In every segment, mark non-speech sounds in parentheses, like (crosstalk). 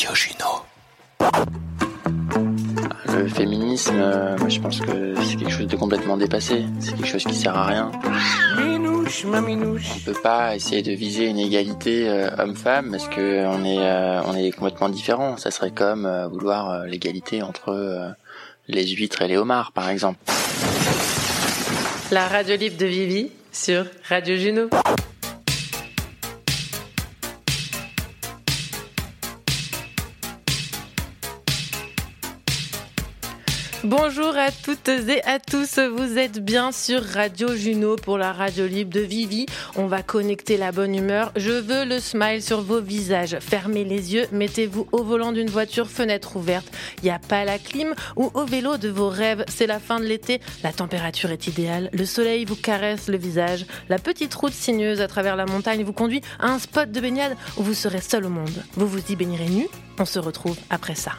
Radio Juno. Le féminisme, euh, moi je pense que c'est quelque chose de complètement dépassé. C'est quelque chose qui sert à rien. Minouche, ma minouche. On peut pas essayer de viser une égalité euh, homme-femme parce que on est euh, on est complètement différents. Ça serait comme euh, vouloir euh, l'égalité entre euh, les huîtres et les homards, par exemple. La radio libre de Vivi sur Radio Juno. Bonjour à toutes et à tous, vous êtes bien sur Radio Juno pour la radio libre de Vivi. On va connecter la bonne humeur. Je veux le smile sur vos visages. Fermez les yeux, mettez-vous au volant d'une voiture, fenêtre ouverte. Il n'y a pas la clim ou au vélo de vos rêves. C'est la fin de l'été, la température est idéale, le soleil vous caresse le visage. La petite route sinueuse à travers la montagne vous conduit à un spot de baignade où vous serez seul au monde. Vous vous y baignerez nu. On se retrouve après ça.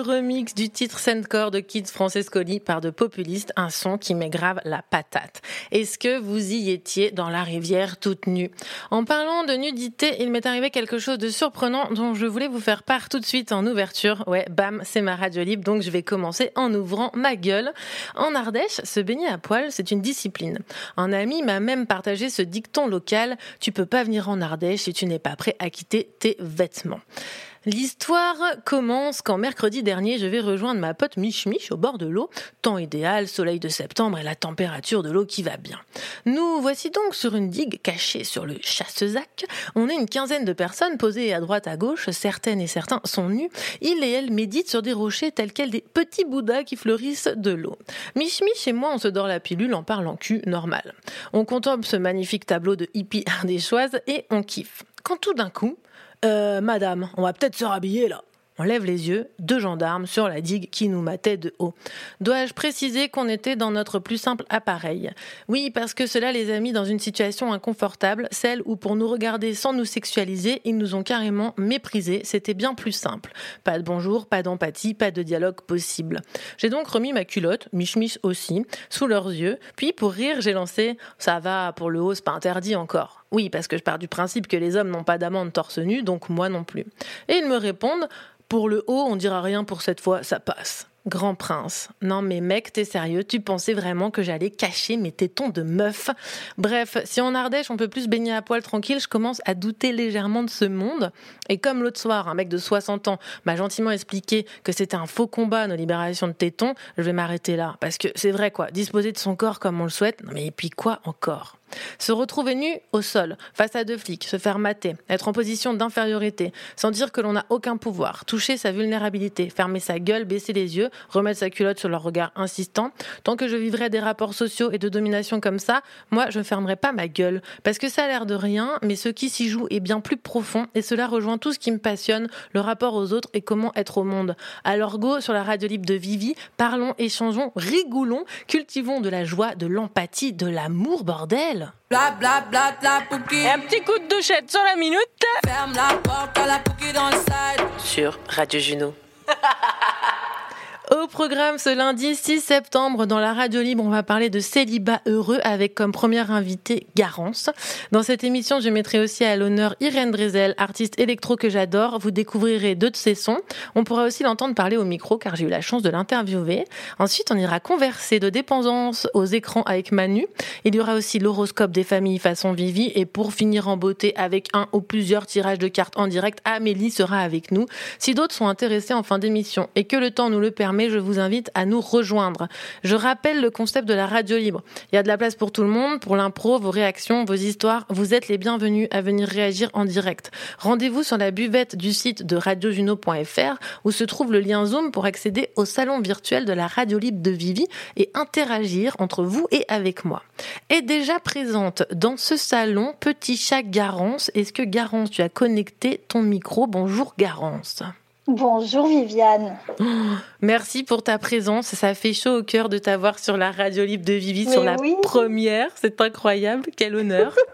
Remix du titre Sendcore de Kids Francescoli par de populistes, un son qui met grave la patate. Est-ce que vous y étiez dans la rivière toute nue? En parlant de nudité, il m'est arrivé quelque chose de surprenant dont je voulais vous faire part tout de suite en ouverture. Ouais, bam, c'est ma radio libre, donc je vais commencer en ouvrant ma gueule. En Ardèche, se baigner à poil, c'est une discipline. Un ami m'a même partagé ce dicton local, tu peux pas venir en Ardèche si tu n'es pas prêt à quitter tes vêtements. L'histoire commence quand mercredi dernier, je vais rejoindre ma pote Mich Mich au bord de l'eau. Temps idéal, soleil de septembre et la température de l'eau qui va bien. Nous voici donc sur une digue cachée sur le Chassezac. On est une quinzaine de personnes posées à droite à gauche. Certaines et certains sont nus. Ils et elles méditent sur des rochers tels quels des petits bouddhas qui fleurissent de l'eau. Mich Mich et moi, on se dort la pilule en parlant cul normal. On contemple ce magnifique tableau de hippie (laughs) ardéchoise et on kiffe. Quand tout d'un coup, euh, madame, on va peut-être se rhabiller là. On lève les yeux, deux gendarmes sur la digue qui nous mataient de haut. Dois-je préciser qu'on était dans notre plus simple appareil? Oui, parce que cela les a mis dans une situation inconfortable, celle où pour nous regarder sans nous sexualiser, ils nous ont carrément méprisés. C'était bien plus simple. Pas de bonjour, pas d'empathie, pas de dialogue possible. J'ai donc remis ma culotte, mich aussi, sous leurs yeux, puis pour rire, j'ai lancé « ça va, pour le haut, c'est pas interdit encore ». Oui, parce que je pars du principe que les hommes n'ont pas d'amende torse nu, donc moi non plus. Et ils me répondent Pour le haut, on dira rien pour cette fois, ça passe. Grand prince. Non mais mec, t'es sérieux? Tu pensais vraiment que j'allais cacher mes tétons de meuf? Bref, si en Ardèche on peut plus baigner à poil tranquille, je commence à douter légèrement de ce monde. Et comme l'autre soir, un mec de 60 ans m'a gentiment expliqué que c'était un faux combat, nos libérations de tétons, je vais m'arrêter là. Parce que c'est vrai quoi, disposer de son corps comme on le souhaite, non mais et puis quoi encore? Se retrouver nu au sol, face à deux flics, se faire mater, être en position d'infériorité, sans dire que l'on n'a aucun pouvoir, toucher sa vulnérabilité, fermer sa gueule, baisser les yeux, remettre sa culotte sur leur regard insistant. Tant que je vivrai des rapports sociaux et de domination comme ça, moi je ne fermerai pas ma gueule. Parce que ça a l'air de rien, mais ce qui s'y joue est bien plus profond et cela rejoint tout ce qui me passionne, le rapport aux autres et comment être au monde. Alors go sur la radio libre de Vivi, parlons, échangeons, rigolons, cultivons de la joie, de l'empathie, de l'amour, bordel. Bla bla bla de la pouki. Et un petit coup de douchette sur la minute. Ferme la porte à la pouki dans le sur Radio Juno. (laughs) Au programme ce lundi 6 septembre dans la radio libre, on va parler de célibat heureux avec comme première invitée Garance. Dans cette émission, je mettrai aussi à l'honneur Irène Drezel, artiste électro que j'adore. Vous découvrirez deux de ses sons. On pourra aussi l'entendre parler au micro car j'ai eu la chance de l'interviewer. Ensuite, on ira converser de dépendance aux écrans avec Manu. Il y aura aussi l'horoscope des familles façon Vivi et pour finir en beauté avec un ou plusieurs tirages de cartes en direct, Amélie sera avec nous. Si d'autres sont intéressés en fin d'émission et que le temps nous le permet, je vous invite à nous rejoindre. Je rappelle le concept de la radio libre. Il y a de la place pour tout le monde, pour l'impro, vos réactions, vos histoires. Vous êtes les bienvenus à venir réagir en direct. Rendez-vous sur la buvette du site de radiojuno.fr où se trouve le lien Zoom pour accéder au salon virtuel de la radio libre de Vivi et interagir entre vous et avec moi. Est déjà présente dans ce salon Petit Chat Garance. Est-ce que Garance, tu as connecté ton micro? Bonjour Garance. Bonjour Viviane. Merci pour ta présence. Ça fait chaud au cœur de t'avoir sur la radio libre de Vivi, sur la oui. première. C'est incroyable. Quel honneur. (laughs)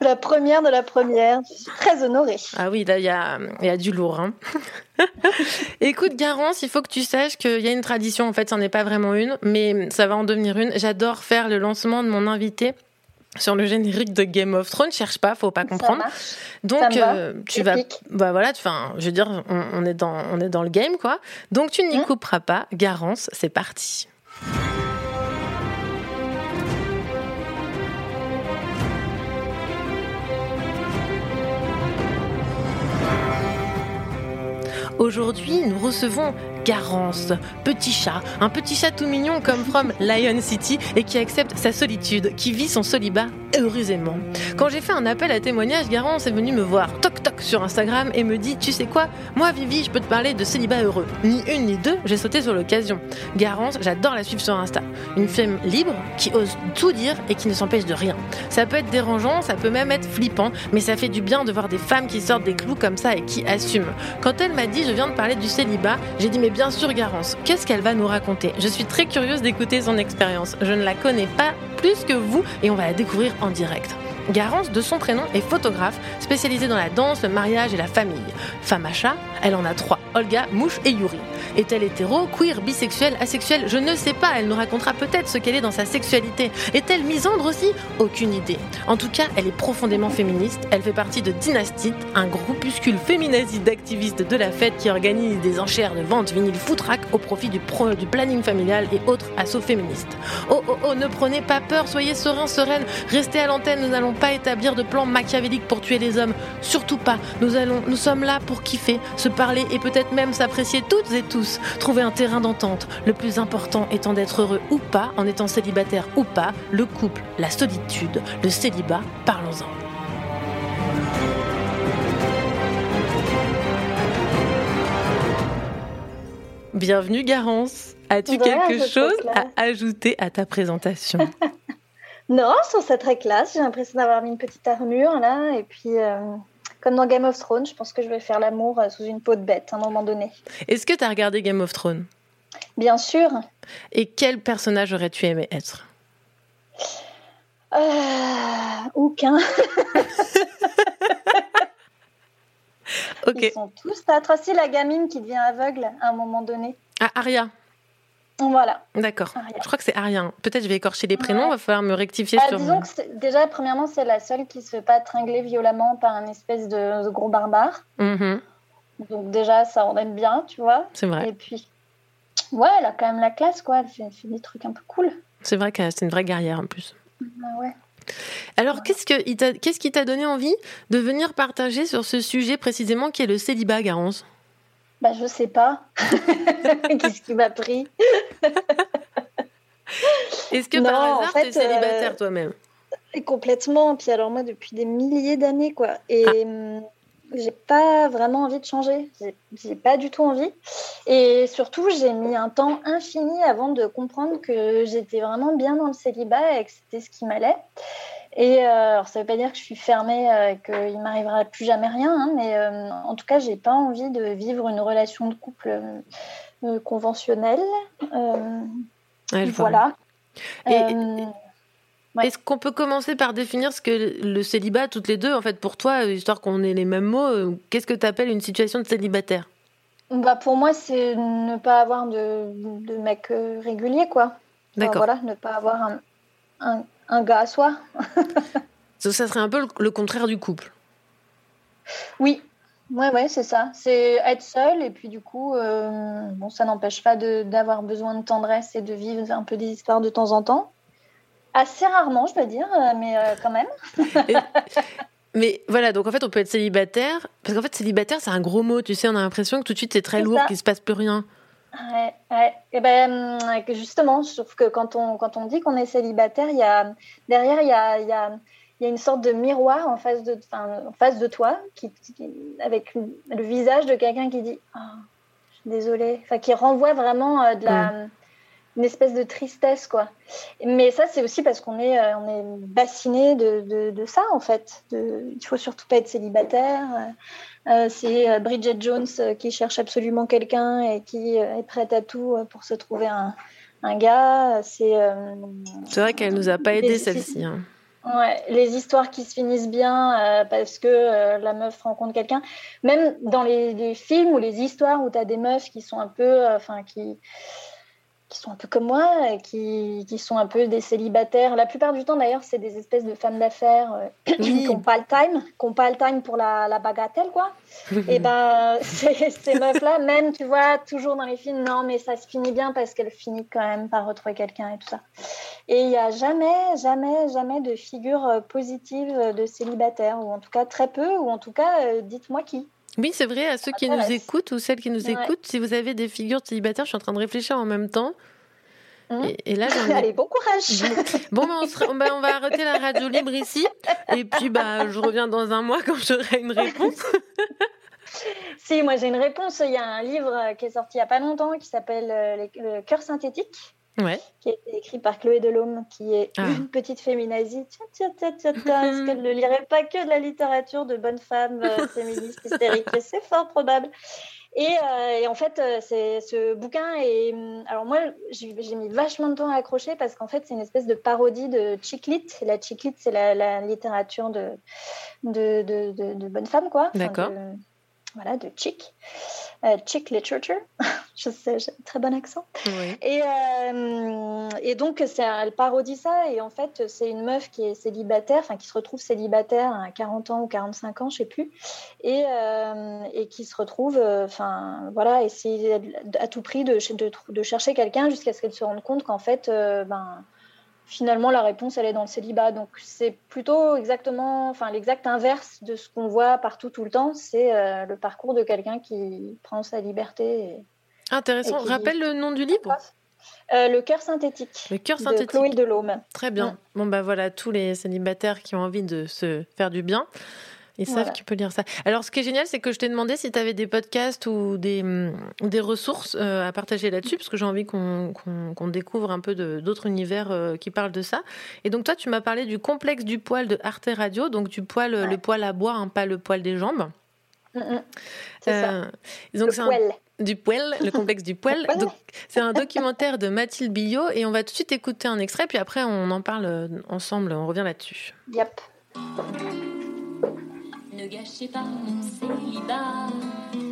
La première de la première. Je suis très honorée. Ah oui, là, il y a, il y a du lourd. hein. (laughs) Écoute, Garance, il faut que tu saches qu'il y a une tradition. En fait, c'en est pas vraiment une, mais ça va en devenir une. J'adore faire le lancement de mon invité sur le générique de Game of Thrones. Cherche pas, faut pas comprendre. Donc, va. euh, tu vas, bah voilà, enfin, je veux dire, on, on est dans, on est dans le game, quoi. Donc, tu n'y Mhm. couperas pas. Garance, c'est parti. Aujourd'hui, nous recevons Garance, petit chat, un petit chat tout mignon comme from Lion City et qui accepte sa solitude, qui vit son célibat heureusement. Quand j'ai fait un appel à témoignage, Garance est venu me voir toc toc sur Instagram et me dit Tu sais quoi? Moi, Vivi, je peux te parler de célibat heureux. Ni une ni deux, j'ai sauté sur l'occasion. Garance, j'adore la suivre sur Insta. Une femme libre qui ose tout dire et qui ne s'empêche de rien. Ça peut être dérangeant, ça peut même être flippant, mais ça fait du bien de voir des femmes qui sortent des clous comme ça et qui assument. Quand elle m'a dit je viens de parler du célibat, j'ai dit mais bien sûr Garance, qu'est-ce qu'elle va nous raconter? Je suis très curieuse d'écouter son expérience. Je ne la connais pas plus que vous et on va la découvrir en direct. Garance, de son prénom, est photographe, spécialisée dans la danse, le mariage et la famille. Femme à elle en a trois, Olga, Mouche et Yuri. Est-elle hétéro, queer, bisexuelle, asexuelle? Je ne sais pas. Elle nous racontera peut-être ce qu'elle est dans sa sexualité. Est-elle misandre aussi? Aucune idée. En tout cas, elle est profondément féministe. Elle fait partie de Dynastite, un groupuscule féminazi d'activistes de la fête qui organise des enchères de vente vinyle foutraque au profit du, planning familial et autres assauts féministes. Oh oh oh, ne prenez pas peur, soyez sereins, sereines. Restez à l'antenne, nous n'allons pas établir de plan machiavélique pour tuer les hommes. Surtout pas. Nous, allons, nous sommes là pour kiffer, se parler et peut-être même s'apprécier toutes et tous. Trouver un terrain d'entente. Le plus important étant d'être heureux ou pas, en étant célibataire ou pas, le couple, la solitude, le célibat, parlons-en. Bienvenue Garance. As-tu quelque chose à ajouter à ta présentation? (laughs) Non, je trouve ça très classe. J'ai l'impression d'avoir mis une petite armure là. Et puis, euh, comme dans Game of Thrones, je pense que je vais faire l'amour euh, sous une peau de bête à un moment donné. Est-ce que tu as regardé Game of Thrones? Bien sûr. Et quel personnage aurais-tu aimé être? Euh, aucun. (laughs) Ok. Ils sont tous atroces. La gamine qui devient aveugle à un moment donné. Ah, Aria. Voilà. D'accord. Je crois que c'est Aria. hein. Peut-être je vais écorcher les prénoms, Ouais. va falloir me rectifier Ah, sur. disons que déjà, premièrement, c'est la seule qui se fait pas tringler violemment par un espèce de, de gros barbare. Mhm, Donc déjà, ça en aime bien, tu vois. C'est vrai. Et puis, ouais, elle a quand même la classe, quoi. Elle fait, elle fait des trucs un peu cool. C'est vrai que c'est une vraie guerrière en plus. Ah ouais. Alors, qu'est-ce, que il qu'est-ce qui t'a donné envie de venir partager sur ce sujet précisément qui est le célibat, Garance? Bah, je sais pas. (laughs) Qu'est-ce qui m'a pris (laughs) Est-ce que Non, par en hasard, fait, t'es célibataire euh, toi-même? Et Complètement. Puis alors, moi, depuis des milliers d'années, quoi. Et Ah. hum, j'ai pas vraiment envie de changer. J'ai pas du tout envie. Et surtout, j'ai mis un temps infini avant de comprendre que j'étais vraiment bien dans le célibat et que c'était ce qui m'allait. Et euh, alors, ça veut pas dire que je suis fermée, euh, qu'il m'arrivera plus jamais rien, hein, mais euh, en tout cas, j'ai pas envie de vivre une relation de couple euh, conventionnelle. Ouais, je voilà. Et- Ouais. Est-ce qu'on peut commencer par définir ce que le célibat, toutes les deux, en fait, pour toi, histoire qu'on ait les mêmes mots, qu'est-ce que tu appelles une situation de célibataire? Bah pour moi, c'est ne pas avoir de, de mec régulier, quoi. Enfin, D'accord. voilà, ne pas avoir un, un, un gars à soi. (laughs) Ça, ça serait un peu le, contraire du couple. Oui, ouais, ouais, c'est ça. C'est être seul et puis du coup, euh, bon, ça n'empêche pas d'avoir besoin de tendresse et de vivre un peu des histoires de temps en temps. Assez rarement, je dois dire, euh, mais euh, quand même. Mais voilà, donc en fait, on peut être célibataire, parce qu'en fait, célibataire, c'est un gros mot, tu sais, on a l'impression que tout de suite, c'est très lourd, qu'il se passe plus rien. Ouais, ouais. Et ben, hum, que justement, je trouve que quand on, quand on dit qu'on est célibataire, y a, derrière, il y a, y, a, y a une sorte de miroir en face de, en face de toi, qui, qui- avec le, visage de quelqu'un qui dit Ah, Je suis désolée. Enfin, qui renvoie vraiment euh, de la, une espèce de tristesse, quoi. Mais ça, c'est aussi parce qu'on est, euh, on est bassiné de, de, de ça, en fait. De, il faut surtout pas être célibataire. Euh, c'est euh, Bridget Jones euh, qui cherche absolument quelqu'un et qui euh, est prête à tout euh, pour se trouver un, un gars. C'est euh, vrai qu'elle nous a pas aidé, celle-ci. hein. ouais, les histoires qui se finissent bien euh, parce que euh, la meuf rencontre quelqu'un. Même dans les, les films ou les histoires où tu as des meufs qui sont un peu, euh, enfin qui qui sont un peu comme moi, euh, qui, qui sont un peu des célibataires. La plupart du temps, d'ailleurs, c'est des espèces de femmes d'affaires euh, Oui. (clears throat) qui n'ont pas le time, qui n'ont pas le time pour la, la bagatelle, quoi. Et ben, (laughs) ces, meufs-là, même, tu vois, toujours dans les films, non, mais ça se finit bien parce qu'elle finit quand même par retrouver quelqu'un et tout ça. Et il n'y a jamais, jamais, jamais de figure euh, positive de célibataire, ou en tout cas très peu, ou en tout cas, euh, dites-moi qui. Oui, c'est vrai, à ceux qui nous écoutent ou celles qui nous Ouais. écoutent, si vous avez des figures de célibataires, je suis en train de réfléchir en même temps. Mhm. Et, et là, ai- Allez, bon courage Bon, bah, on, sera- bah, on va arrêter la radio libre ici. Et puis, bah, je reviens dans un mois quand j'aurai une réponse. (laughs) Si, moi j'ai une réponse. Il y a un livre euh, qui est sorti il n'y a pas longtemps qui s'appelle euh, Le cœur synthétique, Ouais. qui a été écrit par Chloé Delhomme, qui est Ah. une petite féminazie. Tiens, tiens, tiens, tiens, tiens. Est-ce qu'elle ne lirait pas que de la littérature de bonnes femmes euh, (laughs) féministes hystériques C'est fort probable. Et, euh, et en fait, euh, c'est ce bouquin est. hum, Alors moi, j'ai mis vachement de temps à accrocher parce qu'en fait, c'est une espèce de parodie de chick lit. La chick lit, c'est la, la littérature de de, de, de, de bonnes femmes, quoi. Enfin, D'accord. Voilà, de chick, euh, chick literature. (laughs) je sais, j'ai un très bon accent. Oui. Et, euh, et donc, c'est, elle parodie ça. Et en fait, c'est une meuf qui est célibataire, enfin, qui se retrouve célibataire à 40 ans ou 45 ans, je sais plus. Et, euh, et qui se retrouve, enfin, voilà, essayer à tout prix de, de, chercher quelqu'un jusqu'à ce qu'elle se rende compte qu'en fait, ben, finalement, la réponse, elle est dans le célibat. Donc, c'est plutôt exactement, enfin, l'exact inverse de ce qu'on voit partout tout le temps. C'est euh, le parcours de quelqu'un qui prend sa liberté. et- Intéressant. Et Rappelle le nom du livre? Euh, le cœur synthétique. Le cœur de synthétique. Chloé Delhomme. Très bien. Bon, bah voilà, tous les célibataires qui ont envie de se faire du bien, ils savent Voilà. qu'ils peuvent lire ça. Alors, ce qui est génial, c'est que je t'ai demandé si tu avais des podcasts ou des, des ressources euh, à partager là-dessus, parce que j'ai envie qu'on découvre un peu d'autres univers euh, qui parlent de ça. Et donc, toi, tu m'as parlé du complexe du poil de Arte Radio, donc du poil, Ouais. le poil à bois, hein, pas le poil des jambes. Mm, mm. C'est ça. Euh, donc, Le c'est un- poil. du poil, le complexe du (laughs) poil. c'est un documentaire de Mathilde Billot et on va tout de suite écouter un extrait, puis après on en parle euh, ensemble, on revient là-dessus. Yep. Ne gâchez pas mon célibat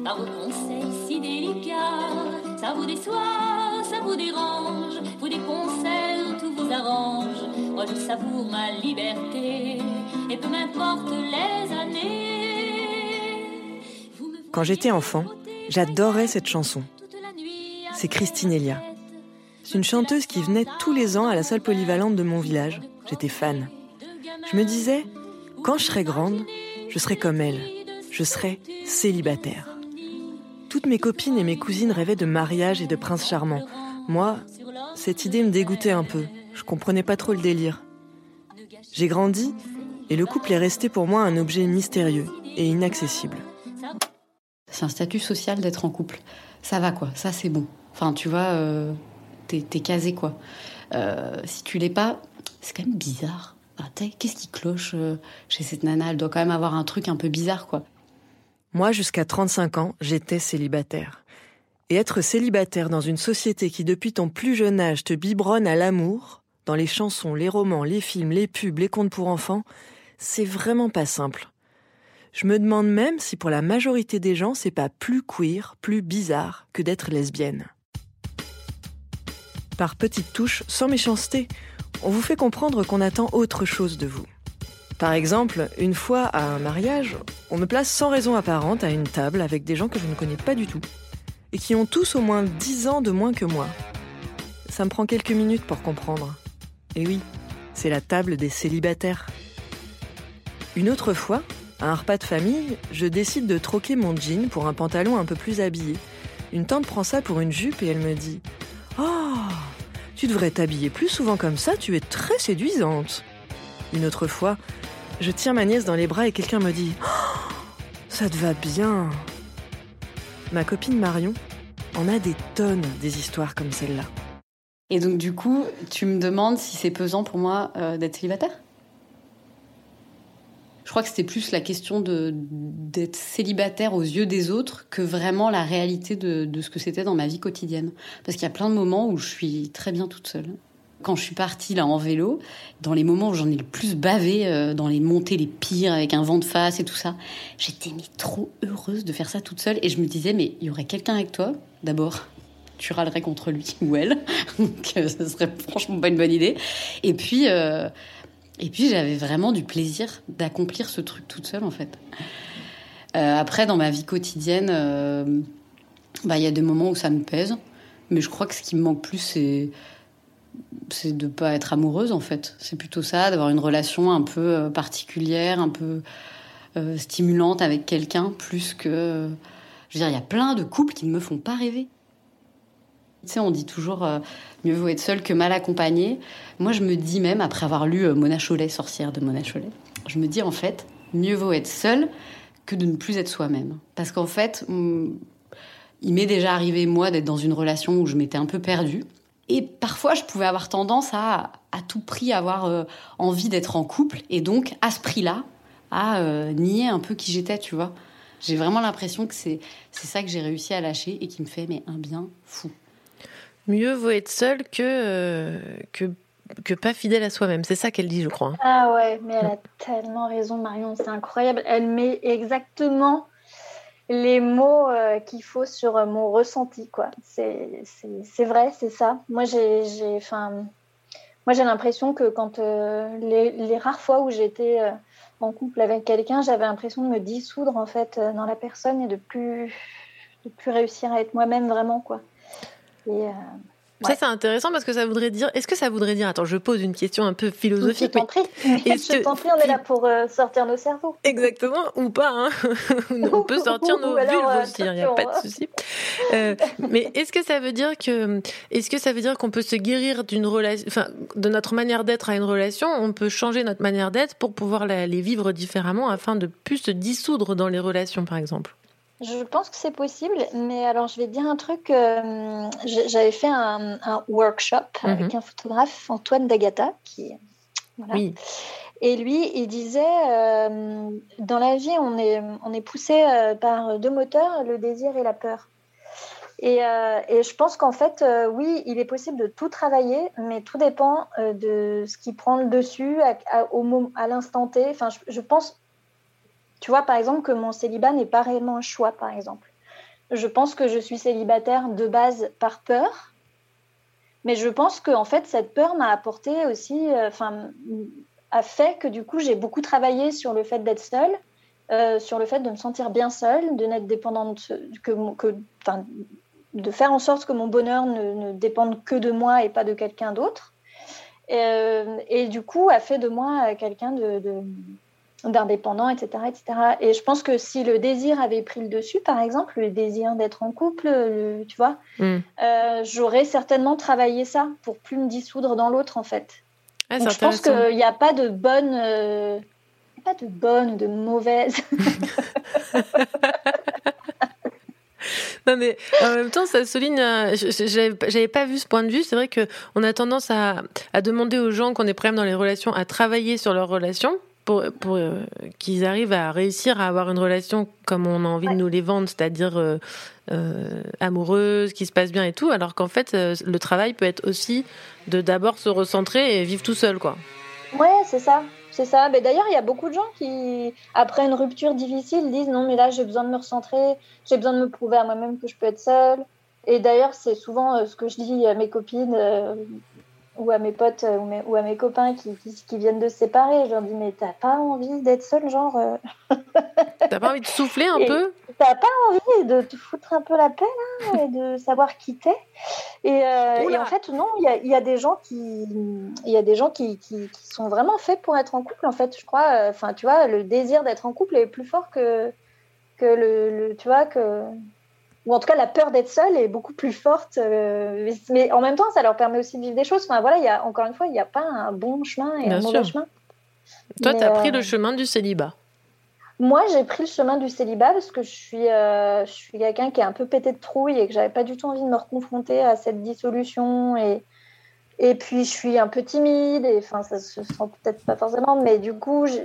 par vos conseils si délicats. Ça vous déçoit, ça vous dérange, vous déconcerte ou vous arrange. Moi je savoure ma liberté et peu m'importe les années. Quand j'étais enfant, j'adorais cette chanson. C'est Christine Elia. C'est une chanteuse qui venait tous les ans à la salle polyvalente de mon village. J'étais fan. Je me disais, quand je serai grande, je serai comme elle. Je serai célibataire. Toutes mes copines et mes cousines rêvaient de mariage et de prince charmant. Moi, cette idée me dégoûtait un peu. Je comprenais pas trop le délire. J'ai grandi et le couple est resté pour moi un objet mystérieux et inaccessible. C'est un statut social d'être en couple. Ça va quoi, ça c'est bon. Enfin, tu vois, euh, t'es casé quoi. Euh, si tu l'es pas, c'est quand même bizarre. Ah, Qu'est-ce qui cloche euh, chez cette nana? Elle doit quand même avoir un truc un peu bizarre quoi. Moi, jusqu'à 35 ans, j'étais célibataire. Et être célibataire dans une société qui, depuis ton plus jeune âge, te biberonne à l'amour, dans les chansons, les romans, les films, les pubs, les contes pour enfants, c'est vraiment pas simple. Je me demande même si pour la majorité des gens, c'est pas plus queer, plus bizarre que d'être lesbienne. Par petites touches, sans méchanceté, on vous fait comprendre qu'on attend autre chose de vous. Par exemple, une fois à un mariage, on me place sans raison apparente à une table avec des gens que je ne connais pas du tout et qui ont tous au moins 10 ans de moins que moi. Ça me prend quelques minutes pour comprendre. Et oui, c'est la table des célibataires. Une autre fois, à un repas de famille, je décide de troquer mon jean pour un pantalon un peu plus habillé. Une tante prend ça pour une jupe et elle me dit Oh, tu devrais t'habiller plus souvent comme ça, tu es très séduisante. Une autre fois, je tiens ma nièce dans les bras et quelqu'un me dit Oh, Ça te va bien. Ma copine Marion en a des tonnes des histoires comme celle-là. Et donc du coup, tu me demandes si c'est pesant pour moi euh, d'être célibataire? Je crois que c'était plus la question d'être célibataire aux yeux des autres que vraiment la réalité de, de ce que c'était dans ma vie quotidienne. Parce qu'il y a plein de moments où je suis très bien toute seule. Quand je suis partie là en vélo, dans les moments où j'en ai le plus bavé, euh, dans les montées les pires avec un vent de face et tout ça, j'étais mais trop heureuse de faire ça toute seule et je me disais mais il y aurait quelqu'un avec toi? D'abord tu râlerais contre lui (laughs) ou elle. (laughs) Donc, euh, ce serait franchement pas une bonne idée. Et puis, euh, et puis j'avais vraiment du plaisir d'accomplir ce truc toute seule, en fait. Euh, après, dans ma vie quotidienne, euh, bah, il y a des moments où ça me pèse. Mais je crois que ce qui me manque plus, c'est c'est de pas être amoureuse en fait. C'est plutôt ça, d'avoir une relation un peu euh, particulière, un peu stimulante avec quelqu'un, plus que. Je veux dire, il y a plein de couples qui ne me font pas rêver. On dit toujours euh, mieux vaut être seul que mal accompagné. Moi, je me dis même, après avoir lu euh, Mona Chollet, sorcière de Mona Chollet, je me dis en fait, mieux vaut être seul que de ne plus être soi-même. Parce qu'en fait, hum, il m'est déjà arrivé, moi, d'être dans une relation où je m'étais un peu perdue. Et parfois, je pouvais avoir tendance à, à tout prix, avoir euh, envie d'être en couple. Et donc, à ce prix-là, à euh, nier un peu qui j'étais, tu vois. J'ai vraiment l'impression que c'est ça que j'ai réussi à lâcher et qui me fait mais un bien fou. Mieux vaut être seul que, euh, que, que pas fidèle à soi-même. C'est ça qu'elle dit, je crois. Ah ouais, mais elle a tellement raison, Marion, c'est incroyable. Elle met exactement les mots euh, qu'il faut sur euh, mon ressenti, quoi. C'est vrai, c'est ça. Moi, j'ai, moi, j'ai l'impression que quand les, les rares fois où j'étais en couple avec quelqu'un, j'avais l'impression de me dissoudre en fait dans la personne et de plus, de plus réussir à être moi-même vraiment, quoi. Et, euh, Ça, Ouais. c'est intéressant parce que ça voudrait dire. Est-ce que ça voudrait dire. Attends, je pose une question un peu (laughs) je philosophique. t'en mais- prie. Je t'en prie, on est là pour euh, sortir nos cerveaux. Exactement, ou pas. hein. (laughs) On peut sortir nos vulves euh, aussi, il n'y a pas de attention, souci. Euh, mais est-ce que ça veut dire que, est-ce que ça veut dire qu'on peut se guérir d'une relation, enfin, de notre manière d'être à une relation, on peut changer notre manière d'être pour pouvoir la- les vivre différemment afin de plus se dissoudre dans les relations, par exemple? Je pense que c'est possible, mais alors je vais dire un truc. euh, J'avais fait un, un workshop avec un photographe, Antoine Dagata, qui voilà. Oui. Et lui, il disait, euh, dans la vie, on est, on est poussé euh, par deux moteurs, le désir et la peur. Et, euh, et je pense qu'en fait, oui, il est possible de tout travailler, mais tout dépend de ce qui prend le dessus à, à- à l'instant T. Enfin, je, je pense, tu vois, par exemple, que mon célibat n'est pas réellement un choix, par exemple. Je pense que je suis célibataire de base par peur, mais je pense que en fait, cette peur m'a apporté aussi, euh, enfin, a fait que du coup, j'ai beaucoup travaillé sur le fait d'être seule, euh, sur le fait de me sentir bien seule, de n'être dépendante, que, de faire en sorte que mon bonheur ne, dépende que de moi et pas de quelqu'un d'autre. Euh, et du coup, a fait de moi quelqu'un de- d'indépendant, etc., etc. Et je pense que si le désir avait pris le dessus, par exemple, le désir d'être en couple, le- tu vois, Mm. euh, j'aurais certainement travaillé ça pour plus me dissoudre dans l'autre, en fait. Ah, Donc, je pense qu'il n'y a pas de bonne, euh, pas de bonne ou de mauvaise. (laughs) (laughs) Non mais en même temps, ça souligne. euh, J'avais pas vu ce point de vue. C'est vrai que on a tendance à, à demander aux gens qu'on est problème dans les relations à travailler sur leurs relations pour, pour euh, qu'ils arrivent à réussir à avoir une relation comme on a envie de nous les vendre, c'est-à-dire euh, euh, amoureuse, qui se passe bien et tout. Alors qu'en fait, le travail peut être aussi de d'abord se recentrer et vivre tout seul, quoi. Ouais, c'est ça. C'est ça. Mais d'ailleurs, il y a beaucoup de gens qui, après une rupture difficile, disent non, mais là, j'ai besoin de me recentrer, j'ai besoin de me prouver à moi-même que je peux être seule. Et d'ailleurs, c'est souvent ce que je dis à mes copines ou à mes potes euh, ou, mes- ou à mes copains qui, qui, qui viennent de se séparer. Je leur dis, mais t'as pas envie d'être seule, genre, euh, (laughs) T'as pas envie de souffler un Et- peu? t'as pas envie de te foutre un peu la paix, et de savoir qui t'es? Et, euh, et en fait, non, il y a, il y a des gens qui, il y a des gens qui, qui, qui sont vraiment faits pour être en couple, en fait, je crois. Enfin, tu vois, le désir d'être en couple est plus fort que, que le, le- tu vois, que, ou en tout cas, la peur d'être seule est beaucoup plus forte. euh, mais- en même temps, ça leur permet aussi de vivre des choses. Enfin, voilà, il y a, encore une fois, il n'y a pas un bon chemin et Bien un mauvais chemin. Toi, Mais, t'as pris euh, le chemin du célibat. moi, j'ai pris le chemin du célibat parce que je suis, euh, je suis quelqu'un qui est un peu pété de trouille et que j'avais pas du tout envie de me reconfronter à cette dissolution. Et, et puis, je suis un peu timide et enfin, ça se sent peut-être pas forcément, mais du coup, je,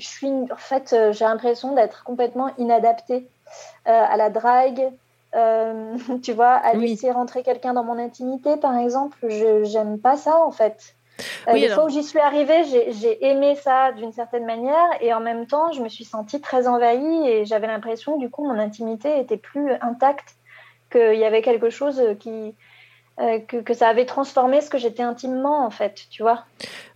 suis, en fait, j'ai l'impression d'être complètement inadaptée euh, à la drague. Euh, (laughs) tu vois, à Oui. laisser rentrer quelqu'un dans mon intimité, par exemple, je j'aime pas ça en fait. Euh, Oui, les alors- fois où j'y suis arrivée, j'ai- j'ai aimé ça d'une certaine manière et en même temps, je me suis sentie très envahie et j'avais l'impression, du coup, mon intimité était plus intacte, qu'il y avait quelque chose qui. Euh, que, que ça avait transformé ce que j'étais intimement, en fait, tu vois.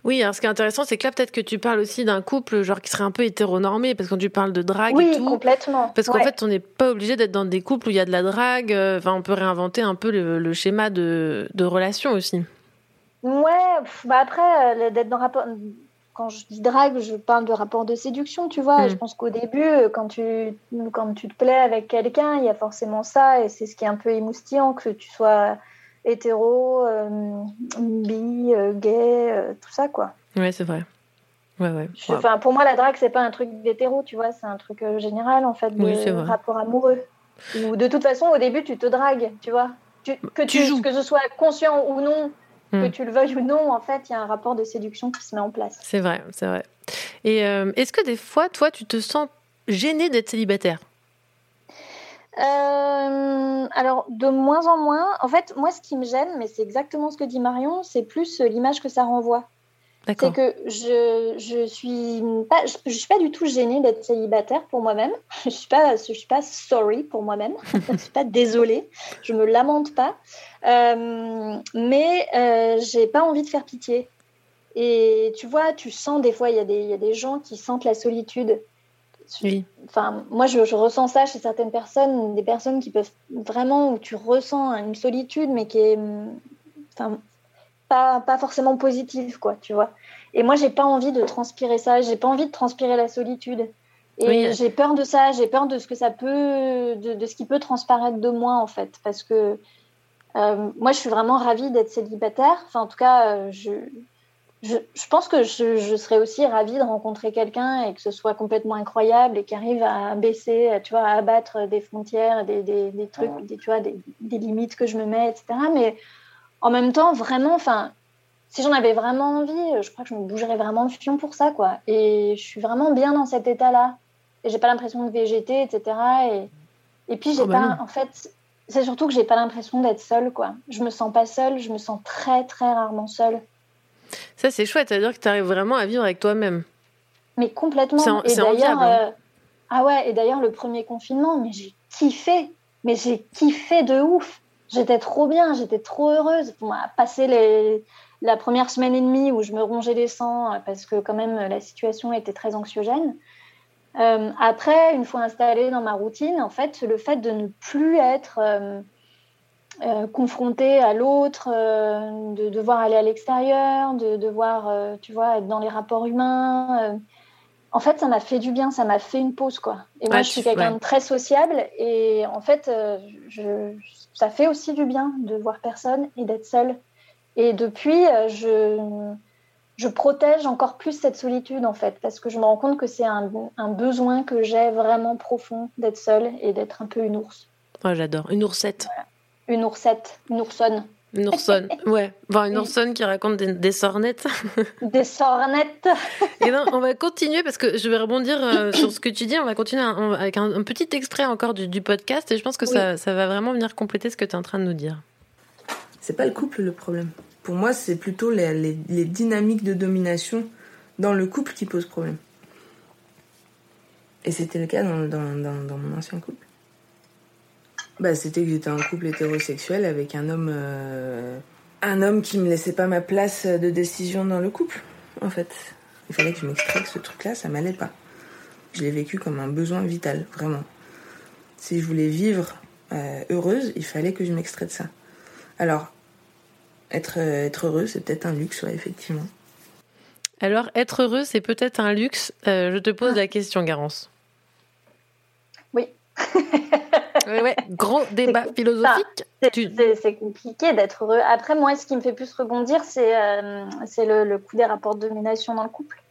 Oui, alors ce qui est intéressant, c'est que là, peut-être que tu parles aussi d'un couple genre qui serait un peu hétéronormé, parce que quand tu parles de drague et Oui, tout. complètement. Parce qu'en Ouais. fait, on n'est pas obligé d'être dans des couples où il y a de la drague. euh, Enfin, on peut réinventer un peu le, le schéma de, de relation aussi. Ouais, pff, bah après, euh, d'être dans rapport. Quand je dis drague, je parle de rapport de séduction, tu vois. Mm. Et Je pense qu'au début, quand tu, quand tu te plais avec quelqu'un, il y a forcément ça. Et c'est ce qui est un peu émoustillant, que tu sois hétéro, euh, bi, euh, gay, euh, tout ça, quoi. Ouais, c'est vrai. Ouais, ouais. Je- pour moi, la drague, c'est pas un truc d'hétéro, tu vois. C'est un truc général, en fait, de Oui, c'est vrai. rapport amoureux. Ou de toute façon, au début, tu te dragues, tu vois. Tu- que, Tu tu, joues. que ce soit conscient ou non, que Mm. tu le veuilles ou non, en fait, il y a un rapport de séduction qui se met en place. C'est vrai, c'est vrai. Et euh, est-ce que des fois, toi, tu te sens gêné d'être célibataire? Euh, alors, de moins en moins. En fait, moi, ce qui me gêne, mais c'est exactement ce que dit Marion, c'est plus euh, l'image que ça renvoie. C'est que je, je suis pas je, je suis pas du tout gênée d'être célibataire pour moi-même. (laughs) Je suis pas je suis pas sorry pour moi-même. (laughs) je suis pas désolée. Je me lamente pas. Euh, mais euh, j'ai pas envie de faire pitié. Et tu vois, tu sens des fois il y a des il y a des gens qui sentent la solitude. Oui. Enfin, moi, je, je ressens ça chez certaines personnes, des personnes qui peuvent vraiment, où tu ressens une solitude, mais qui est, enfin, pas, pas forcément positive, quoi, tu vois. Et moi, j'ai pas envie de transpirer ça, j'ai pas envie de transpirer la solitude. Et Oui. j'ai peur de ça, j'ai peur de ce que ça peut, de, de ce qui peut transparaître de moi, en fait, parce que euh, moi, je suis vraiment ravie d'être célibataire. Enfin, en tout cas, euh, je, je, je pense que je, je serais aussi ravie de rencontrer quelqu'un et que ce soit complètement incroyable et qui arrive à baisser, à, tu vois, à abattre des frontières, des, des, des trucs, des, tu vois, des, des limites que je me mets, etc. Mais en même temps, vraiment, enfin, si j'en avais vraiment envie, je crois que je me bougerais vraiment le fion pour ça, quoi. Et je suis vraiment bien dans cet état-là. Et j'ai pas l'impression de végéter, etc. Et, et puis, j'ai Oh bah pas, en fait, c'est surtout que j'ai pas l'impression d'être seule, quoi. Je me sens pas seule, je me sens très, très rarement seule. Ça, c'est chouette. C'est-à-dire que tu arrives vraiment à vivre avec toi-même. Mais complètement. C'est enviable, hein. euh, ah ouais, et d'ailleurs le premier confinement, mais j'ai kiffé, mais j'ai kiffé de ouf. J'étais trop bien, j'étais trop heureuse. Bon, à passer les, la première semaine et demie où je me rongeais les sangs euh, parce que quand même la situation était très anxiogène. Euh, après, une fois installée dans ma routine, en fait, le fait de ne plus être euh, euh, confrontée à l'autre, euh, de devoir aller à l'extérieur, de devoir, euh, tu vois, être dans les rapports humains. en fait, ça m'a fait du bien, ça m'a fait une pause, quoi. Et moi, je suis quelqu'un ouais. de très sociable, et en fait, je, ça fait aussi du bien de voir personne et d'être seule. Et depuis, je, je protège encore plus cette solitude, en fait, parce que je me rends compte que c'est un, un besoin que j'ai vraiment profond d'être seule et d'être un peu une ours. Oh, j'adore. Une oursette. Une oursette, une oursonne. Une oursonne. (laughs) Ouais. Enfin, une oursonne qui raconte des, des sornettes. (laughs) Des sornettes. Et on va continuer parce que je vais rebondir euh, (clears throat) sur ce que tu dis. On va continuer un- avec un, un petit extrait encore du, du podcast et je pense que ça, ça va vraiment venir compléter ce que tu es en train de nous dire. C'est pas le couple le problème. Pour moi, c'est plutôt les, les- les dynamiques de domination dans le couple qui posent problème. Et c'était le cas dans, dans- dans- dans mon ancien couple. Bah, c'était que j'étais en couple hétérosexuel avec un homme, euh, un homme qui me laissait pas ma place de décision dans le couple, en fait. Il fallait que je m'extrais que ce truc-là, ça m'allait pas. Je l'ai vécu comme un besoin vital, vraiment. Si je voulais vivre euh, heureuse, il fallait que je m'extrais de ça. Alors, être, euh, être heureux, c'est peut-être un luxe, ouais, effectivement. Alors, être heureux, c'est peut-être un luxe. Euh, je te pose la question, Garance. Oui. (laughs) Ouais, ouais. Gros débat philosophique. C'est compliqué d'être heureux. Après, moi, ce qui me fait plus rebondir, c'est euh, le, le coup des rapports de domination dans le couple.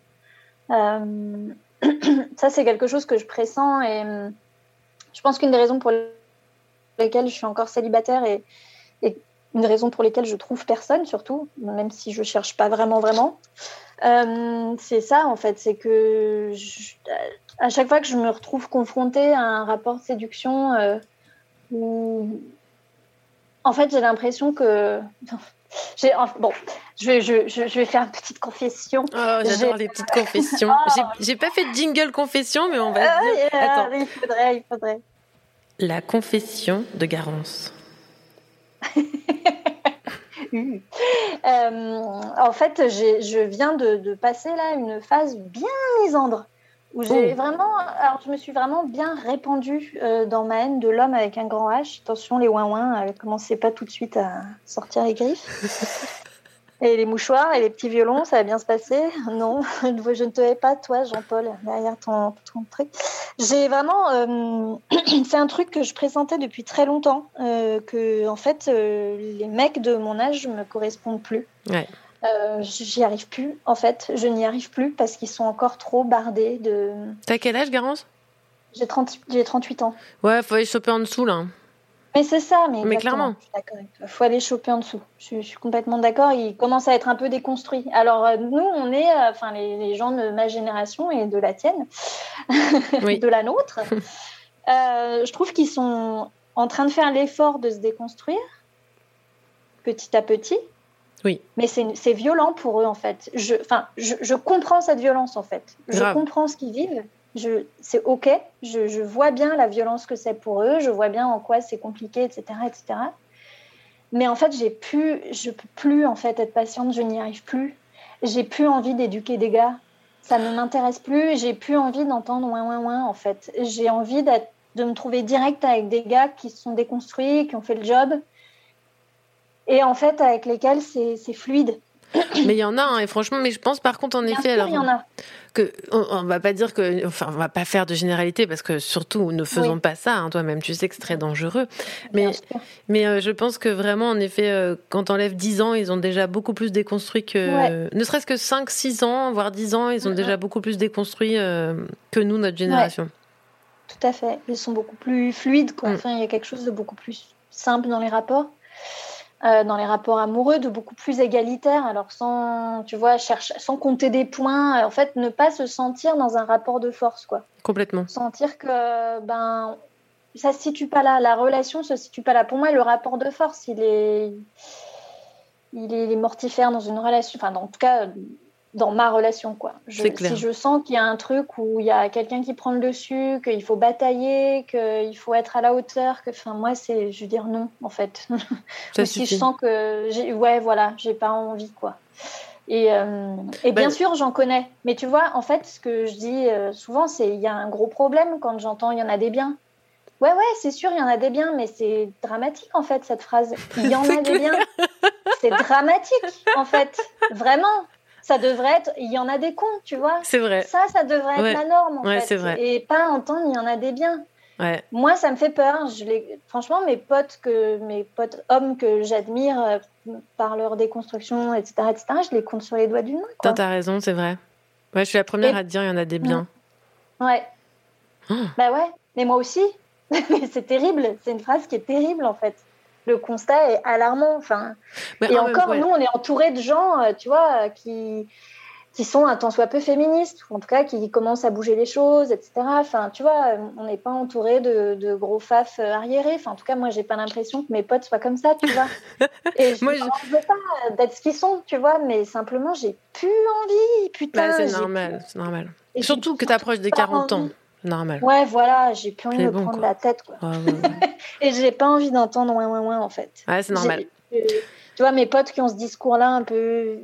Euh, (clears throat) ça, c'est quelque chose que je pressens et euh, je pense qu'une des raisons pour lesquelles je suis encore célibataire et, et une raison pour lesquelles je trouve personne, surtout, même si je cherche pas vraiment, vraiment, euh, c'est ça, en fait. C'est que je- à chaque fois que je me retrouve confrontée à un rapport de séduction euh, où en fait, j'ai l'impression que. (laughs) J'ai, bon, je vais, je, je- je vais faire une petite confession. Oh, j'adore les petites confessions. (laughs) Oh. J'ai- pas fait de jingle confession, mais on va Ah, dire. Attends. il faudrait, il faudrait. La confession de Garance. (laughs) Euh, en fait, je viens de, de passer là une phase bien misandre où j'ai Oh. vraiment, alors je me suis vraiment bien répandue euh, dans ma haine de l'homme avec un grand H. Attention, les ouin euh, commencez pas tout de suite à sortir les griffes. (laughs) Et les mouchoirs et les petits violons, ça va bien se passer? Non, je ne te hais pas, toi, Jean-Paul, derrière ton, ton truc. J'ai vraiment. euh, (clears throat) c'est un truc que je présentais depuis très longtemps, euh, que en fait, les mecs de mon âge me correspondent plus. Ouais. Euh, J'y arrive plus, en fait. Je n'y arrive plus parce qu'ils sont encore trop bardés de. T'as quel âge, Garance? J'ai 30 j'ai 38 ans. Ouais, faut aller choper en dessous, là. Mais c'est ça, mais, Mais clairement. Toi. faut aller choper en dessous. Je, suis- je suis complètement d'accord. Il commence à être un peu déconstruit. Alors, euh, nous, on est, euh, enfin, les, les gens de ma génération et de la tienne, (laughs) Oui. de la nôtre, (laughs) euh, je trouve qu'ils sont en train de faire l'effort de se déconstruire petit à petit. Oui. Mais c'est violent pour eux, en fait. Je, je, je comprends cette violence, en fait. Je Grave. comprends ce qu'ils vivent. C'est OK. Je, je vois bien la violence que c'est pour eux. Je vois bien en quoi c'est compliqué, etc., etc. Mais en fait, j'ai plus, je peux plus, en fait, être patiente. Je n'y arrive plus. J'ai plus envie d'éduquer des gars. Ça ne m'intéresse plus. J'ai plus envie d'entendre ouin, ouin, ouin, en fait. J'ai envie de me trouver direct avec des gars qui se sont déconstruits, qui ont fait le job et en fait avec lesquels c'est fluide. Mais il y en a, hein, et franchement, mais je pense par contre, en Bien effet, sûr, alors, il y en a. que on, on va pas dire que, enfin, on va pas faire de généralité parce que surtout, ne faisons Oui. pas ça. hein, Toi-même, tu sais que c'est très dangereux. Mais. Mais euh, je pense que vraiment, en effet, euh, quand t'enlèves 10 ans, ils ont déjà beaucoup plus déconstruit que. Ouais. Ne serait-ce que 5, 6 ans, voire 10 ans, ils ont déjà beaucoup plus déconstruit euh, que nous, notre génération. Tout à fait. Ils sont beaucoup plus fluides. Quoi. Mm. Enfin, il y a quelque chose de beaucoup plus simple dans les rapports, euh, dans les rapports amoureux, de beaucoup plus égalitaire. Alors sans, tu vois, cherche, sans compter des points. En fait, ne pas se sentir dans un rapport de force, quoi. Complètement. Sentir que ben ça se situe pas là, la relation se situe pas là. Pour moi, le rapport de force, il est, il est, il est mortifère dans une relation. Enfin, dans- en tout cas, dans ma relation, quoi. Je-. Si je sens qu'il y a un truc où il y a quelqu'un qui prend le dessus, qu'il faut batailler, qu'il faut être à la hauteur, que, enfin, moi, c'est, je veux dire non, en fait. (laughs) Ça Ou si je sens que, j'ai, ouais, voilà, j'ai pas envie, quoi. Et, euh, et Ben- bien sûr, j'en connais. Mais tu vois, en fait, ce que je dis euh, souvent, c'est il y a un gros problème quand j'entends il y en a des biens. Ouais, ouais, c'est sûr, il y en a des biens, mais c'est dramatique, en fait, cette phrase. Il y en (laughs) a des biens. C'est dramatique, en fait. Vraiment. Ça devrait être, il y en a des cons, tu vois. C'est vrai. Ça, ça devrait être la norme, en Ouais, fait. c'est vrai. Et pas entendre, il y en a des biens. Ouais. Moi, ça me fait peur. Je les... Franchement, mes potes, que... mes potes hommes que j'admire euh, par leur déconstruction, etc., etc., je les compte sur les doigts d'une main. T'as Quoi. t'as raison, c'est vrai. Ouais, je suis la première Et- à te dire, il y en a des biens. Ouais. Oh. Bah ouais, mais moi aussi. (laughs) c'est terrible. C'est une phrase qui est terrible, en fait. Le constat est alarmant. Enfin, et même- encore, ouais. nous, on est entouré de gens, euh, tu vois, euh, qui, qui sont un tant soit peu féministes, ou en tout cas qui commencent à bouger les choses, etc. Enfin, tu vois, euh, on n'est pas entouré de, de gros faf arriérés. Enfin, en tout cas, moi, j'ai pas l'impression que mes potes soient comme ça, tu vois. (laughs) Et je Moi, ne veux pas d'être ce qu'ils sont, tu vois, mais simplement, j'ai plus envie, putain. Bah, c'est normal, c'est normal. Et Surtout que t'approches des pas 40 ans. Normal. Ouais, voilà, j'ai plus envie de me bon, prendre quoi. la tête, quoi. Ouais, ouais, ouais. (laughs) Et j'ai pas envie d'entendre ouin ouin ouin, en fait. Ouais, c'est normal. Euh, Tu vois, mes potes qui ont ce discours-là un peu,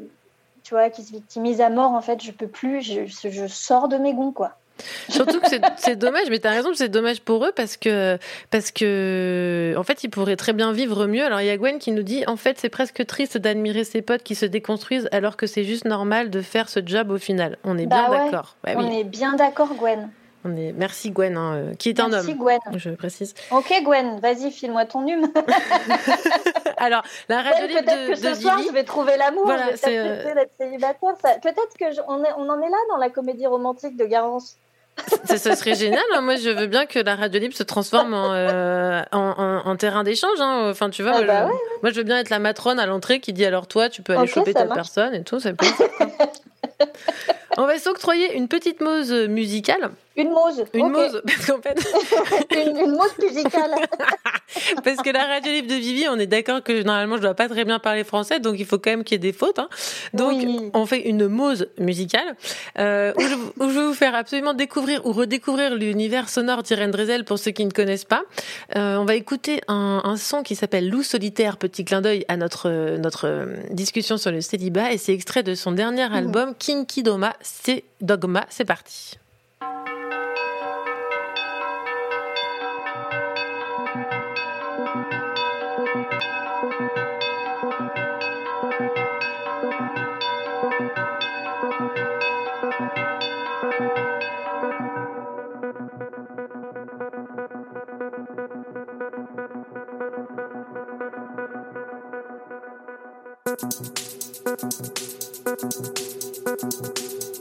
tu vois, qui se victimisent à mort, en fait, je peux plus, je, je sors de mes gonds, quoi. (laughs) Surtout que c'est- dommage, mais t'as raison, c'est dommage pour eux parce que, parce que, en fait, ils pourraient très bien vivre mieux. Alors, il y a Gwen qui nous dit, en fait, c'est presque triste d'admirer ses potes qui se déconstruisent alors que c'est juste normal de faire ce job au final. On est bien Bah ouais, d'accord. Bah On oui, est bien d'accord, Gwen. On est. Merci Gwen, hein, euh, qui est un Merci, homme. Gwen. Je précise. Ok, Gwen, vas-y, file-moi ton hume. (laughs) Alors, la radio libre peut-être de, que ce de soir, je vais trouver l'amour. Voilà, je vais c'est, peut-être euh, cesser d'être célibataire. Ça- Peut-être que je- on, est- on en est là dans la comédie romantique de Garance. (laughs) Ça, ça serait génial. hein. Moi, je veux bien que la radio libre se transforme en, euh, en, en- en terrain d'échange. hein. Enfin, tu vois, Ah moi, bah je, ouais. moi, je veux bien être la matrone à l'entrée qui dit alors toi, tu peux aller choper telle marche. personne et tout. Ça peut être. (laughs) On va s'octroyer une petite mose musicale. Une mose. Une ok. mose, parce qu'en fait, (laughs) une, une mose musicale. (laughs) parce que la radio libre de Vivi, on est d'accord que normalement je dois pas très bien parler français, donc il faut quand même qu'il y ait des fautes. hein. Donc Oui. on fait une mose musicale euh, où, je, où je vais vous faire absolument découvrir ou redécouvrir l'univers sonore d'Irène Drezel pour ceux qui ne connaissent pas. Euh, on va écouter un, un son qui s'appelle Loup solitaire, petit clin d'œil à notre notre euh, discussion sur le célibat et c'est extrait de son dernier Mmh. album Kinky Doma, c'est Dogma, c'est parti.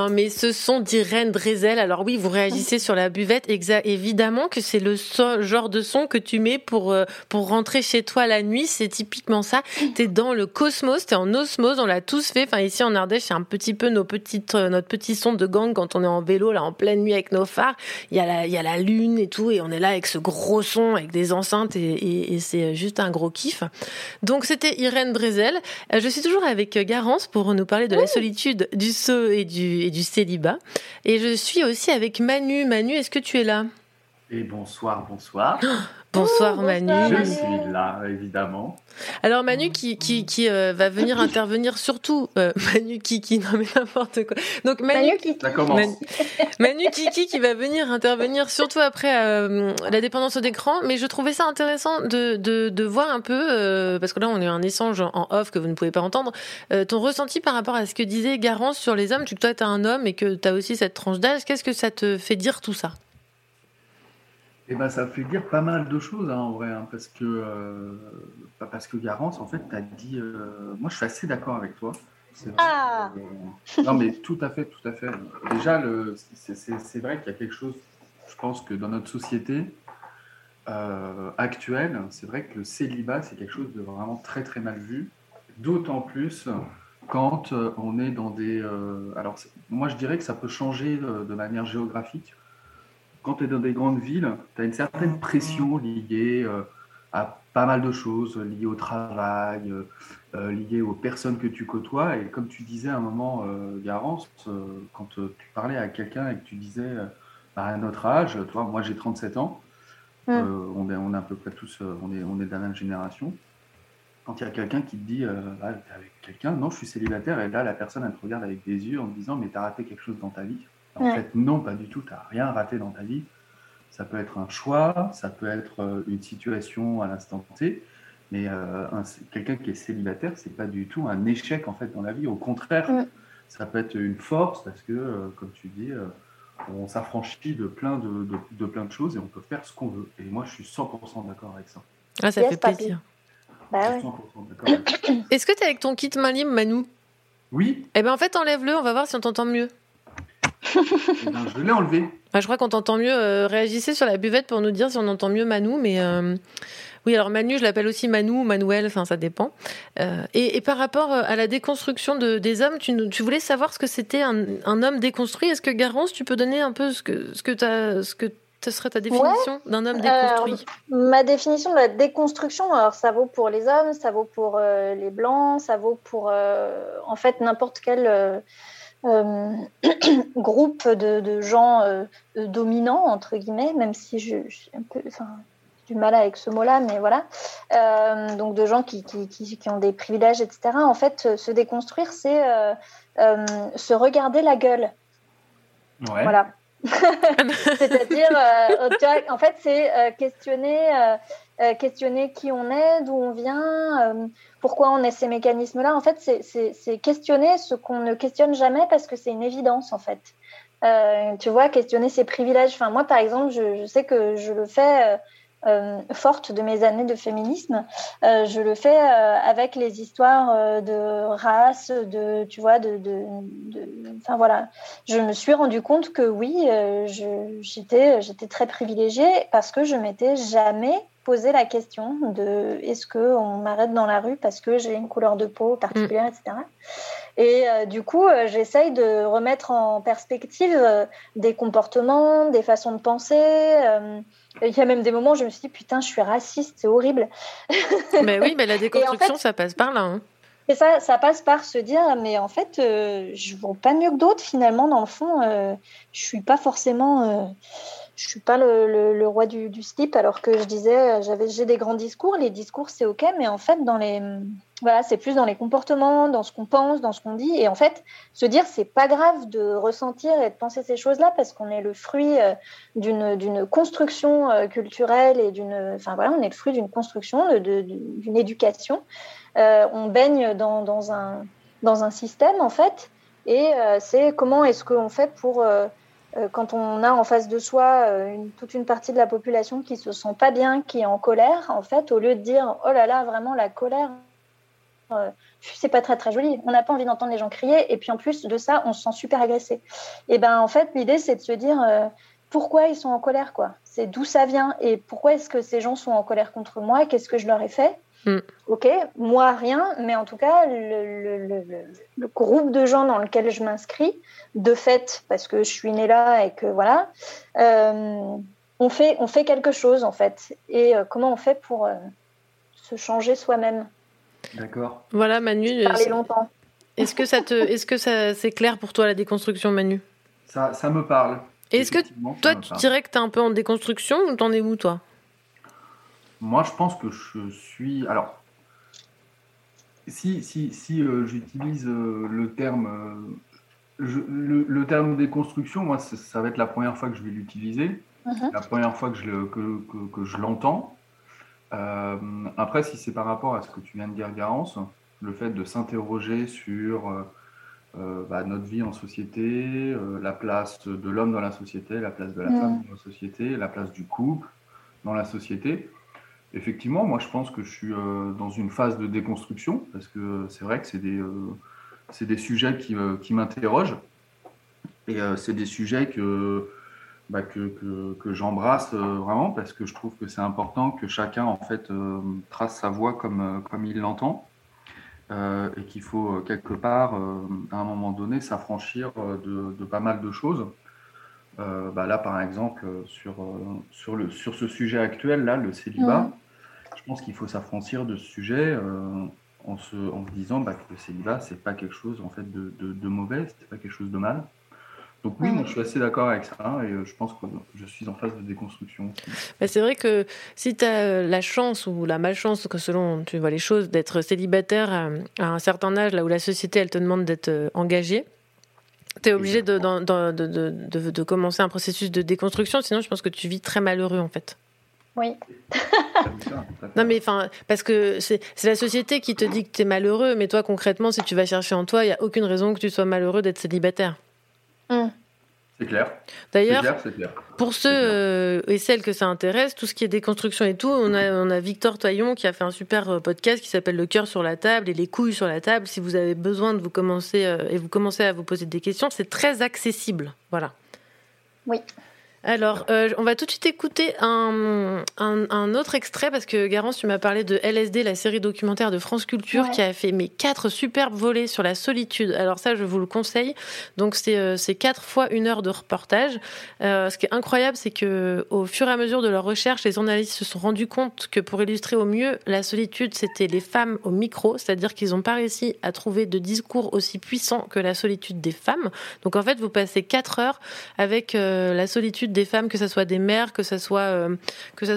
Non, mais ce son d'Irène Drezel. Alors oui, vous réagissez sur la buvette. Exa évidemment que c'est le so- genre de son que tu mets pour euh, pour rentrer chez toi la nuit. C'est typiquement ça. T'es dans le cosmos, t'es en osmose. On l'a tous fait. Enfin ici en Ardèche, c'est un petit peu nos petites euh, notre petit son de gang quand on est en vélo là en pleine nuit avec nos phares. Il y a la il y a la lune et tout et on est là avec ce gros son avec des enceintes et, et, et c'est juste un gros kiff. Donc c'était Irène Drezel. Euh, Je suis toujours avec euh, Garance pour nous parler de la solitude, du saut et du, et du célibat. Et je suis aussi avec Manu. Manu, est-ce que tu es là? Et bonsoir, bonsoir. Bonsoir Oh, Manu. bonsoir, Je suis là, évidemment. Alors Manu qui, qui, qui euh, va venir (coughs) intervenir surtout. euh, Manu Kiki, non mais n'importe quoi. Donc Manu, Ça commence. Manu, Manu Kiki qui va venir intervenir surtout après euh, la dépendance d'écran. Mais je trouvais ça intéressant de, de, de voir un peu, euh, parce que là on a eu un échange en off que vous ne pouvez pas entendre, euh, ton ressenti par rapport à ce que disait Garance sur les hommes. Tu toi tu es un homme et que tu as aussi cette tranche d'âge. Qu'est-ce que ça te fait dire tout ça? Eh ben, ça fait dire pas mal de choses hein, en vrai, hein, parce que euh, bah, parce que Garance, en fait, t'as dit. euh, moi, je suis assez d'accord avec toi. Vrai. Ah. Euh, non, mais tout à fait, tout à fait. Déjà, c'est, vrai qu'il y a quelque chose. Je pense que dans notre société actuelle, c'est vrai que le célibat, c'est quelque chose de vraiment très très mal vu. D'autant plus quand on est dans des. alors, moi, je dirais que ça peut changer de manière géographique quand tu es dans des grandes villes, tu as une certaine pression liée euh, à pas mal de choses, liées au travail, euh, euh, liées aux personnes que tu côtoies. Et comme tu disais à un moment, Garance, quand tu parlais à quelqu'un et que tu disais bah, à notre âge, toi, moi j'ai 37 ans, Mm. euh, on, est, on est à peu près tous, on, est, on est de la même génération. Quand il y a quelqu'un qui te dit, euh, ah, t'es avec quelqu'un, non, je suis célibataire, et là la personne elle te regarde avec des yeux en te disant, mais t'as raté quelque chose dans ta vie. En Ouais. fait, non, pas du tout. Tu n'as rien raté dans ta vie. Ça peut être un choix, ça peut être euh, une situation à l'instant T, mais euh, un- quelqu'un qui est célibataire, c'est pas du tout un échec en fait dans la vie. Au contraire, ça peut être une force parce que, euh, comme tu dis, euh, on s'affranchit de plein de, de, de plein de choses et on peut faire ce qu'on veut. Et moi, je suis 100% d'accord avec ça. Ah, ça Yes, fait plaisir. Bah Je ouais. suis 100% d'accord avec ça. (coughs) Est-ce que tu es avec ton kit main libre, Manu Oui, Eh ben en fait, enlève-le, on va voir si on t'entend mieux. Eh ben, je l'ai enlevé. Je crois qu'on t'entend mieux. Euh, réagissez sur la buvette pour nous dire si on entend mieux Manu, mais euh, oui, alors Manu, je l'appelle aussi Manu ou Manuel, enfin ça dépend. Euh, et, et par rapport à la déconstruction de, des hommes, tu, voulais savoir ce que c'était un, un homme déconstruit. Est-ce que Garance, tu peux donner un peu ce que ce que ce que ce serait ta définition d'un homme déconstruit? Ma définition de la déconstruction, alors ça vaut pour les hommes, ça vaut pour euh, les blancs, ça vaut pour euh, en fait n'importe quel (clears throat) groupe de, de gens euh, euh, dominants entre guillemets, même si je, suis un peu, enfin, du mal avec ce mot-là, mais voilà. Euh, donc de gens qui, qui, qui, qui ont des privilèges, etc. En fait, euh, se déconstruire, c'est euh, euh, se regarder la gueule. Ouais. Voilà. (laughs) C'est-à-dire, euh, en fait, c'est euh, questionner, euh, questionner qui on est, d'où on vient, euh, pourquoi on est ces mécanismes-là. En fait, c'est- questionner ce qu'on ne questionne jamais parce que c'est une évidence, en fait. Euh, tu vois, questionner ses privilèges. Enfin, moi, par exemple, je, sais que je le fais. forte de mes années de féminisme, je le fais avec les histoires de race, de tu vois, de, de, enfin voilà, je me suis rendu compte que oui, j'étais j'étais très privilégiée parce que je m'étais jamais posé la question de est-ce que on m'arrête dans la rue parce que j'ai une couleur de peau particulière, etc. Et euh, du coup, euh, j'essaye de remettre en perspective euh, des comportements, des façons de penser. il y a même des moments où je me suis dit putain, je suis raciste, c'est horrible. (laughs) Ben oui, ben la déconstruction, fait- ça passe par là. hein. Et ça, ça passe par se dire, mais en fait, je vaux pas mieux que d'autres finalement. Dans le fond, je suis pas forcément, je suis pas le, roi du, slip. Alors que je disais, euh, j'avais, j'ai des grands discours. Les discours, c'est ok, mais en fait, dans les, voilà, c'est plus dans les comportements, dans ce qu'on pense, dans ce qu'on dit. Et en fait, se dire, c'est pas grave de ressentir et de penser ces choses-là parce qu'on est le fruit euh, d'une construction euh, culturelle et d'une, enfin voilà, on est le fruit d'une construction, d'une éducation. On baigne dans, un, dans un système, en fait, et c'est comment est-ce qu'on fait pour, quand on a en face de soi euh, toute une partie de la population qui se sent pas bien, qui est en colère, en fait, au lieu de dire oh là là, vraiment la colère, euh, c'est pas très très joli, on n'a pas envie d'entendre les gens crier, et puis en plus de ça, on se sent super agressé. Et ben en fait, l'idée c'est de se dire euh, pourquoi ils sont en colère, quoi? C'est d'où ça vient, et pourquoi est-ce que ces gens sont en colère contre moi, qu'est-ce que je leur ai fait? Mm. Ok, moi rien, mais en tout cas, le, le- le- le- le groupe de gens dans lequel je m'inscris, de fait, parce que je suis née là et que voilà, euh, on, fait, on fait quelque chose en fait. Et euh, comment on fait pour euh, se changer soi-même? D'accord. Voilà, Manu. Parler c'est- longtemps. Est-ce que ça te, est-ce que ça c'est clair pour toi la déconstruction, Manu? Ça, ça me parle. Et Est-ce que toi, tu dirais que t'es un peu en déconstruction ou t'en es où, toi? Moi, je pense que je suis. Alors, si, si, si euh, j'utilise euh, le terme. euh, je- le, le terme déconstruction, moi, ça, va être la première fois que je vais l'utiliser, Mhm. la première fois que je, le- que, que- que je l'entends. Après, si c'est par rapport à ce que tu viens de dire, Garance, le fait de s'interroger sur bah, notre vie en société, la place de l'homme dans la société, la place de la Mhm. femme dans la société, la place du couple dans la société. Effectivement, moi je pense que je suis euh, dans une phase de déconstruction parce que c'est vrai que c'est des, euh, sujets qui, euh, m'interrogent et euh, c'est des sujets que, bah, j'embrasse euh, vraiment parce que je trouve que c'est important que chacun en fait euh, trace sa voie comme, euh, il l'entend euh, et qu'il faut euh, quelque part euh, à un moment donné s'affranchir euh, de pas mal de choses. Euh, bah là, par exemple, euh, sur, euh, sur, le, sur ce sujet actuel, là, le célibat, je pense qu'il faut s'affranchir de ce sujet euh, en, se, en se disant bah, que le célibat, c'est pas quelque chose en fait, de, de, de mauvais, c'est pas quelque chose de mal. Donc oui, moi, je suis assez d'accord avec ça et euh, je pense que je suis en phase de déconstruction. Bah, C'est vrai que si tu as la chance ou la malchance, que selon tu vois les choses, d'être célibataire à, à un certain âge, là où la société elle te demande d'être euh, engagé, tu es obligé de, de, de, de- de commencer un processus de déconstruction, sinon je pense que tu vis très malheureux en fait. Oui. (laughs) Non mais enfin, parce que c'est c'est la société qui te dit que tu es malheureux, mais toi concrètement, si tu vas chercher en toi, il n'y a aucune raison que tu sois malheureux d'être célibataire. C'est clair. D'ailleurs. Pour ceux euh, et celles que ça intéresse, tout ce qui est déconstruction et tout, on a, on a Victor Toyon qui a fait un super euh, podcast qui s'appelle Le cœur sur la table et les couilles sur la table. Si vous avez besoin de vous commencer euh, et vous commencez à vous poser des questions, c'est très accessible. Voilà. Oui. Alors, euh, on va tout de suite écouter un, un, un autre extrait parce que Garance, tu m'as parlé de LSD, la série documentaire de France Culture Ouais. qui a fait mes quatre superbes volets sur la solitude. Alors ça, je vous le conseille. Donc c'est euh, quatre fois une heure de reportage. Euh, ce qui est incroyable, c'est que au fur et à mesure de leurs recherches, les journalistes se sont rendus compte que pour illustrer au mieux la solitude, c'était les femmes au micro, c'est-à-dire qu'ils n'ont pas réussi à trouver de discours aussi puissants que la solitude des femmes. Donc en fait, vous passez quatre heures avec la solitude des femmes, que ce soit des mères, que ce soit euh,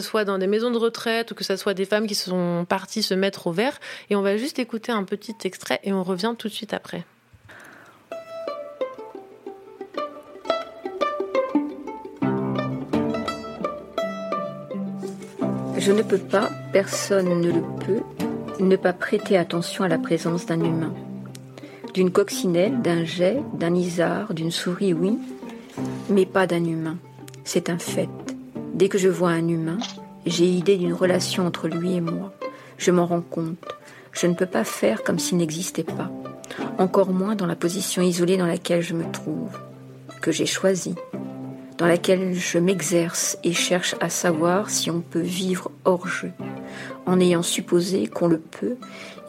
soit dans des maisons de retraite ou que ce soit des femmes qui sont parties se mettre au vert. Et on va juste écouter un petit extrait et on revient tout de suite après. Je ne peux pas, personne ne le peut, ne pas prêter attention à la présence d'un humain. D'une coccinelle, d'un jet, d'un isard, d'une souris, oui, mais pas d'un humain. C'est un fait. Dès que je vois un humain, j'ai idée d'une relation entre lui et moi. Je m'en rends compte. Je ne peux pas faire comme s'il n'existait pas. Encore moins dans la position isolée dans laquelle je me trouve, que j'ai choisie dans laquelle je m'exerce et cherche à savoir si on peut vivre hors jeu, en ayant supposé qu'on le peut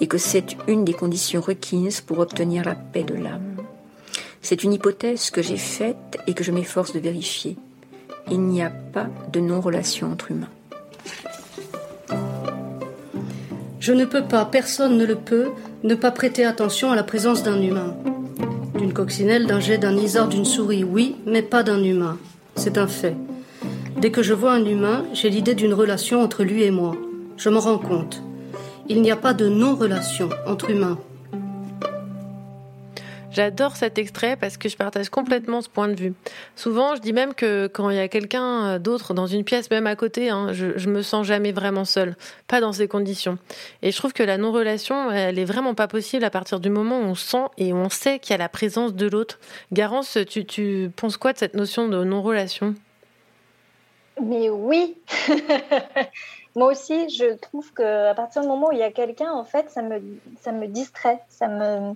et que c'est une des conditions requises pour obtenir la paix de l'âme. C'est une hypothèse que j'ai faite et que je m'efforce de vérifier. Il n'y a pas de non-relation entre humains. Je ne peux pas, personne ne le peut, ne pas prêter attention à la présence d'un humain. D'une coccinelle, d'un jet, d'un isard, d'une souris, oui, mais pas d'un humain. C'est un fait. Dès que je vois un humain, j'ai l'idée d'une relation entre lui et moi. Je m'en rends compte. Il n'y a pas de non-relation entre humains. J'adore cet extrait parce que je partage complètement ce point de vue. Souvent, je dis même que quand il y a quelqu'un d'autre dans une pièce, même à côté, hein, je, je me sens jamais vraiment seule, pas dans ces conditions. Et je trouve que la non-relation, elle est vraiment pas possible à partir du moment où on sent et on sait qu'il y a la présence de l'autre. Garance, tu, tu penses quoi de cette notion de non-relation? Mais oui (laughs) Moi aussi, je trouve que à partir du moment où il y a quelqu'un, en fait, ça me, ça me distrait. Ça me...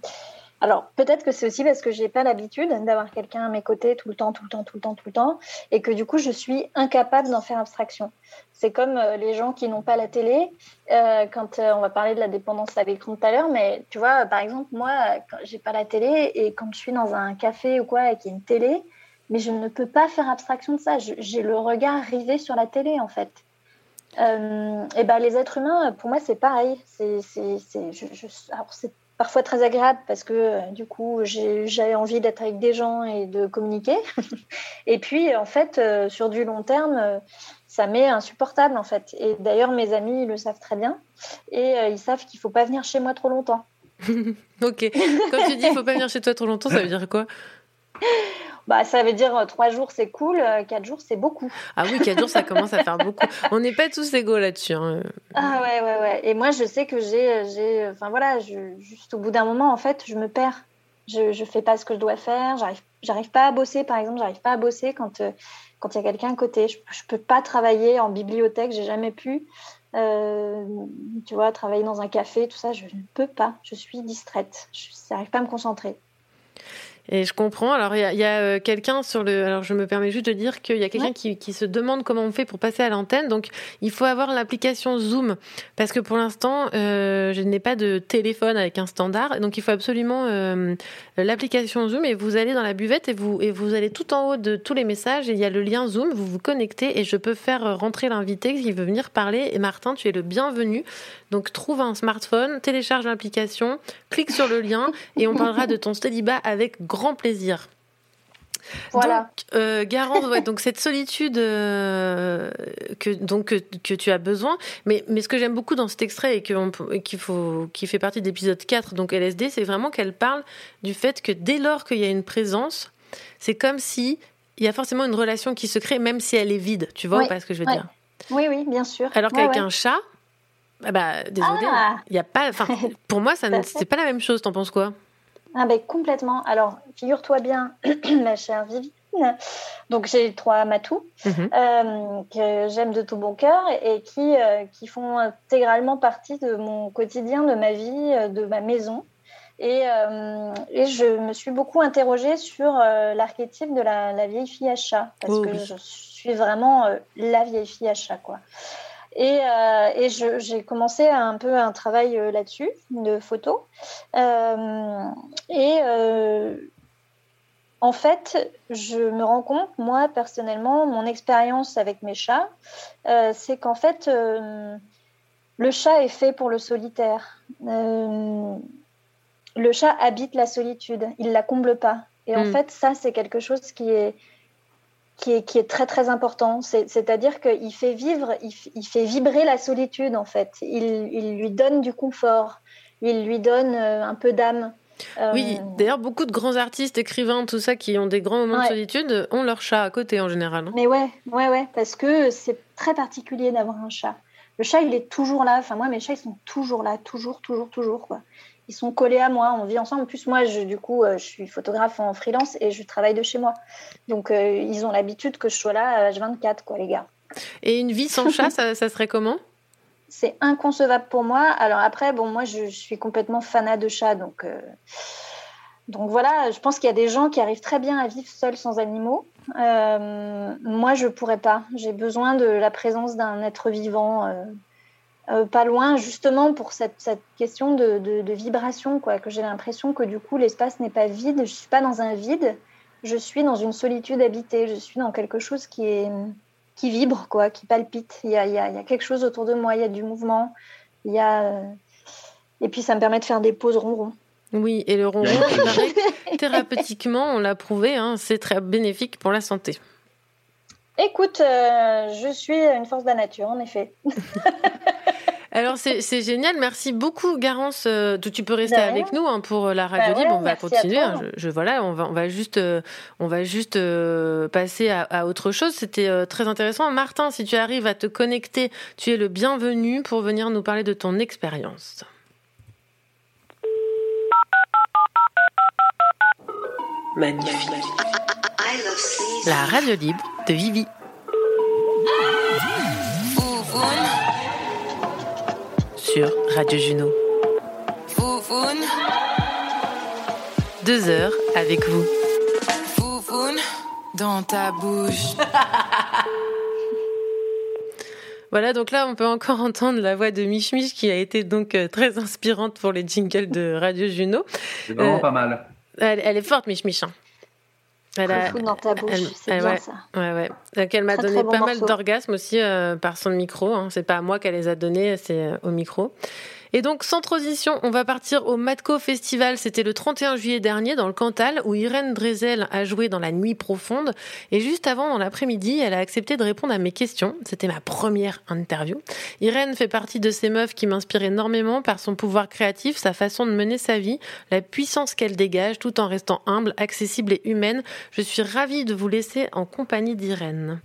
Alors, peut-être que c'est aussi parce que j'ai pas l'habitude d'avoir quelqu'un à mes côtés tout le temps, tout le temps, tout le temps, tout le temps, et que du coup, je suis incapable d'en faire abstraction. C'est comme euh, les gens qui n'ont pas la télé, euh, quand euh, on va parler de la dépendance à l'écran tout à l'heure, mais tu vois, par exemple, moi, quand j'ai pas la télé, et quand je suis dans un café ou quoi, et qu'il y a une télé, mais je ne peux pas faire abstraction de ça. J'ai le regard rivé sur la télé, en fait. Euh, et ben les êtres humains, pour moi, c'est pareil. C'est, alors c'est parfois très agréable parce que euh, du coup j'ai envie d'être avec des gens et de communiquer. (laughs) et puis en fait euh, sur du long terme, euh, ça m'est insupportable en fait. Et d'ailleurs mes amis le savent très bien et ils savent qu'il faut pas venir chez moi trop longtemps. (laughs) Ok. Quand tu dis il faut pas venir chez toi trop longtemps, ça veut dire quoi? Bah ça veut dire euh, trois jours c'est cool, euh, quatre jours c'est beaucoup. Ah oui, 4 jours, ça (laughs) commence à faire beaucoup. On n'est pas tous égaux là-dessus. hein. Ah ouais, ouais, ouais. Et moi, je sais que j'ai, j'ai, enfin voilà, je, juste au bout d'un moment, en fait, je me perds. Je, je fais pas ce que je dois faire. J'arrive, j'arrive pas à bosser, par exemple. J'arrive pas à bosser quand euh, quand il y a quelqu'un à côté. Je, je peux pas travailler en bibliothèque. J'ai jamais pu. Euh, tu vois, travailler dans un café, tout ça, je ne peux pas. Je suis distraite. Je n'arrive pas à me concentrer. Et je comprends. Alors, il y a, euh, quelqu'un sur le. Alors, je me permets juste de dire qu'il y a quelqu'un qui, qui se demande comment on fait pour passer à l'antenne. Donc, il faut avoir l'application Zoom. Parce que pour l'instant, euh, je n'ai pas de téléphone avec un standard. Donc, il faut absolument euh, l'application Zoom. Et vous allez dans la buvette et vous, et vous allez tout en haut de tous les messages. Et il y a le lien Zoom. Vous vous connectez et je peux faire rentrer l'invité qui veut venir parler. Et Martin, tu es le bienvenu. Donc, trouve un smartphone, télécharge l'application, clique sur le lien et on parlera de ton célibat avec grand plaisir. Voilà. Donc, euh, Garance, ouais, donc cette solitude euh, que, donc, que, que tu as besoin. Mais, mais ce que j'aime beaucoup dans cet extrait et qu'il faut, qui fait partie de l'épisode 4, donc LSD, c'est vraiment qu'elle parle du fait que dès lors qu'il y a une présence, c'est comme si il y a forcément une relation qui se crée, même si elle est vide. Tu vois Oui, ou pas ce que je veux ouais. dire? Oui, oui, bien sûr. Alors qu'avec ouais. un chat, ah bah, désolé, Ah. il y a pas. Enfin, (laughs) pour moi, ça c'est pas la même chose. T'en penses quoi? Ah ben complètement. Alors, figure-toi bien, (clears throat) ma chère Vivine, donc j'ai trois matous Mhm. euh, que j'aime de tout bon cœur et qui, euh, qui font intégralement partie de mon quotidien, de ma vie, euh, de ma maison. Et, euh, et je me suis beaucoup interrogée sur l'archétype de la, la vieille fille à chat, parce Oh que oui. je suis vraiment la vieille fille à chat, quoi. Et, euh, et j'ai commencé un peu un travail euh, là-dessus, de photo. Euh, et euh, en fait, je me rends compte, moi, personnellement, mon expérience avec mes chats, c'est qu'en fait, le chat est fait pour le solitaire. Le chat habite la solitude, il la comble pas. Et en Mm. fait, ça, c'est quelque chose qui est, qui est, qui est très très important. C'est- C'est-à-dire qu'il fait vivre, il, il fait vibrer la solitude en fait. Il, il lui donne du confort, il lui donne euh, un peu d'âme. Euh, Oui, d'ailleurs, beaucoup de grands artistes, écrivains, tout ça, qui ont des grands moments Ouais. de solitude, ont leur chat à côté en général. hein. Mais ouais, ouais, ouais, parce que c'est très particulier d'avoir un chat. Le chat, il est toujours là. Enfin, moi, mes chats, ils sont toujours là, toujours, toujours, toujours, quoi. Ils sont collés à moi, on vit ensemble. En plus, moi, je, du coup, euh, je suis photographe en freelance et je travaille de chez moi. Donc, euh, ils ont l'habitude que je sois là à H24, quoi, les gars. Et une vie sans chat, (laughs) ça, ça serait comment? C'est inconcevable pour moi. Alors après, bon, moi, je, je suis complètement fanat de chats, donc, euh, donc voilà. Je pense qu'il y a des gens qui arrivent très bien à vivre seuls sans animaux. Euh, moi, je pourrais pas. J'ai besoin de la présence d'un être vivant, euh, euh, pas loin, justement pour cette, cette question de, de, de vibration, quoi. Que j'ai l'impression que du coup, l'espace n'est pas vide. Je suis pas dans un vide. Je suis dans une solitude habitée. Je suis dans quelque chose qui est qui vibre, quoi, qui palpite. Il y a, il y a- il y a quelque chose autour de moi, il y a du mouvement. Il y a... euh, Et puis ça me permet de faire des pauses ronron. Oui, et le ronron, (laughs) thérapeutiquement, on l'a prouvé, hein, c'est très bénéfique pour la santé. Écoute, euh, je suis une force de la nature, en effet. (laughs) Alors c'est génial, merci beaucoup Garance. Euh, tu peux rester avec nous hein, pour la radio Bah ouais, libre. On va continuer. toi. hein. Je, je- voilà, on va on va juste euh, on va juste euh, passer à, à autre chose. C'était euh, très intéressant. Martin, si tu arrives à te connecter, tu es le bienvenu pour venir nous parler de ton expérience. Magnifique. La radio libre de Vivi. Sur Radio Juno. Foufoune, Deux heures avec vous. foufoune, dans ta bouche. (laughs) Voilà, donc là, on peut encore entendre la voix de Mich Mich qui a été donc euh, très inspirante pour les jingles de Radio Juno. C'est vraiment Euh, pas mal. Elle, elle est forte, Mich Mich. hein. Elle a- dans ta bouche, elle- c'est elle- bien ouais, ça. Ouais, ouais. Donc, elle m'a donné très bon pas mal d'orgasmes aussi euh, par son micro. Hein. C'est pas à moi qu'elle les a donnés, c'est euh, au micro. Et donc, sans transition, on va partir au Matco Festival. C'était le 31 juillet dernier dans le Cantal où Irène Drezel a joué dans la nuit profonde. Et juste avant, dans l'après-midi, elle a accepté de répondre à mes questions. C'était ma première interview. Irène fait partie de ces meufs qui m'inspirent énormément par son pouvoir créatif, sa façon de mener sa vie, la puissance qu'elle dégage tout en restant humble, accessible et humaine. Je suis ravie de vous laisser en compagnie d'Irène.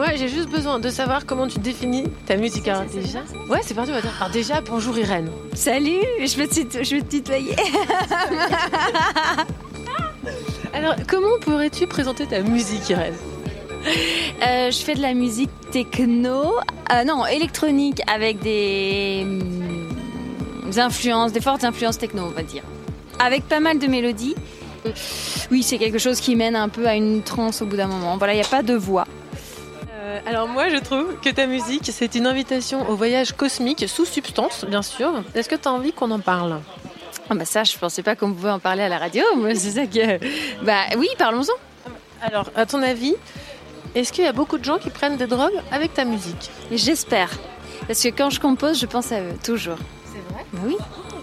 Moi, j'ai juste besoin de savoir comment tu définis ta musique. Alors, déjà Ouais, c'est parti, on va dire. Alors, déjà, bonjour Irène. Salut, je vais te, je vais te tutoyer. Alors, comment pourrais-tu présenter ta musique, Irène? Euh, je fais de la musique techno, euh, non, électronique avec des, hum, influences, des fortes influences techno, on va dire. Avec pas mal de mélodies. Oui, c'est quelque chose qui mène un peu à une transe au bout d'un moment. Voilà, il n'y a pas de voix. Euh, alors moi je trouve que ta musique c'est une invitation au voyage cosmique sous substance bien sûr. Est-ce que tu as envie qu'on en parle? Ah bah ça, je pensais pas qu'on pouvait en parler à la radio. Moi, c'est ça que. Bah oui, parlons-en. Alors à ton avis, est-ce qu'il y a beaucoup de gens qui prennent des drogues avec ta musique? J'espère. Parce que quand je compose, je pense à eux, toujours. C'est vrai? Oui.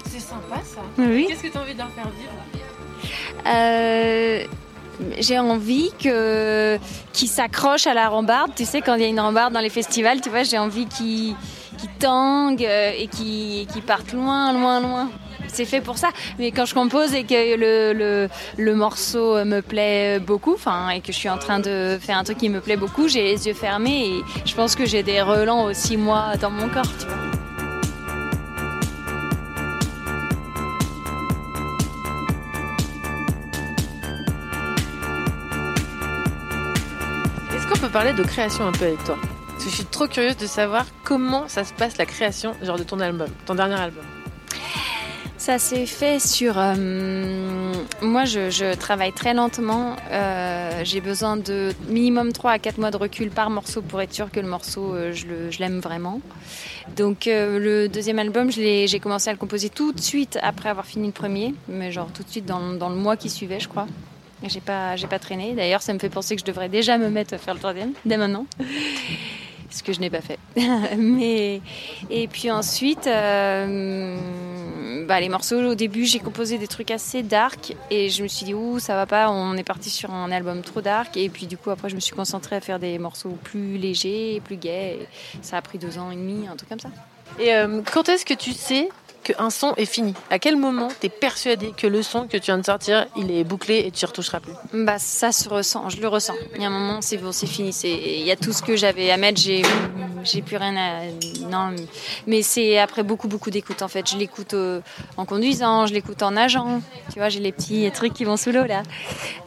C'est sympa ça. Oui. Qu'est-ce que tu as envie d'en faire vivre? Euh, j'ai envie que qu'ils s'accrochent à la rambarde. Tu sais, quand il y a une rambarde dans les festivals, tu vois, j'ai envie qu'ils qu'ils tanguent euh, et qu'ils qu'ils partent loin, loin, loin. C'est fait pour ça. Mais quand je compose et que le, morceau me plaît beaucoup, enfin, et que je suis en train de faire un truc qui me plaît beaucoup, j'ai les yeux fermés et je pense que j'ai des relents aussi, moi, dans mon corps. Parler de création un peu avec toi Parce que je suis trop curieuse de savoir comment ça se passe la création genre de ton album, ton dernier album. Ça s'est fait sur. euh, moi, je, travaille très lentement. Euh, J'ai besoin de minimum 3 à 4 mois de recul par morceau pour être sûr que le morceau, euh, je l'aime vraiment. Donc, le deuxième album, j'ai commencé à le composer tout de suite après avoir fini le premier, mais genre tout de suite dans le mois qui suivait, je crois. J'ai pas, j'ai pas traîné. D'ailleurs, ça me fait penser que je devrais déjà me mettre à faire le troisième dès maintenant ce que je n'ai pas fait. (laughs) Mais et puis ensuite, euh, bah, les morceaux au début, j'ai composé des trucs assez dark et je me suis dit ouh ça va pas, on est parti sur un album trop dark et puis du coup après je me suis concentrée à faire des morceaux plus légers, plus gays. Ça a pris deux ans et demi, un truc comme ça. Et euh, quand est-ce que tu sais qu'un son est fini À quel moment tu es persuadé que le son que tu viens de sortir, il est bouclé et tu ne retoucheras plus? Bah ça se ressent, je le ressens. Il y a un moment, c'est bon, c'est fini. Il y a tout ce que j'avais à mettre, j'ai, j'ai plus rien à, non. Mais c'est après beaucoup, beaucoup d'écoute en fait. Je l'écoute euh, en conduisant, je l'écoute en nageant. Tu vois, j'ai les petits trucs qui vont sous l'eau là.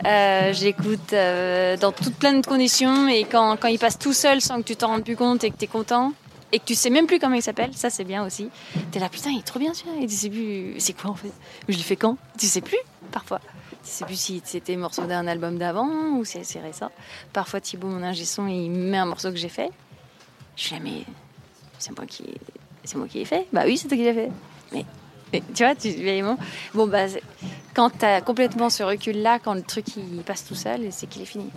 Euh, je l'écoute euh, dans toutes plein de conditions et quand, quand il passe tout seul sans que tu t'en rendes plus compte et que tu es content. Et que tu sais même plus comment il s'appelle, ça c'est bien aussi. T'es là, putain, il est trop bien celui-là. Et tu sais plus, c'est quoi en fait? Je l'ai fait quand? Tu sais plus, parfois. Tu sais plus si c'était morceau d'un album d'avant ou c'est récent. Parfois Thibaut, mon ingé son, il met un morceau que j'ai fait. Je suis là, mais c'est moi qui, c'est moi qui l'ai fait. Bah oui, c'est toi qui l'as fait. Mais, tu vois, tu. Bon bah, quand t'as complètement ce recul-là, quand le truc il passe tout seul, c'est qu'il est fini.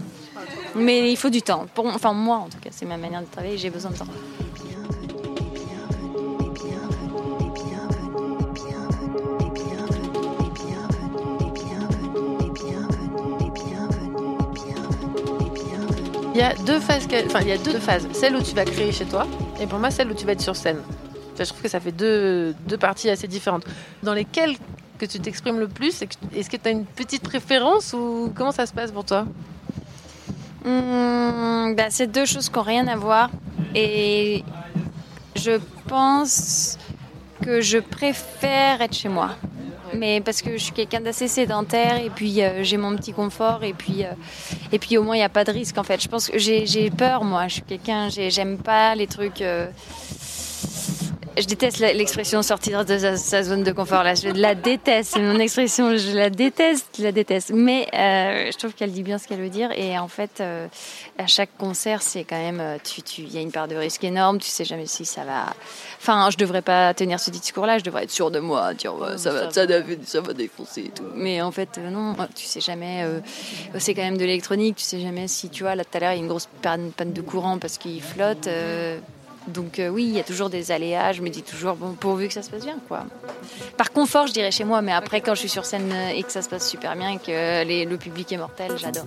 Mais il faut du temps. Enfin moi en tout cas, c'est ma manière de travailler. J'ai besoin de temps. Il y a deux phases, enfin il y a deux phases. Celle où tu vas créer chez toi, et pour moi celle où tu vas être sur scène. Je trouve que ça fait deux, deux parties assez différentes. Dans lesquelles que tu t'exprimes le plus, est-ce que- tu as une petite préférence ou comment ça se passe pour toi? Bah, c'est deux choses qui n'ont rien à voir. Et je pense que je préfère être chez moi. Mais parce que je suis quelqu'un d'assez sédentaire et puis euh, j'ai mon petit confort et puis, euh, et puis au moins il n'y a pas de risque en fait. Je pense que j'ai peur moi. Je suis quelqu'un, j'ai- j'aime pas les trucs. Je déteste l'expression sortir de sa, sa zone de confort. Là, je la déteste. C'est mon expression. Je la déteste, je la déteste. Mais euh, je trouve qu'elle dit bien ce qu'elle veut dire. Et en fait, euh, à chaque concert, c'est quand même, euh, tu, il y a une part de risque énorme. Tu sais jamais si ça va. Enfin, je devrais pas tenir ce discours-là. Je devrais être sûre de moi, dire ouais, ça va, ça, va, ça va défoncer et tout. Mais en fait, euh, non. Tu sais jamais. c'est quand même de l'électronique. Tu sais jamais si tu vois. Là, tout à l'heure, il y a une grosse panne, panne de courant parce qu'il flotte. Donc euh, oui, il y a toujours des aléas. Je me dis toujours bon, pourvu que ça se passe bien, quoi. Par confort, je dirais chez moi, mais après quand je suis sur scène euh, et que ça se passe super bien et que euh, les- le public est mortel, j'adore.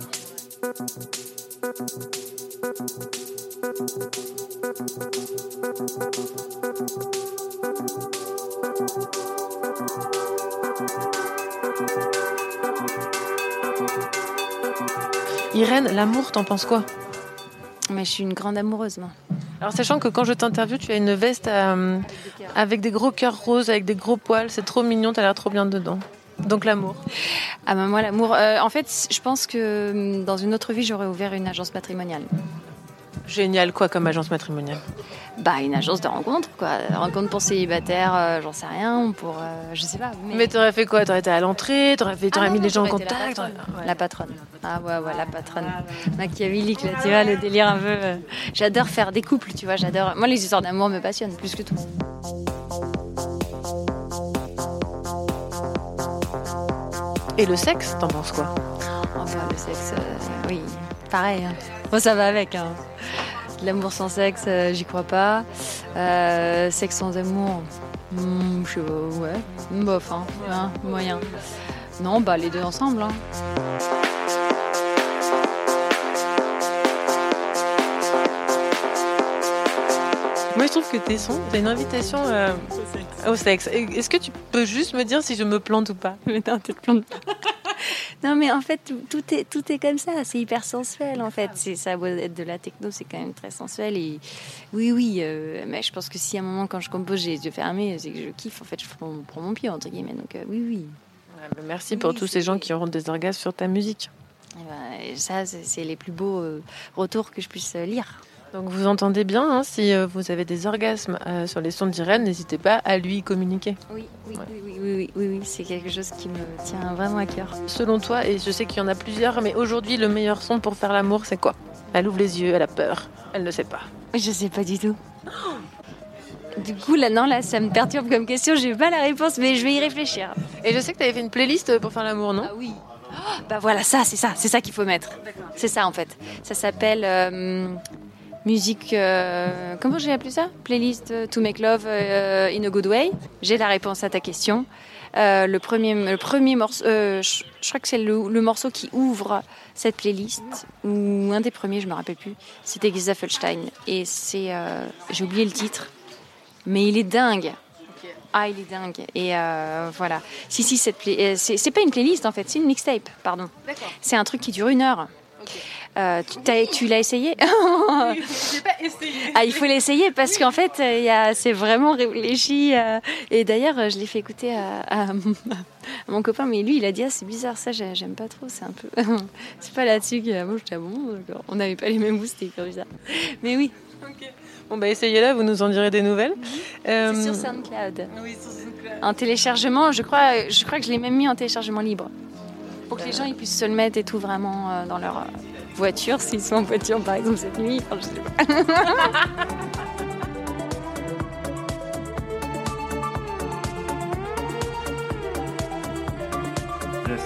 Irène, l'amour, t'en penses quoi? Mais je suis une grande amoureuse, moi. Alors, sachant que quand je t'interviewe, tu as une veste euh, avec des gros cœurs roses, avec des gros poils, c'est trop mignon, t'as l'air trop bien dedans. Donc, l'amour. Ah ben moi, l'amour. euh, en fait, je pense que hum, dans une autre vie, j'aurais ouvert une agence matrimoniale. Génial, quoi, comme agence matrimoniale? Bah, une agence de rencontre, quoi. Rencontre pour célibataires, euh, j'en sais rien, pour. euh, je sais pas. Mais t'aurais fait quoi? T'aurais été à l'entrée, t'aurais fait, t'aurais Ah mis non, les gens en contact? La patronne. Ah ouais, ouais, la patronne. Machiavélique, là, tu vois, le délire un peu. euh, J'adore faire des couples, tu vois, j'adore. Moi, les histoires d'amour me passionnent plus que tout. Et le sexe, t'en penses quoi? Bah, le sexe, oui, pareil. hein. Moi, ça va avec. Hein. L'amour sans sexe, euh, j'y crois pas. Euh, sexe sans amour, hmm, je sais pas, ouais, bof, hein, hein, moyen. Non, bah les deux ensemble. Hein. Moi, je trouve que tes sons, t'as une invitation euh, au sexe. Est-ce que tu peux juste me dire si je me plante ou pas? (laughs) Mais non, tu te plantes pas. Non, mais en fait, tout, est, tout est comme ça. C'est hyper sensuel, en fait. C'est ça, être de la techno, c'est quand même très sensuel. Et oui, oui, euh, mais je pense que si à un moment, quand je compose, j'ai les yeux fermés, c'est que je kiffe. En fait, je prends, prends mon pied, entre guillemets. Donc, euh, oui, oui. Ouais, Merci pour tous ces gens qui auront des orgasmes sur ta musique. Et ben, et ça, c'est les plus beaux euh, retours que je puisse lire. Donc vous entendez bien, hein, si euh, vous avez des orgasmes euh, sur les sons d'Irène, n'hésitez pas à lui communiquer. Oui, oui, oui, oui, oui, oui, oui, oui, c'est quelque chose qui me tient vraiment à cœur. Selon toi, et je sais qu'il y en a plusieurs, mais aujourd'hui le meilleur son pour faire l'amour, c'est quoi? Elle ouvre les yeux, elle a peur, elle ne sait pas. Je sais pas du tout. Du coup, là, non, là, ça me perturbe comme question. J'ai pas la réponse, mais je vais y réfléchir. Et je sais que tu avais fait une playlist pour faire l'amour, non? Ah oui. Oh, bah voilà, ça, c'est ça, c'est ça qu'il faut mettre. C'est ça en fait. Ça s'appelle euh, musique. euh, comment j'ai appelé ça? Playlist euh, to make love euh, in a good way. J'ai la réponse à ta question. Euh, le premier, le premier morceau, je, je crois que c'est le, le morceau qui ouvre cette playlist ou un des premiers, je me rappelle plus. C'était Felstein et c'est, j'ai oublié le titre, mais il est dingue. Ah, il est dingue. Et euh, voilà. Si, si, c'est pas une playlist en fait, c'est une mixtape, pardon. C'est un truc qui dure une heure. Euh, tu l'as essayé? (laughs) J'ai pas essayé. Ah, il faut l'essayer parce qu'en fait, euh, c'est vraiment réfléchi. euh, et d'ailleurs, je l'ai fait écouter à, à mon- (laughs) à mon copain, mais lui, il a dit ah, c'est bizarre, ça, j'ai- j'aime pas trop. C'est un peu, (laughs) c'est pas là-dessus que moi je dis ah bon. On n'avait pas les mêmes goûts, c'était comme ça. Mais oui, Bon bah essayez-la, vous nous en direz des nouvelles. Euh, c'est sur SoundCloud. En téléchargement, je crois, je crois que je l'ai même mis en téléchargement libre. Pour que les gens ils puissent se le mettre et tout vraiment dans leur voiture, s'ils sont en voiture par exemple cette nuit. Enfin, je sais pas. Yes.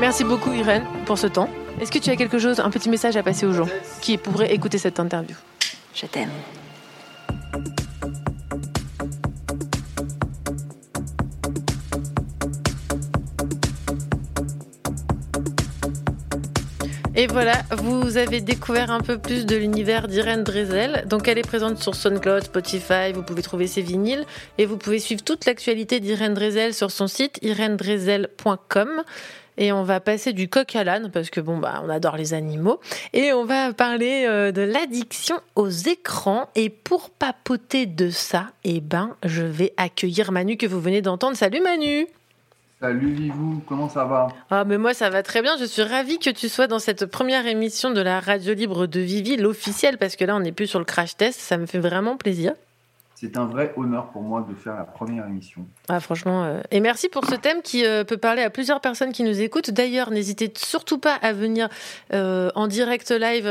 Merci beaucoup Irène pour ce temps. Est-ce que tu as quelque chose, un petit message à passer aux gens qui pourraient écouter cette interview? Je t'aime. Et voilà, vous avez découvert un peu plus de l'univers d'Irène Drezel. Donc elle est présente sur SoundCloud, Spotify, vous pouvez trouver ses vinyles et vous pouvez suivre toute l'actualité d'Irène Drezel sur son site irenedrezel.com. Et on va passer du coq à l'âne parce que bon bah on adore les animaux et on va parler euh, de l'addiction aux écrans et pour papoter de ça, eh ben je vais accueillir Manu que vous venez d'entendre. Salut Manu. Salut Vivou, comment ça va? Ah, mais moi, ça va très bien. Je suis ravie que tu sois dans cette première émission de la radio libre de Vivi, l'officielle, parce que là, on n'est plus sur le crash test. Ça me fait vraiment plaisir. C'est un vrai honneur pour moi de faire la première émission. Ah, franchement. euh, Et merci pour ce thème qui euh, peut parler à plusieurs personnes qui nous écoutent. D'ailleurs, n'hésitez surtout pas à venir euh, en direct live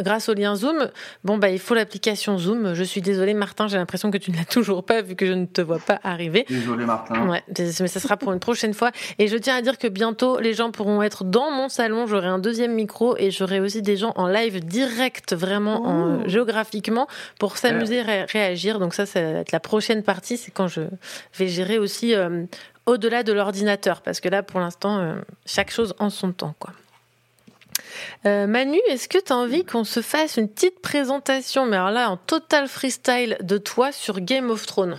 grâce au lien Zoom. Bon, bah, il faut l'application Zoom. Je suis désolée, Martin, j'ai l'impression que tu ne l'as (laughs) toujours pas vu que je ne te vois pas arriver. Désolé Martin. Ouais, mais ça sera pour une prochaine fois. Et je tiens à dire que bientôt, les gens pourront être dans mon salon. J'aurai un deuxième micro et j'aurai aussi des gens en live direct, vraiment en- géographiquement, pour s'amuser, ré- réagir. Donc ça, ça va être la prochaine partie. C'est quand je vais gérer aussi euh, au-delà de l'ordinateur. Parce que là, pour l'instant, euh, chaque chose en son temps, quoi. Euh, Manu, est-ce que tu as envie qu'on se fasse une petite présentation, mais alors là, en total freestyle de toi sur Game of Thrones?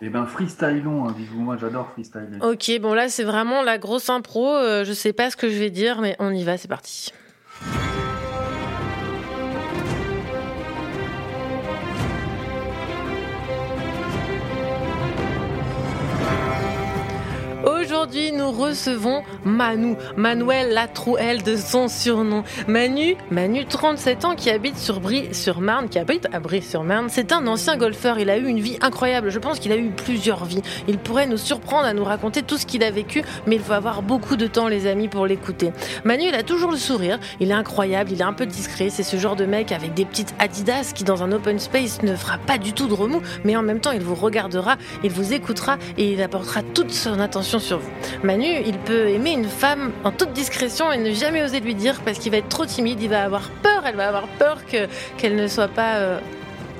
Eh ben freestylons, hein, Vivou, moi j'adore freestyler. Ok, bon là c'est vraiment la grosse impro. euh, je sais pas ce que je vais dire, mais on y va, c'est parti. Aujourd'hui, nous recevons Manu, Manuel Latrouel de son surnom. Manu, Manu, 37 ans, qui habite sur Brie-sur-Marne, qui habite à Brie-sur-Marne. C'est un ancien golfeur. Il a eu une vie incroyable. Je pense qu'il a eu plusieurs vies. Il pourrait nous surprendre à nous raconter tout ce qu'il a vécu, mais il faut avoir beaucoup de temps, les amis, pour l'écouter. Manu, il a toujours le sourire. Il est incroyable. Il est un peu discret. C'est ce genre de mec avec des petites Adidas qui, dans un open space, ne fera pas du tout de remous, mais en même temps, il vous regardera, il vous écoutera et il apportera toute son attention sur vous. Manu, il peut aimer une femme en toute discrétion et ne jamais oser lui dire parce qu'il va être trop timide, il va avoir peur, elle va avoir peur que qu'elle ne soit pas euh,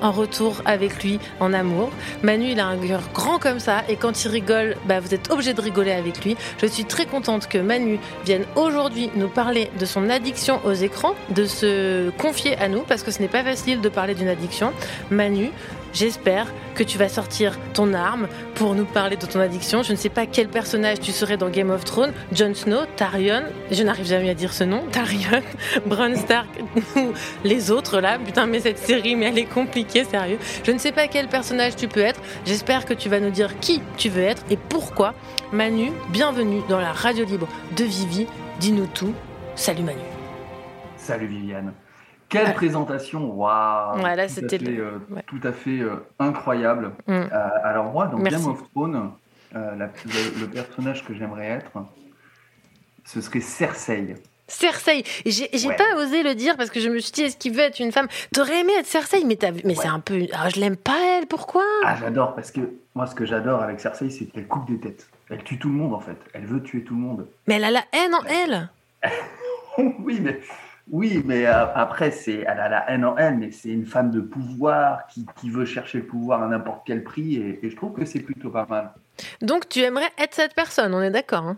en retour avec lui en amour. Manu, il a un cœur grand comme ça et quand il rigole, bah, vous êtes obligé de rigoler avec lui. Je suis très contente que Manu vienne aujourd'hui nous parler de son addiction aux écrans, de se confier à nous parce que ce n'est pas facile de parler d'une addiction. Manu, J'espère que tu vas sortir ton arme pour nous parler de ton addiction. Je ne sais pas quel personnage tu serais dans Game of Thrones. Jon Snow, Tyrion, je n'arrive jamais à dire ce nom. (laughs) Tyrion, Bran Stark (laughs) ou les autres là. Putain, mais cette série, mais elle est compliquée, sérieux. Je ne sais pas quel personnage tu peux être. J'espère que tu vas nous dire qui tu veux être et pourquoi. Manu, bienvenue dans la radio libre de Vivi. Dis-nous tout. Salut Manu. Salut Viviane. Quelle présentation Waouh Ouais, Tout le- euh, ouais. Tout à fait euh, incroyable. Mm. Euh, alors moi, dans Merci. Game of Thrones, la- le, le personnage que j'aimerais être, ce serait Cersei. Cersei, j'ai Ouais. pas osé le dire parce que je me suis dit est-ce qu'il veut être une femme? T'aurais aimé être Cersei, mais c'est un peu. Ah, je l'aime pas elle, pourquoi? Ah, j'adore, parce que moi, ce que j'adore avec Cersei, c'est qu'elle coupe des têtes. Elle tue tout le monde, en fait. Elle veut tuer tout le monde. Mais elle a la haine en elle. (laughs) oui, mais, oui, mais euh, après, c'est, elle a la haine en elle, mais c'est une femme de pouvoir qui, qui veut chercher le pouvoir à n'importe quel prix, et, et je trouve que c'est plutôt pas mal. Donc tu aimerais être cette personne, on est d'accord. hein?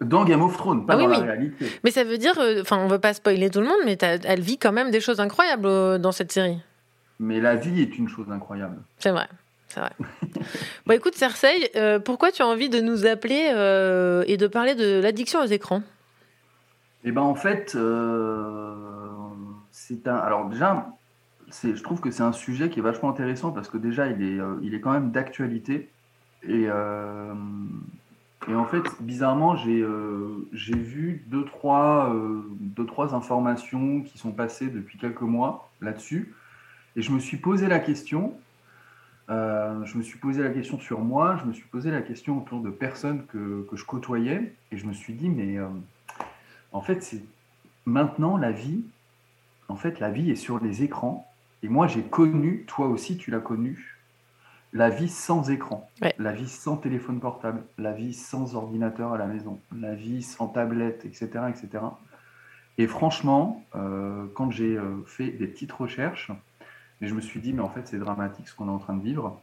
Dans Game of Thrones, pas Ah oui, dans la oui. réalité. mais ça veut dire, euh, enfin, on veut pas spoiler tout le monde, mais elle vit quand même des choses incroyables euh, dans cette série. Mais la vie est une chose incroyable. C'est vrai. C'est vrai. (laughs) bon, écoute, Cersei, euh, pourquoi tu as envie de nous appeler euh, et de parler de l'addiction aux écrans? Et ben en fait, euh, c'est un. Alors déjà, c'est, je trouve que c'est un sujet qui est vachement intéressant parce que déjà, il est, euh, il est quand même d'actualité. Et, euh, et en fait, bizarrement, j'ai, j'ai vu deux trois, deux, trois informations qui sont passées depuis quelques mois là-dessus. Et je me suis posé la question. je me suis posé la question sur moi, je me suis posé la question autour de personnes que, que je côtoyais, et je me suis dit, mais en fait, c'est maintenant la vie. En fait, la vie est sur les écrans. Et moi, j'ai connu, toi aussi, tu l'as connu, la vie sans écran, la vie sans téléphone portable, la vie sans ordinateur à la maison, la vie sans tablette, etc., etc. Et franchement, euh, quand j'ai euh, fait des petites recherches, et je me suis dit, mais en fait, c'est dramatique ce qu'on est en train de vivre.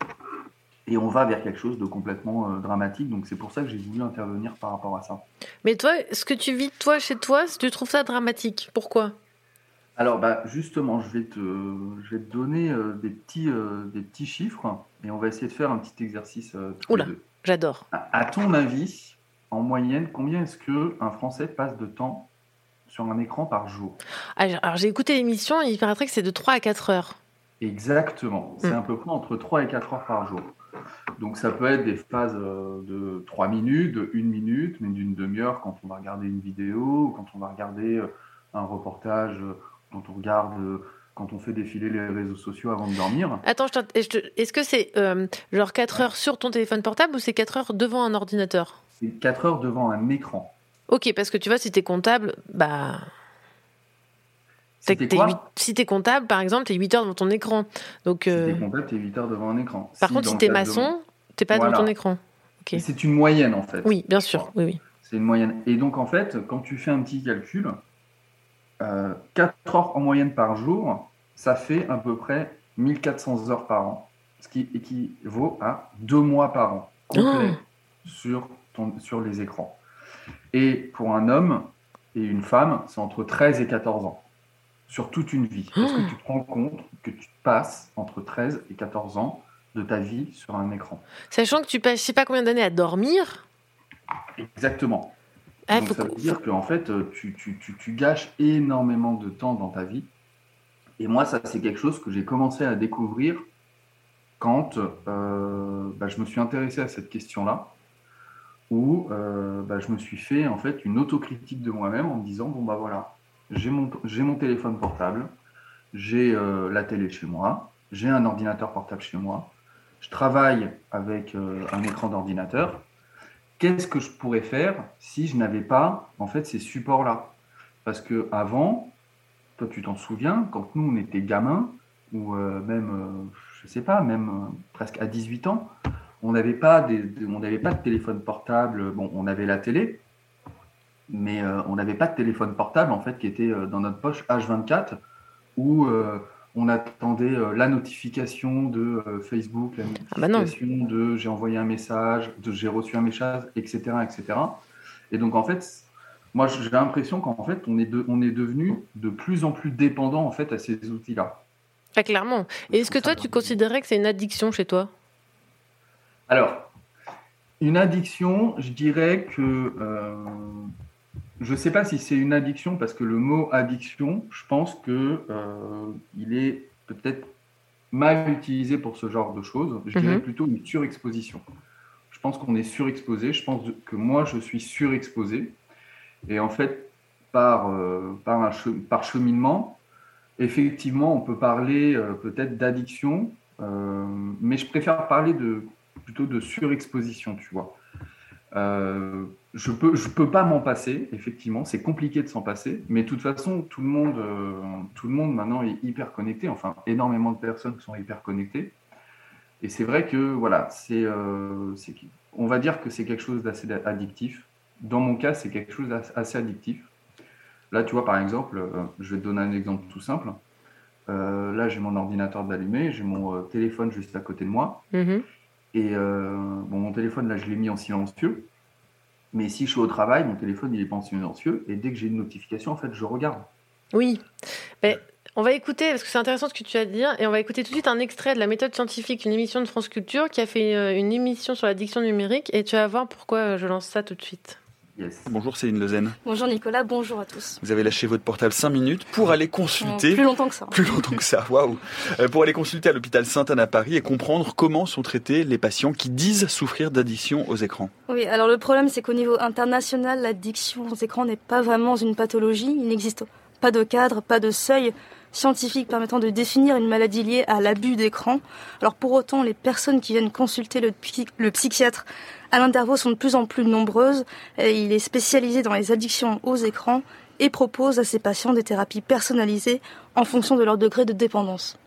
Et on va vers quelque chose de complètement euh, dramatique. Donc, c'est pour ça que j'ai voulu intervenir par rapport à ça. Mais toi, ce que tu vis toi chez toi, tu trouves ça dramatique? Pourquoi? Alors, bah, justement, je vais te, je vais te donner euh, des, petits, euh, des petits chiffres et on va essayer de faire un petit exercice Oula, j'adore. À, à ton avis, en moyenne, combien est-ce qu'un Français passe de temps sur un écran par jour? Ah, Alors, j'ai écouté l'émission, il paraîtrait que c'est de 3 à 4 heures. Exactement. C'est Mm. à peu près entre 3 et 4 heures par jour. Donc ça peut être des phases euh, de 3 minutes, de 1 minute, mais d'une demi-heure quand on va regarder une vidéo, ou quand on va regarder euh, un reportage, euh, quand on regarde, quand on fait défiler les réseaux sociaux avant de dormir. Attends, est-ce que c'est euh, genre 4 heures sur ton téléphone portable ou c'est 4 heures devant un ordinateur? C'est 4 heures devant un écran. Ok, parce que tu vois, si t'es comptable, bah. T'es quoi huit- si t'es comptable, par exemple, t'es 8 heures devant ton écran. Donc, euh, T'es comptable, t'es 8 heures devant un écran. par Si, contre, si t'es maçon, t'es pas Voilà. devant ton écran. C'est une moyenne en fait. Oui, bien sûr. Oui, oui. C'est une moyenne. Et donc, en fait, quand tu fais un petit calcul, euh, 4 heures en moyenne par jour, ça fait à peu près 1400 heures par an, ce qui équivaut à deux mois par an complet sur, ton, sur les écrans. Et pour un homme et une femme, c'est entre 13 et 14 ans, sur toute une vie. Est-ce que tu te rends compte que tu passes entre 13 et 14 ans de ta vie sur un écran Sachant que tu passes, je sais pas combien d'années à dormir. Exactement. Ah, Donc ça veut dire qu'en fait, euh, tu, tu- tu- tu gâches énormément de temps dans ta vie. Et moi, ça, c'est quelque chose que j'ai commencé à découvrir quand euh, bah, je me suis intéressé à cette question-là, où euh, bah, je me suis fait en fait une autocritique de moi-même en me disant bon bah voilà, j'ai mon, téléphone portable, j'ai euh, la télé chez moi, j'ai un ordinateur portable chez moi, je travaille avec euh, un écran d'ordinateur. Qu'est-ce que je pourrais faire si je n'avais pas en fait ces supports-là? Parce que avant, toi tu t'en souviens, quand nous on était gamins ou euh, même je sais pas, même presque à 18 ans, on n'avait pas on n'avait pas de téléphone portable. Bon, on avait la télé, mais euh, on n'avait pas de téléphone portable en fait qui était euh, dans notre poche H24 où euh, on attendait euh, la notification de euh, Facebook, la bah non. notification de j'ai envoyé un message, de j'ai reçu un message, etc., etc. Et donc en fait, moi j'ai l'impression qu'en fait on est de- on est devenu de plus en plus dépendant en fait à ces outils-là. Ah, clairement. Et est-ce que toi, tu considérais que c'est une addiction chez toi? Alors, une addiction, je dirais que euh, je ne sais pas si c'est une addiction parce que le mot addiction, je pense que euh, il est peut-être mal utilisé pour ce genre de choses. Je dirais Mhm. plutôt une surexposition. Je pense qu'on est surexposé. Je pense que moi, je suis surexposé. Et en fait, par, euh, par, un che- par cheminement, effectivement, on peut parler euh, peut-être d'addiction, euh, mais je préfère parler de, plutôt de surexposition, tu vois. Euh, je peux, je peux pas m'en passer, effectivement, c'est compliqué de s'en passer, mais de toute façon, tout le monde, euh, tout le monde maintenant est hyper connecté, enfin, énormément de personnes sont hyper connectées. Et c'est vrai que, voilà, c'est, euh, on va dire que c'est quelque chose d'assez addictif. Dans mon cas, c'est quelque chose d'assez addictif. Là, tu vois, par exemple, je vais te donner un exemple tout simple. Là, j'ai mon ordinateur d'allumé, j'ai mon téléphone juste à côté de moi. Mhm. Et euh, bon, mon téléphone, là, je l'ai mis en silencieux. Mais si je suis au travail, mon téléphone, il est pas en silencieux. Et dès que j'ai une notification, en fait, je regarde. Oui. On va écouter, parce que c'est intéressant ce que tu as dit, et on va écouter tout de suite un extrait de la méthode scientifique, une émission de France Culture qui a fait euh, une émission sur l'addiction numérique, et tu vas voir pourquoi euh, je lance ça tout de suite. Bonjour Céline Lezen. Bonjour Nicolas, bonjour à tous. Vous avez lâché votre portable 5 minutes pour aller consulter. Plus longtemps que ça. Plus longtemps que ça, waouh. Euh, Pour aller consulter à l'hôpital Sainte-Anne à Paris et comprendre comment sont traités les patients qui disent souffrir d'addiction aux écrans. Oui, alors le problème c'est qu'au niveau international, l'addiction aux écrans n'est pas vraiment une pathologie. Il n'existe pas de cadre, pas de seuil scientifique permettant de définir une maladie liée à l'abus d'écran. Alors pour autant, les personnes qui viennent consulter le, psy- le psychiatre à l'intervalle sont de plus en plus nombreuses. Il est spécialisé dans les addictions aux écrans et propose à ses patients des thérapies personnalisées en fonction de leur degré de dépendance.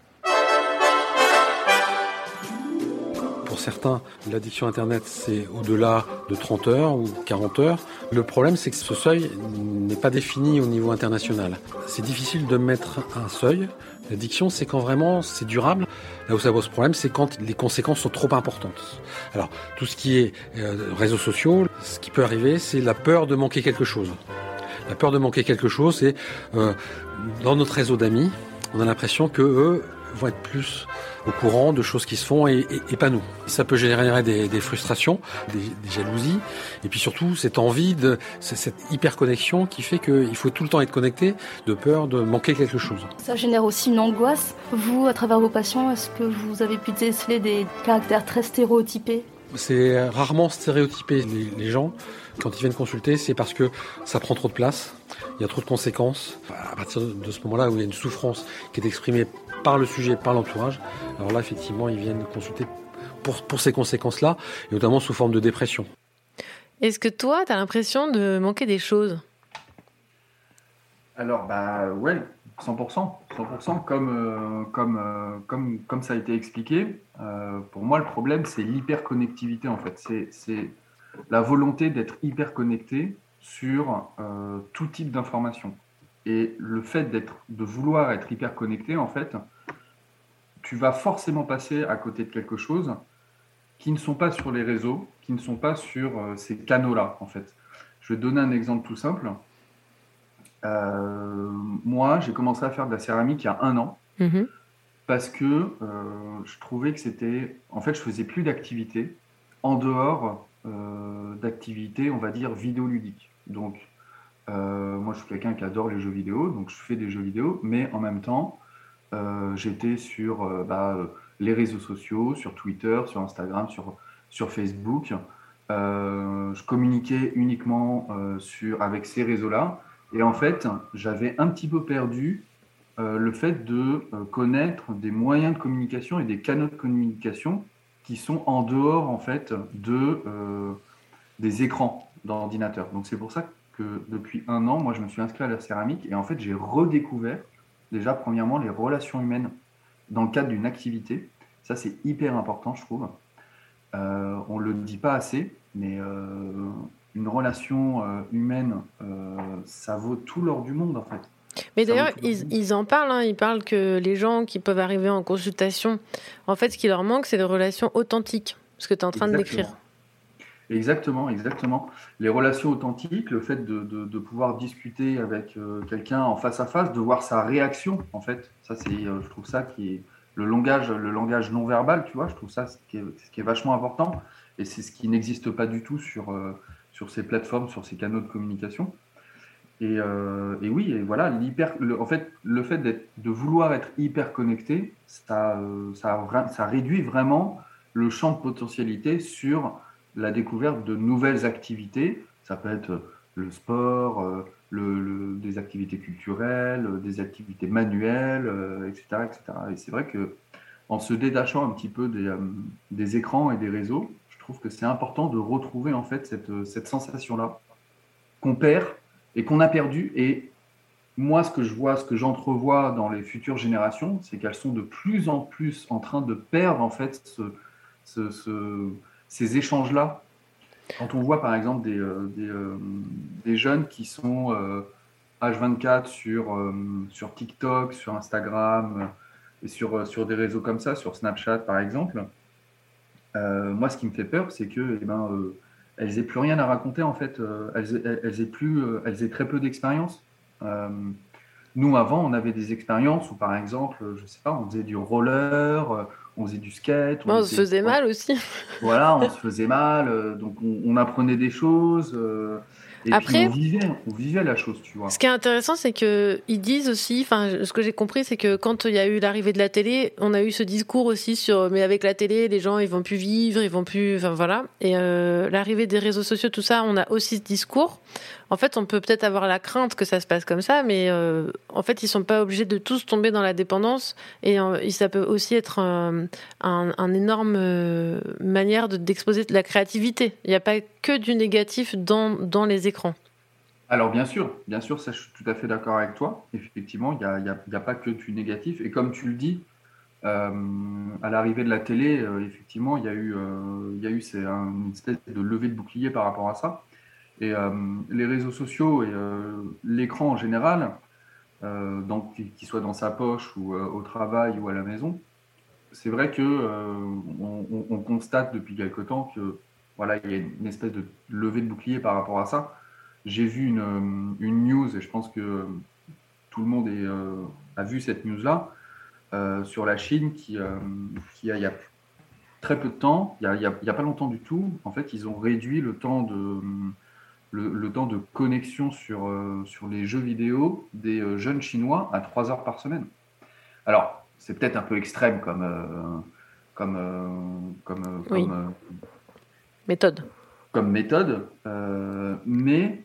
Pour certains, l'addiction Internet, c'est au-delà de 30 heures ou 40 heures. Le problème, c'est que ce seuil n'est pas défini au niveau international. C'est difficile de mettre un seuil. L'addiction, c'est quand vraiment c'est durable. Là où ça pose problème, c'est quand les conséquences sont trop importantes. Alors, tout ce qui est euh, réseaux sociaux, ce qui peut arriver, c'est la peur de manquer quelque chose. La peur de manquer quelque chose, c'est euh, dans notre réseau d'amis, on a l'impression que eux vont être plus au courant de choses qui se font et, et- et pas nous. Ça peut générer des, des frustrations, des, des jalousies, et puis surtout cette envie de cette hyper connexion qui fait qu'il faut tout le temps être connecté, de peur de manquer quelque chose. Ça génère aussi une angoisse. Vous, à travers vos patients, est-ce que vous avez pu déceler des caractères très stéréotypés? C'est rarement stéréotypé les, les gens quand ils viennent consulter, c'est parce que ça prend trop de place, il y a trop de conséquences. À partir de ce moment-là où il y a une souffrance qui est exprimée par le sujet, par l'entourage, alors là effectivement ils viennent consulter pour, pour ces conséquences-là, et notamment sous forme de dépression. Est-ce que toi, tu as l'impression de manquer des choses? Alors, bah ouais, 100%. 100% comme, euh, comme, euh, comme, comme ça a été expliqué. Euh, pour moi, le problème, c'est l'hyperconnectivité en fait. C'est, c'est la volonté d'être hyper connecté sur euh, tout type d'information. Et le fait d'être, de vouloir être hyper connecté, en fait, tu vas forcément passer à côté de quelque chose qui ne sont pas sur les réseaux, qui ne sont pas sur euh, ces canaux-là, en fait. Je vais te donner un exemple tout simple. Euh, moi, j'ai commencé à faire de la céramique il y a un an parce que euh, je trouvais que c'était. En fait, je faisais plus d'activités en dehors d'activités, on va dire, vidéoludiques. Donc, euh, moi, je suis quelqu'un qui adore les jeux vidéo, donc je fais des jeux vidéo, mais en même temps, euh, j'étais sur euh, bah, les réseaux sociaux, sur Twitter, sur Instagram, sur, Facebook. Je communiquais uniquement sur, avec ces réseaux-là. Et en fait, j'avais un petit peu perdu le fait de connaître des moyens de communication et des canaux de communication qui sont en dehors en fait de des écrans d'ordinateur. Donc c'est pour ça que depuis un an, moi je me suis inscrit à la céramique et en fait j'ai redécouvert déjà premièrement les relations humaines dans le cadre d'une activité. Ça c'est hyper important je trouve. Euh, on ne le dit pas assez, mais euh, une relation euh, humaine, ça vaut tout l'or du monde en fait. Mais d'ailleurs, ils en parlent. hein, Ils parlent que les gens qui peuvent arriver en consultation, en fait, ce qui leur manque, c'est des relations authentiques. Ce que tu es en train de décrire. Exactement, exactement. Les relations authentiques, le fait de, de- pouvoir discuter avec euh, quelqu'un en face à face, de voir sa réaction, en fait, ça c'est, euh, je trouve ça qui est le langage, le langage non verbal, tu vois, je trouve ça ce qui est, ce qui est vachement important, et c'est ce qui n'existe pas du tout sur euh, sur ces plateformes, sur ces canaux de communication. Et, et oui, et voilà, en fait, le fait d'être, de vouloir être hyper connecté, ça, ça réduit vraiment le champ de potentialité sur la découverte de nouvelles activités. Ça peut être le sport, euh, des activités culturelles, euh, des activités manuelles, euh, etc., etc. Et c'est vrai que en se détachant un petit peu des, euh, écrans et des réseaux, je trouve que c'est important de retrouver en fait cette, euh, cette sensation-là qu'on perd et qu'on a perdu. Et moi, ce que je vois, ce que j'entrevois dans les futures générations, c'est qu'elles sont de plus en plus en train de perdre en fait ce- ces échanges-là. Quand on voit par exemple des, euh, des, euh, des jeunes qui sont euh, H24 sur, sur TikTok, sur Instagram et sur, sur des réseaux comme ça, sur Snapchat par exemple, moi ce qui me fait peur, c'est que eh ben, elles aient plus rien à raconter en fait, elles, elles aient plus, elles aient très peu d'expérience. Euh, nous avant, on avait des expériences où par exemple, je sais pas, on faisait du roller, on faisait du skate, on se était- faisait mal aussi. (laughs) voilà, on se faisait mal, euh, donc on, on apprenait des choses. euh, et Après- puis on vivait, on vivait la chose, tu vois. Ce qui est intéressant, c'est que ils disent aussi, enfin, ce que j'ai compris, c'est que quand il y a eu l'arrivée de la télé, on a eu ce discours aussi sur, mais avec la télé, les gens ils vont plus vivre, ils vont plus, enfin voilà. Et euh, l'arrivée des réseaux sociaux, tout ça, on a aussi ce discours. En fait, on peut peut-être avoir la crainte que ça se passe comme ça, mais euh, en fait, ils sont pas obligés de tous tomber dans la dépendance. Et euh, ça peut aussi être un, énorme euh, manière de- d'exposer de la créativité. Il n'y a pas que du négatif dans, dans les écrans. Alors bien sûr, bien sûr, ça je suis tout à fait d'accord avec toi. Effectivement, il n'y a, y a- y a pas que du négatif. Et comme tu le dis, à l'arrivée de la télé, effectivement, il y a eu, il y a eu c'est un- une espèce de levée de bouclier par rapport à ça. Et euh, les réseaux sociaux et euh, l'écran en général, euh, donc qu'il soit dans sa poche ou au travail ou à la maison, c'est vrai que on, on- on constate depuis quelque temps que voilà, il y a une espèce de levée de bouclier par rapport à ça. J'ai vu une, une news et je pense que tout le monde a vu cette news-là. sur la Chine qui, qui a, il y a très peu de temps, il n'y a, a pas longtemps du tout, en fait, ils ont réduit le temps de, le, le temps de connexion sur, euh, sur les jeux vidéo des euh, jeunes Chinois à 3 heures par semaine. Alors, c'est peut-être un peu extrême comme, euh, comme, comme, Oui. comme, Méthode. comme méthode, mais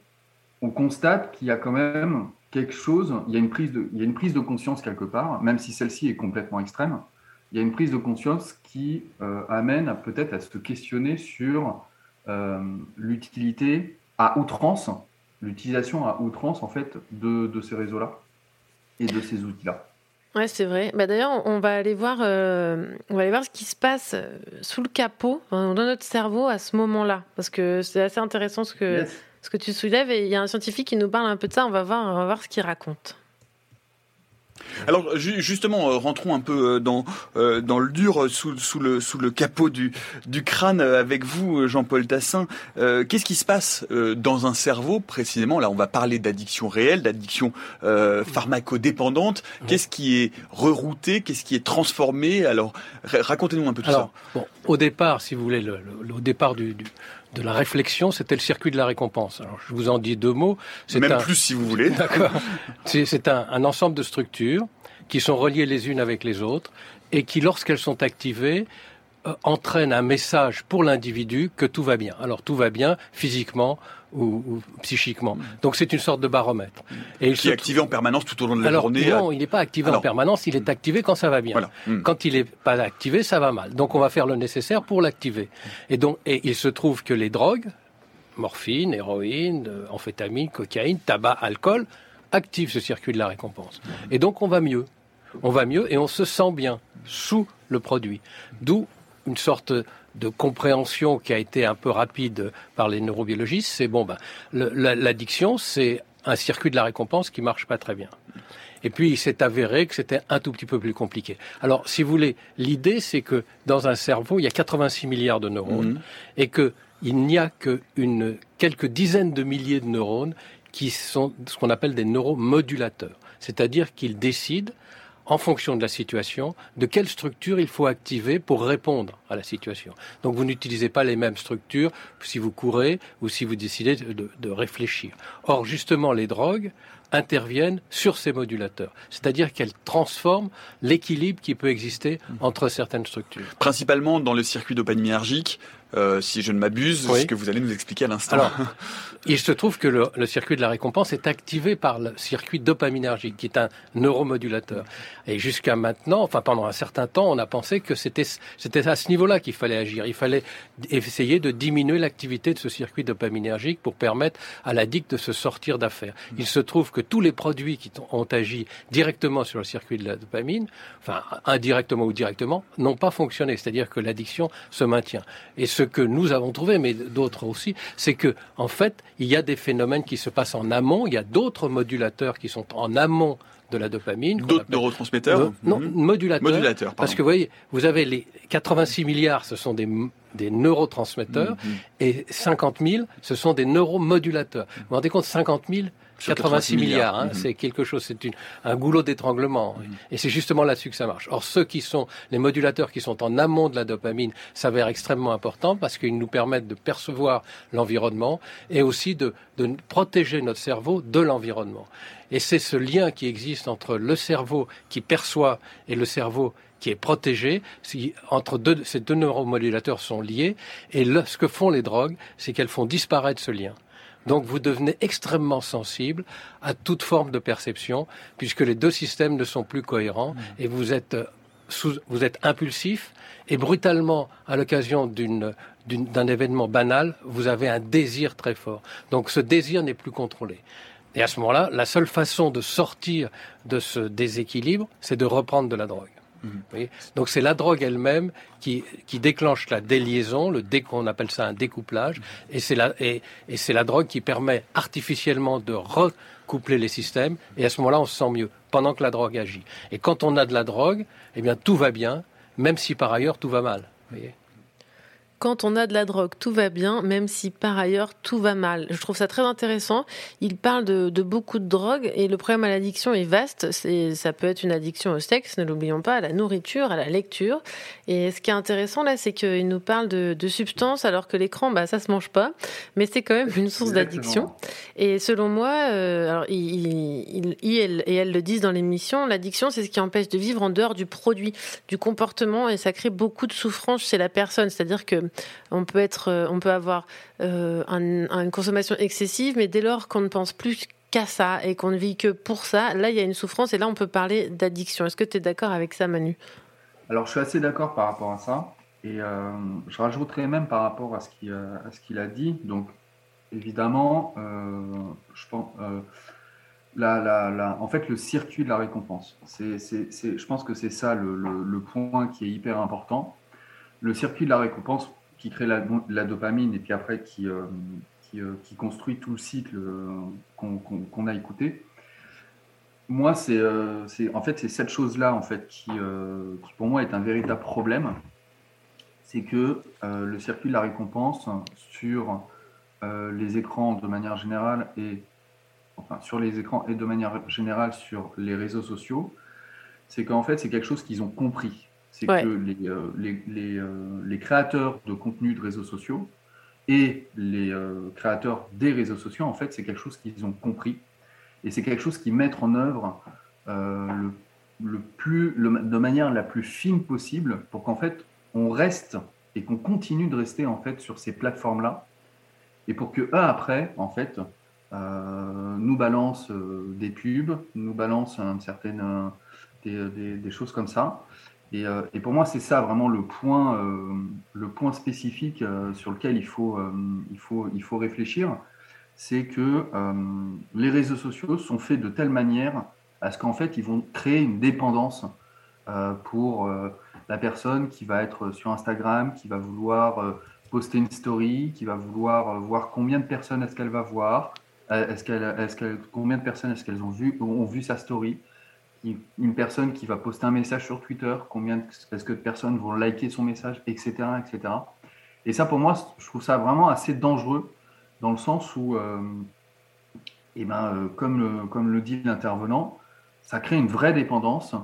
on constate qu'il y a quand même quelque chose, il y a une prise de, il y a une prise de conscience quelque part, même si celle-ci est complètement extrême, il y a une prise de conscience qui amène peut-être à se questionner sur l'utilité à outrance, l'utilisation à outrance en fait de, de ces réseaux-là et de ces outils-là. Ouais, c'est vrai. Bah, D'ailleurs, on va aller voir, euh, on va aller voir ce qui se passe euh, sous le capot dans notre cerveau à ce moment-là, parce que c'est assez intéressant ce que Yes. ce que tu soulèves. Et il y a un scientifique qui nous parle un peu de ça. On va voir, on va voir ce qu'il raconte. Alors ju- justement, euh, rentrons un peu euh, dans euh, dans le dur, sous, sous le sous le capot du du crâne avec vous, Jean-Paul Tassin. Euh, Qu'est-ce qui se passe dans un cerveau précisément? Là, on va parler d'addiction réelle, d'addiction euh, pharmacodépendante. Qu'est-ce qui est rerouté? Qu'est-ce qui est transformé? Alors, ra- racontez-nous un peu tout Alors, bon, au départ, si vous voulez, le, le- au départ du, du- de la réflexion, c'était le circuit de la récompense. Alors, je vous en dis deux mots. C'est Même un- plus, si vous voulez. (laughs) D'accord. C'est un ensemble de structures qui sont reliées les unes avec les autres et qui, lorsqu'elles sont activées, euh, entraînent un message pour l'individu que tout va bien. Alors, tout va bien physiquement ou, ou psychiquement. Donc, c'est une sorte de baromètre. Et il Qui se est activé en permanence tout au long de la alors, journée. non, il n'est pas activé en permanence, il est activé quand ça va bien. Hmm. Quand il n'est pas activé, ça va mal. Donc on va faire le nécessaire pour l'activer. Et donc, et il se trouve que les drogues, morphine, héroïne, euh, amphétamine, cocaïne, tabac, alcool, activent ce circuit de la récompense. Et donc on va mieux. On va mieux et on se sent bien sous le produit. D'où une sorte de compréhension qui a été un peu rapide par les neurobiologistes, c'est bon, ben, l'addiction, c'est un circuit de la récompense qui marche pas très bien. Et puis, il s'est avéré que c'était un tout petit peu plus compliqué. Alors, si vous voulez, l'idée, c'est que dans un cerveau, il y a 86 milliards de neurones Mhm. et que il n'y a que une, quelques dizaines de milliers de neurones qui sont ce qu'on appelle des neuromodulateurs. C'est-à-dire qu'ils décident, en fonction de la situation, de quelle structure il faut activer pour répondre à la situation. Donc vous n'utilisez pas les mêmes structures si vous courez ou si vous décidez de, de réfléchir. Or, justement, les drogues interviennent sur ces modulateurs. C'est-à-dire qu'elles transforment l'équilibre qui peut exister entre certaines structures. Principalement dans le circuit dopaminergique, euh, si je ne m'abuse, Oui. ce que vous allez nous expliquer à l'instant. Alors, (laughs) il se trouve que le, le circuit de la récompense est activé par le circuit dopaminergique, qui est un neuromodulateur. Et jusqu'à maintenant, enfin pendant un certain temps, on a pensé que c'était c'était à ce niveau-là qu'il fallait agir. Il fallait essayer de diminuer l'activité de ce circuit dopaminergique pour permettre à l'addict de se sortir d'affaire. Il se trouve que tous les produits qui ont agi directement sur le circuit de la dopamine, enfin indirectement ou directement, n'ont pas fonctionné. C'est-à-dire que l'addiction se maintient. Et ce que nous avons trouvé, mais d'autres aussi, c'est que en fait, il y a des phénomènes qui se passent en amont. Il y a d'autres modulateurs qui sont en amont de la dopamine. D'autres neurotransmetteurs Non, Mhm. modulateurs. Parce que vous voyez, vous avez les 86 milliards, ce sont des, des neurotransmetteurs, Mhm. et 50 000, ce sont des neuromodulateurs. Vous vous rendez compte, 50 000 Sur 86 milliards, hein, Mhm. c'est quelque chose, c'est un goulot d'étranglement. Et c'est justement là-dessus que ça marche. Or, ceux qui sont, les modulateurs qui sont en amont de la dopamine s'avèrent extrêmement importants parce qu'ils nous permettent de percevoir l'environnement et aussi de, de protéger notre cerveau de l'environnement. Et c'est ce lien qui existe entre le cerveau qui perçoit et le cerveau qui est protégé, si, entre deux, ces deux neuromodulateurs sont liés, et le- ce que font les drogues, c'est qu'elles font disparaître ce lien. Donc vous devenez extrêmement sensible à toute forme de perception, puisque les deux systèmes ne sont plus cohérents, et vous êtes, euh, sous- vous êtes impulsif, et brutalement, à l'occasion d'une d'une- d'un événement banal, vous avez un désir très fort. Donc ce désir n'est plus contrôlé. Et à ce moment-là, la seule façon de sortir de ce déséquilibre, c'est de reprendre de la drogue. Voyez Donc c'est la drogue elle-même qui, qui déclenche la déliaison, le dé, on appelle ça un découplage, et c'est la, et, et c'est la drogue qui permet artificiellement de recoupler les systèmes, et à ce moment-là on se sent mieux, pendant que la drogue agit. Et quand on a de la drogue, eh bien tout va bien, même si par ailleurs tout va mal. Quand on a de la drogue, tout va bien, même si par ailleurs tout va mal. Je trouve ça très intéressant. Il parle de, de beaucoup de drogues et le problème à l'addiction est vaste. C'est, ça peut être une addiction au sexe, ne l'oublions pas, à la nourriture, à la lecture. Et ce qui est intéressant là, c'est qu'il nous parle de, de substances alors que l'écran, bah, ça se mange pas, mais c'est quand même une source d'addiction. Et selon moi, euh, alors, il, il, il- elle, et elle le disent dans l'émission, l'addiction, c'est ce qui empêche de vivre en dehors du produit, du comportement, et ça crée beaucoup de souffrance chez la personne. C'est-à-dire que on peut être, euh, on peut avoir euh, un- un- une consommation excessive, mais dès lors qu'on ne pense plus qu'à ça et qu'on ne vit que pour ça, là, il y a une souffrance, et là, on peut parler d'addiction. Est-ce que tu es d'accord avec ça, Manu? Alors, je suis assez d'accord par rapport à ça. Et euh, je rajouterais même par rapport à ce qu'il euh, a dit. Donc, évidemment, euh, je pense, euh, en fait, le circuit de la récompense. C'est, je pense que c'est ça le point qui est hyper important. Le circuit de la récompense qui crée la, dopamine et puis après qui, euh, euh, qui construit tout le cycle euh, qu'on, a écouté. Moi, c'est, en fait, c'est cette chose-là en fait qui, qui pour moi est un véritable problème. C'est que le circuit de la récompense sur les écrans de manière générale et enfin sur les écrans et de manière générale sur les réseaux sociaux, c'est qu'en fait c'est quelque chose qu'ils ont compris. C'est Ouais. que les, euh, les, les, euh, les créateurs de contenu de réseaux sociaux et les euh, créateurs des réseaux sociaux, en fait, c'est quelque chose qu'ils ont compris. Et c'est quelque chose qu'ils mettent en œuvre euh, le, le plus, le- de manière la plus fine possible pour qu'en fait, on reste et qu'on continue de rester en fait sur ces plateformes-là. Et pour que eux, après, en fait, euh, nous balancent des pubs, nous balancent des, des- des choses comme ça. Et, euh, et pour moi, c'est ça vraiment le point, euh, le point spécifique euh, sur lequel il faut, il faut, il faut réfléchir. C'est que les réseaux sociaux sont faits de telle manière à ce qu'en fait, ils vont créer une dépendance pour la personne qui va être sur Instagram, qui va vouloir poster une story, qui va vouloir voir combien de personnes est-ce qu'elle va voir, est-ce qu'elle, est-ce qu'elle, combien de personnes est-ce qu'elles ont vu, ont vu sa story, une personne qui va poster un message sur Twitter, combien est-ce que de personnes vont liker son message, etc., etc. Et ça, pour moi, je trouve ça vraiment assez dangereux dans le sens où, euh, eh ben, euh, comme, le, dit l'intervenant, ça crée une vraie dépendance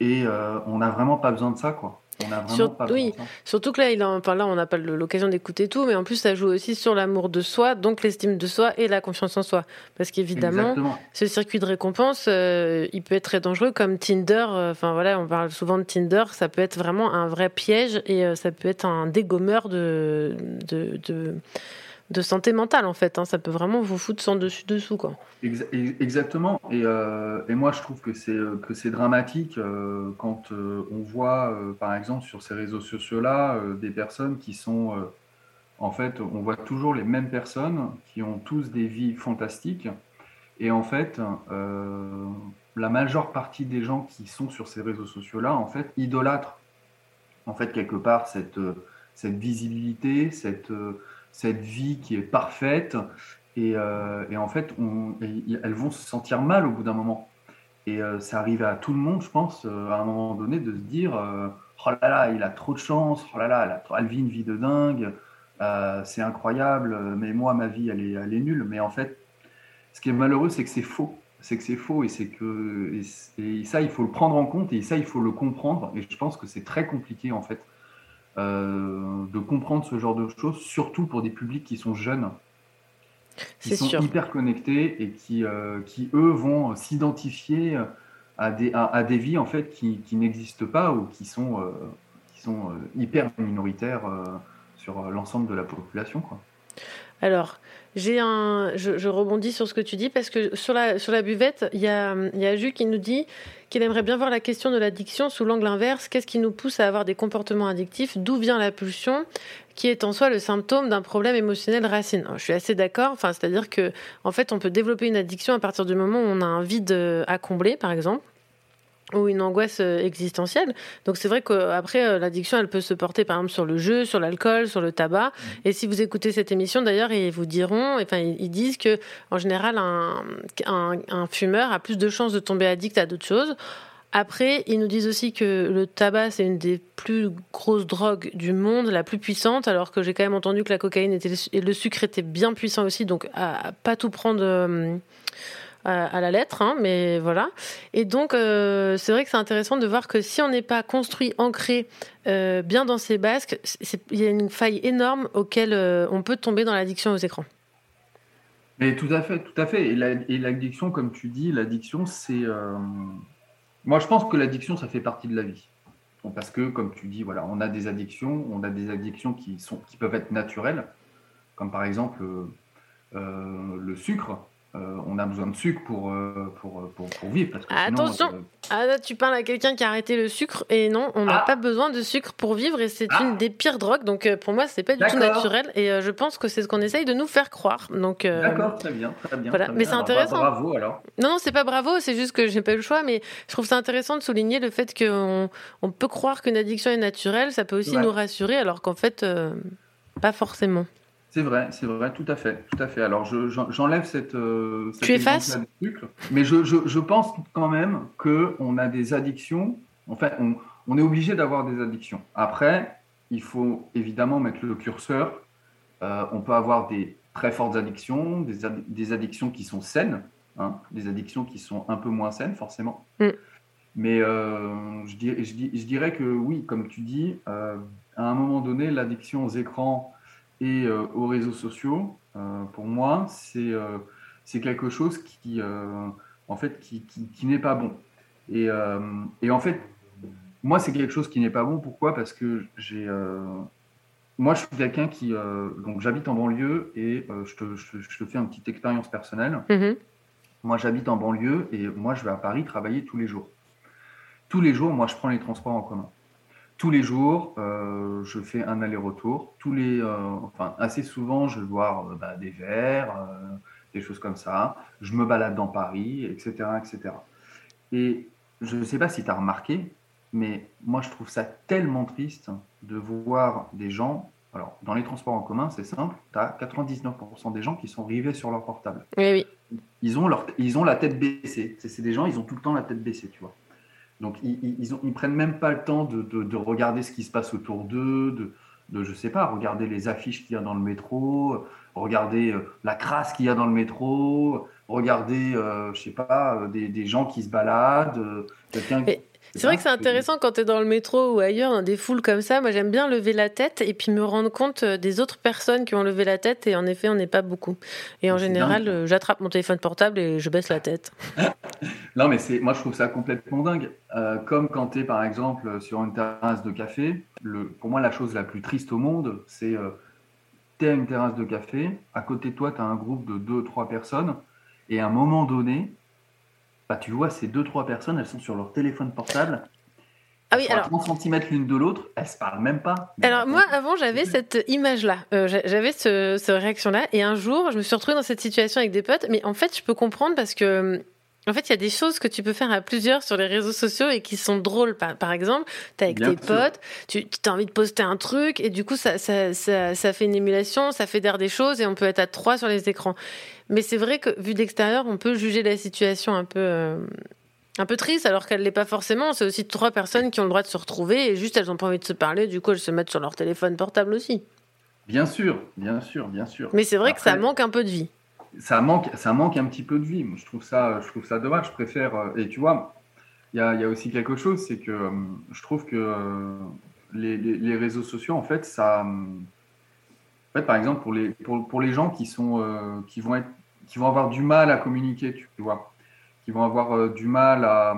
et euh, on n'a vraiment pas besoin de ça. On vraiment pas oui, surtout que là, il en, enfin, là on n'a pas l'occasion d'écouter tout, mais en plus, ça joue aussi sur l'amour de soi, donc l'estime de soi et la confiance en soi. Parce qu'évidemment, ce circuit de récompense, euh, il peut être très dangereux, comme Tinder. euh, Enfin voilà, on parle souvent de Tinder, ça peut être vraiment un vrai piège et euh, ça peut être un dégommeur de, de, de, de santé mentale, en fait. hein. Ça peut vraiment vous foutre sans dessus-dessous, quoi. Exa- ex- Exactement. Et, euh, et moi, je trouve que c'est euh, que c'est dramatique euh, quand on voit, par exemple, sur ces réseaux sociaux-là, euh, des personnes qui sont, en fait, on voit toujours les mêmes personnes qui ont tous des vies fantastiques. Et en fait, la majeure partie des gens qui sont sur ces réseaux sociaux-là, en fait, idolâtrent, en fait, quelque part, cette, cette visibilité, cette, cette vie qui est parfaite. Et, euh, en fait, elles vont se sentir mal au bout d'un moment. Et euh, ça arrive à tout le monde, je pense, euh, à un moment donné, de se dire Oh là là, il a trop de chance, oh là là, elle, vit une vie de dingue, c'est incroyable, mais moi, ma vie, elle est, nulle. Mais en fait, ce qui est malheureux, c'est que c'est faux. C'est que c'est faux et que et, ça, il faut le prendre en compte et ça, il faut le comprendre. Et je pense que c'est très compliqué, en fait, de comprendre ce genre de choses, surtout pour des publics qui sont jeunes qui sont sûr. hyper connectés et qui, euh, qui eux, vont s'identifier à des, à, à des vies en fait qui, qui n'existent pas ou qui sont, euh, qui sont euh, hyper minoritaires euh, sur l'ensemble de la population. Quoi. Alors, j'ai un, je, je rebondis sur ce que tu dis parce que sur la, sur la buvette, il y a, y a Jus qui nous dit qu'il aimerait bien voir la question de l'addiction sous l'angle inverse. Qu'est-ce qui nous pousse à avoir des comportements addictifs? D'où vient la pulsion qui est en soi le symptôme d'un problème émotionnel racine? Je suis assez d'accord. Enfin, c'est-à-dire que, en fait, on peut développer une addiction à partir du moment où on a un vide euh, à combler, par exemple ou une angoisse euh, existentielle. Donc c'est vrai qu'après, euh, l'addiction, elle peut se porter par exemple sur le jeu, sur l'alcool, sur le tabac. Et si vous écoutez cette émission, d'ailleurs, ils vous diront, enfin, ils ils disent que en général, un, un, un fumeur a plus de chances de tomber addict à d'autres choses. Après, ils nous disent aussi que le tabac, c'est une des plus grosses drogues du monde, la plus puissante, alors que j'ai quand même entendu que la cocaïne était, et le sucre étaient bien puissants aussi, donc à, à pas tout prendre euh, à, la lettre, hein, mais voilà. Et donc, euh, c'est vrai que c'est intéressant de voir que si on n'est pas construit, ancré euh, bien dans ses basques, il y a une faille énorme auquel euh, on peut tomber dans l'addiction aux écrans. Mais tout à fait, tout à fait. Et la- et l'addiction, comme tu dis, l'addiction, c'est. Moi, je pense que l'addiction, ça fait partie de la vie. Parce que, comme tu dis, voilà, on a des addictions, on a des addictions qui, sont, qui peuvent être naturelles, comme par exemple le sucre. Euh, on a besoin de sucre pour, euh, pour, pour, pour vivre. Parce que sinon, Attention, euh, ah, là, tu parles à quelqu'un qui a arrêté le sucre et non, on n'a Ah. pas besoin de sucre pour vivre et c'est une des pires drogues. Donc euh, pour moi, c'est pas du tout naturel et euh, je pense que c'est ce qu'on essaye de nous faire croire. Donc euh, D'accord, très bien, très bien. voilà. très Mais c'est Alors, intéressant. Bravo alors. Non, non, c'est pas bravo, c'est juste que j'ai pas eu le choix, mais je trouve ça intéressant de souligner le fait qu'on on peut croire qu'une addiction est naturelle, ça peut aussi Ouais. nous rassurer, alors qu'en fait, euh, pas forcément. C'est vrai, c'est vrai, tout à fait, tout à fait. Alors je- j'en- j'enlève cette. euh, cet Tu effaces sucre, mais je, je, je pense quand même que on a des addictions. En fait, on, on est obligé d'avoir des addictions. Après, il faut évidemment mettre le curseur. Euh, on peut avoir des très fortes addictions, des, ad- des addictions qui sont saines, hein, des addictions qui sont un peu moins saines forcément. Mm. Mais euh, je, dirais, je, dirais que oui, comme tu dis, à un moment donné, l'addiction aux écrans et euh, aux réseaux sociaux, euh, pour moi, c'est euh, c'est quelque chose qui, en fait, qui, qui, qui n'est pas bon. Et, et en fait, moi, c'est quelque chose qui n'est pas bon. Pourquoi? Parce que j'ai, moi, je suis quelqu'un qui, donc, j'habite en banlieue et je, te, je, te- je te fais une petite expérience personnelle. Mhm. Moi, j'habite en banlieue et moi, je vais à Paris travailler tous les jours. Tous les jours, moi, je prends les transports en commun. Tous les jours, euh, je fais un aller-retour. Tous les, euh, enfin, assez souvent, je vais boire euh, bah, des verres, euh, des choses comme ça. Je me balade dans Paris, etc., etc. Et je ne sais pas si tu as remarqué, mais moi, je trouve ça tellement triste de voir des gens. Alors, dans les transports en commun, c'est simple, tu as 99% des gens qui sont rivés sur leur portable. Oui, oui. Ils ont, leur, ils ont la tête baissée. C'est c'est des gens, ils ont tout le temps la tête baissée, tu vois. Donc, ils, ils, prennent même pas le temps de, de, de regarder ce qui se passe autour d'eux, de, de, je sais pas, regarder les affiches qu'il y a dans le métro, regarder euh, la crasse qu'il y a dans le métro, regarder, euh, je sais pas, euh, des, des gens qui se baladent, quelqu'un C'est vrai que c'est intéressant quand tu es dans le métro ou ailleurs, dans des foules comme ça. Moi, j'aime bien lever la tête et puis me rendre compte euh, des autres personnes qui ont levé la tête. Et en effet, on n'est pas beaucoup. Et en général, euh, j'attrape mon téléphone portable et je baisse la tête. (laughs) Non, mais c'est, moi, je trouve ça complètement dingue. Euh, comme quand tu es, par exemple, sur une terrasse de café, le, pour moi, la chose la plus triste au monde, c'est euh, tu es à une terrasse de café, à côté de toi, tu as un groupe de deux, trois personnes, et à un moment donné, bah, tu vois, ces deux, trois personnes, elles sont sur leur téléphone portable. Ah oui, alors- 30 cm l'une de l'autre, elles se parlent même pas. Alors moi, avant, j'avais cette image-là, Euh, j'a- j'avais ce, cette réaction-là, et un jour, je me suis retrouvée dans cette situation avec des potes. Mais en fait, je peux comprendre parce que, en fait, il y a des choses que tu peux faire à plusieurs sur les réseaux sociaux et qui sont drôles. Par, par exemple, t'es avec Bien tes sûr. potes, tu as envie de poster un truc, et du coup, ça, ça, ça, ça fait une émulation, ça fédère des choses, et on peut être à trois sur les écrans. Mais c'est vrai que vu d'extérieur, on peut juger la situation un peu. euh, un peu triste alors qu'elle l'est pas forcément. C'est aussi trois personnes qui ont le droit de se retrouver et juste elles ont pas envie de se parler, du coup elles se mettent sur leur téléphone portable aussi. Bien sûr, bien sûr, bien sûr. Mais c'est vrai que ça manque un peu de vie. ça manque, ça manque un petit peu de vie. Moi, Je trouve ça, je trouve ça dommage. Je préfère. euh, Et tu vois, il y a, il y a aussi quelque chose, c'est que euh, je trouve que les, les- les réseaux sociaux, en fait, ça. En fait, par exemple, pour les, pour, pour les gens qui sont, euh, qui vont être, qui vont avoir du mal à communiquer, tu vois, qui vont avoir euh, du mal à,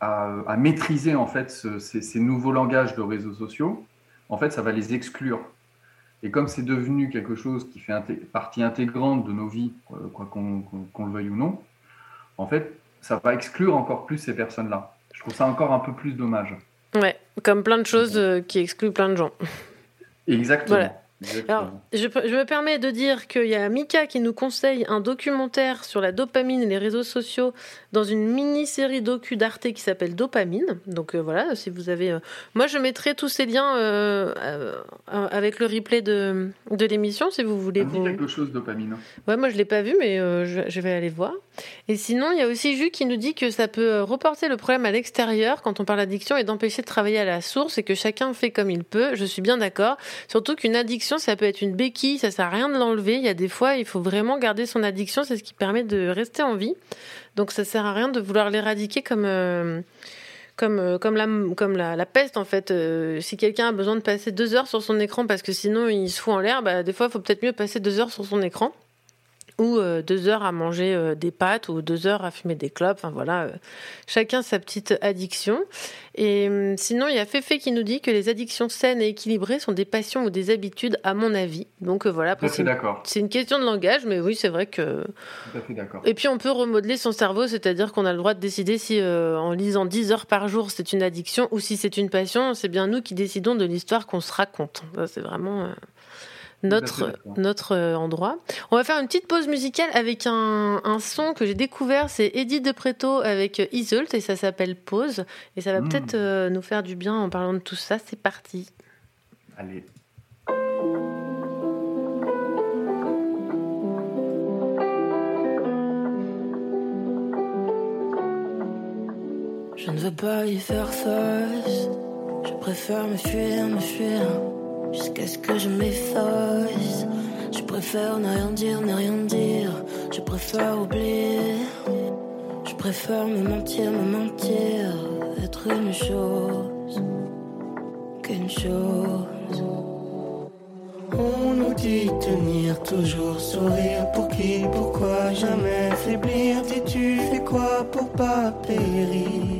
à, à maîtriser en fait ce- ces, ces nouveaux langages de réseaux sociaux, en fait, ça va les exclure. Et comme c'est devenu quelque chose qui fait partie intégrante de nos vies, euh, quoi qu'on le veuille ou non, en fait, ça va exclure encore plus ces personnes-là. Je trouve ça encore un peu plus dommage. Ouais, comme plein de choses euh, qui excluent plein de gens. Exactement. Voilà. Alors, je, me permets de dire qu'il y a Mika qui nous conseille un documentaire sur la dopamine et les réseaux sociaux dans une mini-série docu d'Arte qui s'appelle Dopamine. Donc euh, voilà, si vous avez... euh, Moi, je mettrai tous ces liens euh, avec le replay de, de l'émission, si vous voulez. Dit vous- quelque chose, dopamine. Ouais, moi je l'ai pas vu, mais je, je vais aller voir. Et sinon, il y a aussi Jus qui nous dit que ça peut reporter le problème à l'extérieur quand on parle d'addiction et d'empêcher de travailler à la source et que chacun fait comme il peut. Je suis bien d'accord. Surtout qu'une addiction, ça peut être une béquille, ça sert à rien de l'enlever. Il y a des fois, il faut vraiment garder son addiction, c'est ce qui permet de rester en vie. Donc ça sert à rien de vouloir l'éradiquer comme. euh, comme, euh, comme, la, comme la, peste en fait. Euh, si quelqu'un a besoin de passer deux heures sur son écran parce que sinon il se fout en l'air, bah, des fois il faut peut-être mieux passer deux heures sur son écran ou euh, deux heures à manger euh, des pâtes ou deux heures à fumer des clopes. Enfin voilà, euh, chacun sa petite addiction. Et hum, sinon, il y a Féfé qui nous dit que les addictions saines et équilibrées sont des passions ou des habitudes, à mon avis. Donc voilà, c'est une- une question de langage, mais oui, c'est vrai que. Et puis on peut remodeler son cerveau, c'est-à-dire qu'on a le droit de décider si euh, en lisant 10 heures par jour c'est une addiction ou si c'est une passion. C'est bien nous qui décidons de l'histoire qu'on se raconte. C'est vraiment euh, notre, notre euh, endroit. On va faire une petite pause musicale avec un, un son que j'ai découvert. C'est Eddie De Preto avec Isolt et ça s'appelle Pause. Et ça va Mm. peut-être euh, nous faire du bien en parlant de tout ça. C'est parti. Allez. Je ne veux pas y faire face. Je préfère me fuir, me fuir. Jusqu'à ce que je m'efface. Je préfère ne rien dire, ne rien dire. Je préfère oublier. Je préfère me mentir, me mentir. Être une chose qu'une chose. On nous dit tenir, toujours sourire. Pour qui, pourquoi jamais faiblir? Dis-tu fais quoi pour pas périr?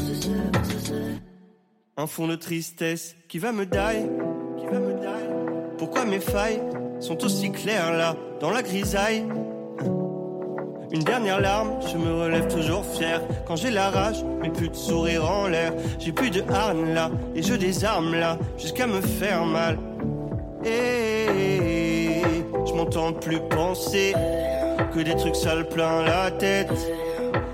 Un fond de tristesse qui va me die, qui va me die. Pourquoi mes failles sont aussi claires là, dans la grisaille? Une dernière larme, je me relève toujours fier. Quand j'ai la rage, mais plus de sourire en l'air. J'ai plus de harne là, et je désarme là, jusqu'à me faire mal. Et je m'entends plus penser que des trucs sales plein la tête.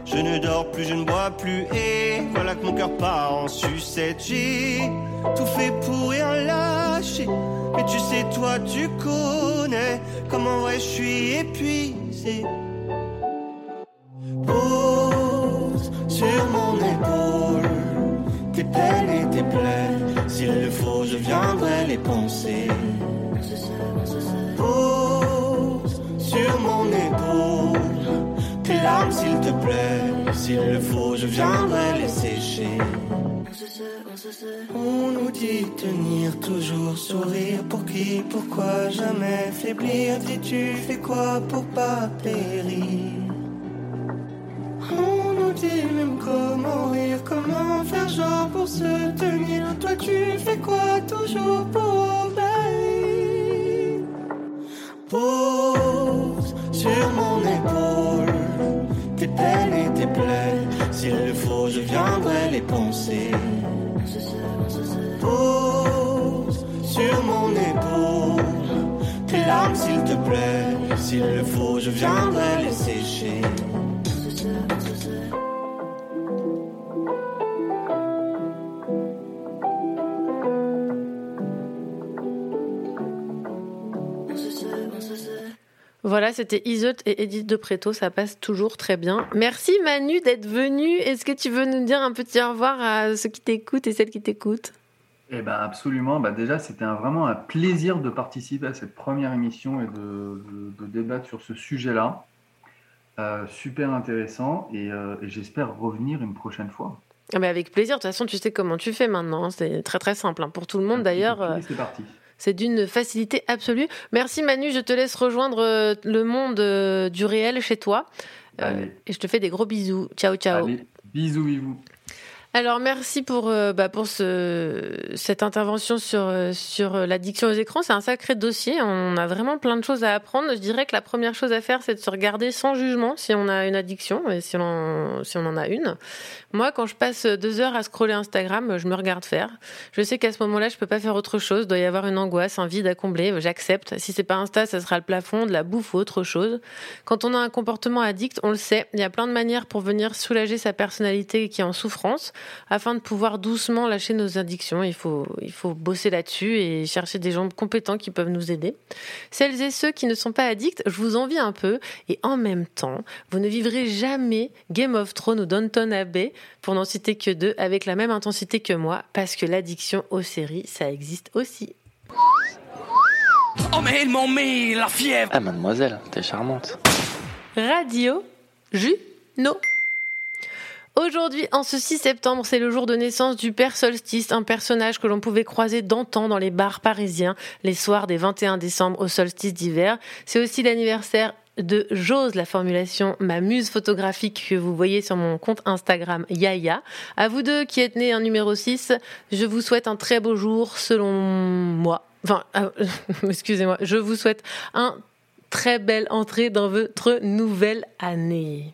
Je ne dors plus, je ne bois plus, et voilà que mon cœur part en sucette. J'ai tout fait pour rien lâcher. Mais tu sais, toi, tu connais comment vrai je suis épuisé. Pose sur mon épaule tes peines et tes plaies. S'il le faut, je viendrai les penser. Pose sur mon épaule s'il te plaît. S'il le faut, je viendrai les sécher. On nous dit tenir, toujours sourire. Pour qui, pourquoi jamais faiblir? Dis-tu fais quoi pour pas périr? On nous dit même comment rire, comment faire genre pour se tenir. Toi tu fais quoi toujours pour obéir? Pose sur mon épaule tes peines et tes plaies. S'il le faut, je viendrai les penser. Pose sur mon épaule tes larmes, s'il te plaît. S'il le faut, je viendrai les sécher. Voilà, c'était Isolt et Edith de Preto, ça passe toujours très bien. Merci Manu d'être venu. Est-ce que tu veux nous dire un petit au revoir à ceux qui t'écoutent et celles qui t'écoutent? Eh ben absolument. Bah déjà, c'était vraiment un plaisir de participer à cette première émission et de, de- de débattre sur ce sujet-là. Euh, super intéressant et, euh, et j'espère revenir une prochaine fois. Ah bah Avec plaisir, de toute façon tu sais comment tu fais maintenant, hein. c'est très très simple hein. pour tout le monde d'ailleurs. euh, c'est parti. C'est d'une facilité absolue. Merci Manu, je te laisse rejoindre euh, le monde euh, du réel chez toi. Euh, et je te fais des gros bisous. Ciao, ciao. Allez, bisous, bisous. Alors merci pour, euh, bah, pour ce, cette intervention sur, euh, sur euh, l'addiction aux écrans. C'est un sacré dossier. On a vraiment plein de choses à apprendre. Je dirais que la première chose à faire, c'est de se regarder sans jugement si on a une addiction et si on, si on en a une. Moi, quand je passe deux heures à scroller Instagram, je me regarde faire. Je sais qu'à ce moment-là, je peux pas faire autre chose. Il doit y avoir une angoisse, un vide à combler. J'accepte. Si c'est pas Insta, ça sera le plafond, de la bouffe ou autre chose. Quand on a un comportement addict, on le sait. Il y a plein de manières pour venir soulager sa personnalité qui est en souffrance afin de pouvoir doucement lâcher nos addictions. Il faut, il faut bosser là-dessus et chercher des gens compétents qui peuvent nous aider. Celles et ceux qui ne sont pas addicts, je vous envie un peu et en même temps, vous ne vivrez jamais Game of Thrones ou Downton Abbey, pour n'en citer que deux, avec la même intensité que moi, parce que l'addiction aux séries, ça existe aussi. Oh mais ils m'ont mis la fièvre Ah, mademoiselle, t'es charmante. Radio Juno. Aujourd'hui, en ce 6 septembre, c'est le jour de naissance du Père Solstice, un personnage que l'on pouvait croiser d'antan dans les bars parisiens, les soirs des 21 décembre au solstice d'hiver. C'est aussi l'anniversaire de J'ose la formulation ma muse photographique que vous voyez sur mon compte Instagram Yaya. À vous deux qui êtes nés un numéro 6, je vous souhaite un très beau jour selon moi. Enfin, euh, (laughs) excusez-moi, je vous souhaite un très belle entrée dans votre nouvelle année.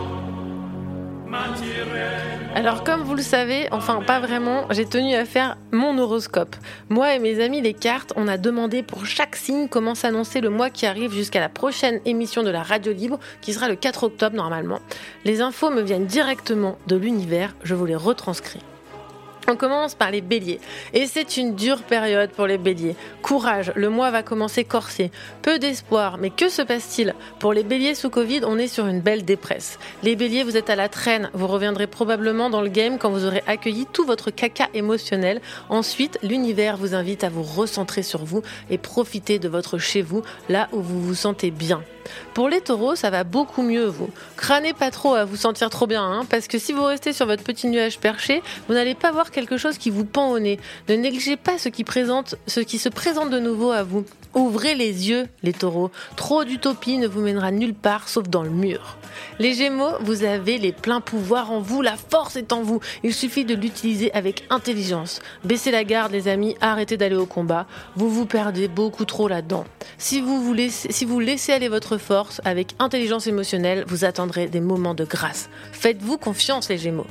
Alors comme vous le savez, enfin pas vraiment, j'ai tenu à faire mon horoscope. Moi et mes amis les cartes, on a demandé pour chaque signe comment s'annoncer le mois qui arrive jusqu'à la prochaine émission de la radio libre qui sera le 4 octobre normalement. Les infos me viennent directement de l'univers, je vous les retranscris. On commence par les béliers. Et c'est une dure période pour les béliers. Courage, le mois va commencer corsé. Peu d'espoir, mais que se passe-t-il? Pour les béliers sous Covid, on est sur une belle dépresse. Les béliers, vous êtes à la traîne. Vous reviendrez probablement dans le game quand vous aurez accueilli tout votre caca émotionnel. Ensuite, l'univers vous invite à vous recentrer sur vous et profiter de votre chez vous, là où vous vous sentez bien. Pour les taureaux, ça va beaucoup mieux, vous. Crânez pas trop à vous sentir trop bien, hein, parce que si vous restez sur votre petit nuage perché, vous n'allez pas voir quelque chose qui vous pend au nez. Ne négligez pas ce qui, se présente de nouveau à vous. Ouvrez les yeux, les taureaux. Trop d'utopie ne vous mènera nulle part sauf dans le mur. Les gémeaux, vous avez les pleins pouvoirs en vous, la force est en vous. Il suffit de l'utiliser avec intelligence. Baissez la garde, les amis, arrêtez d'aller au combat. Vous vous perdez beaucoup trop là-dedans. Si vous, si vous laissez aller votre force avec intelligence émotionnelle, vous attendrez des moments de grâce. Faites-vous confiance, les gémeaux.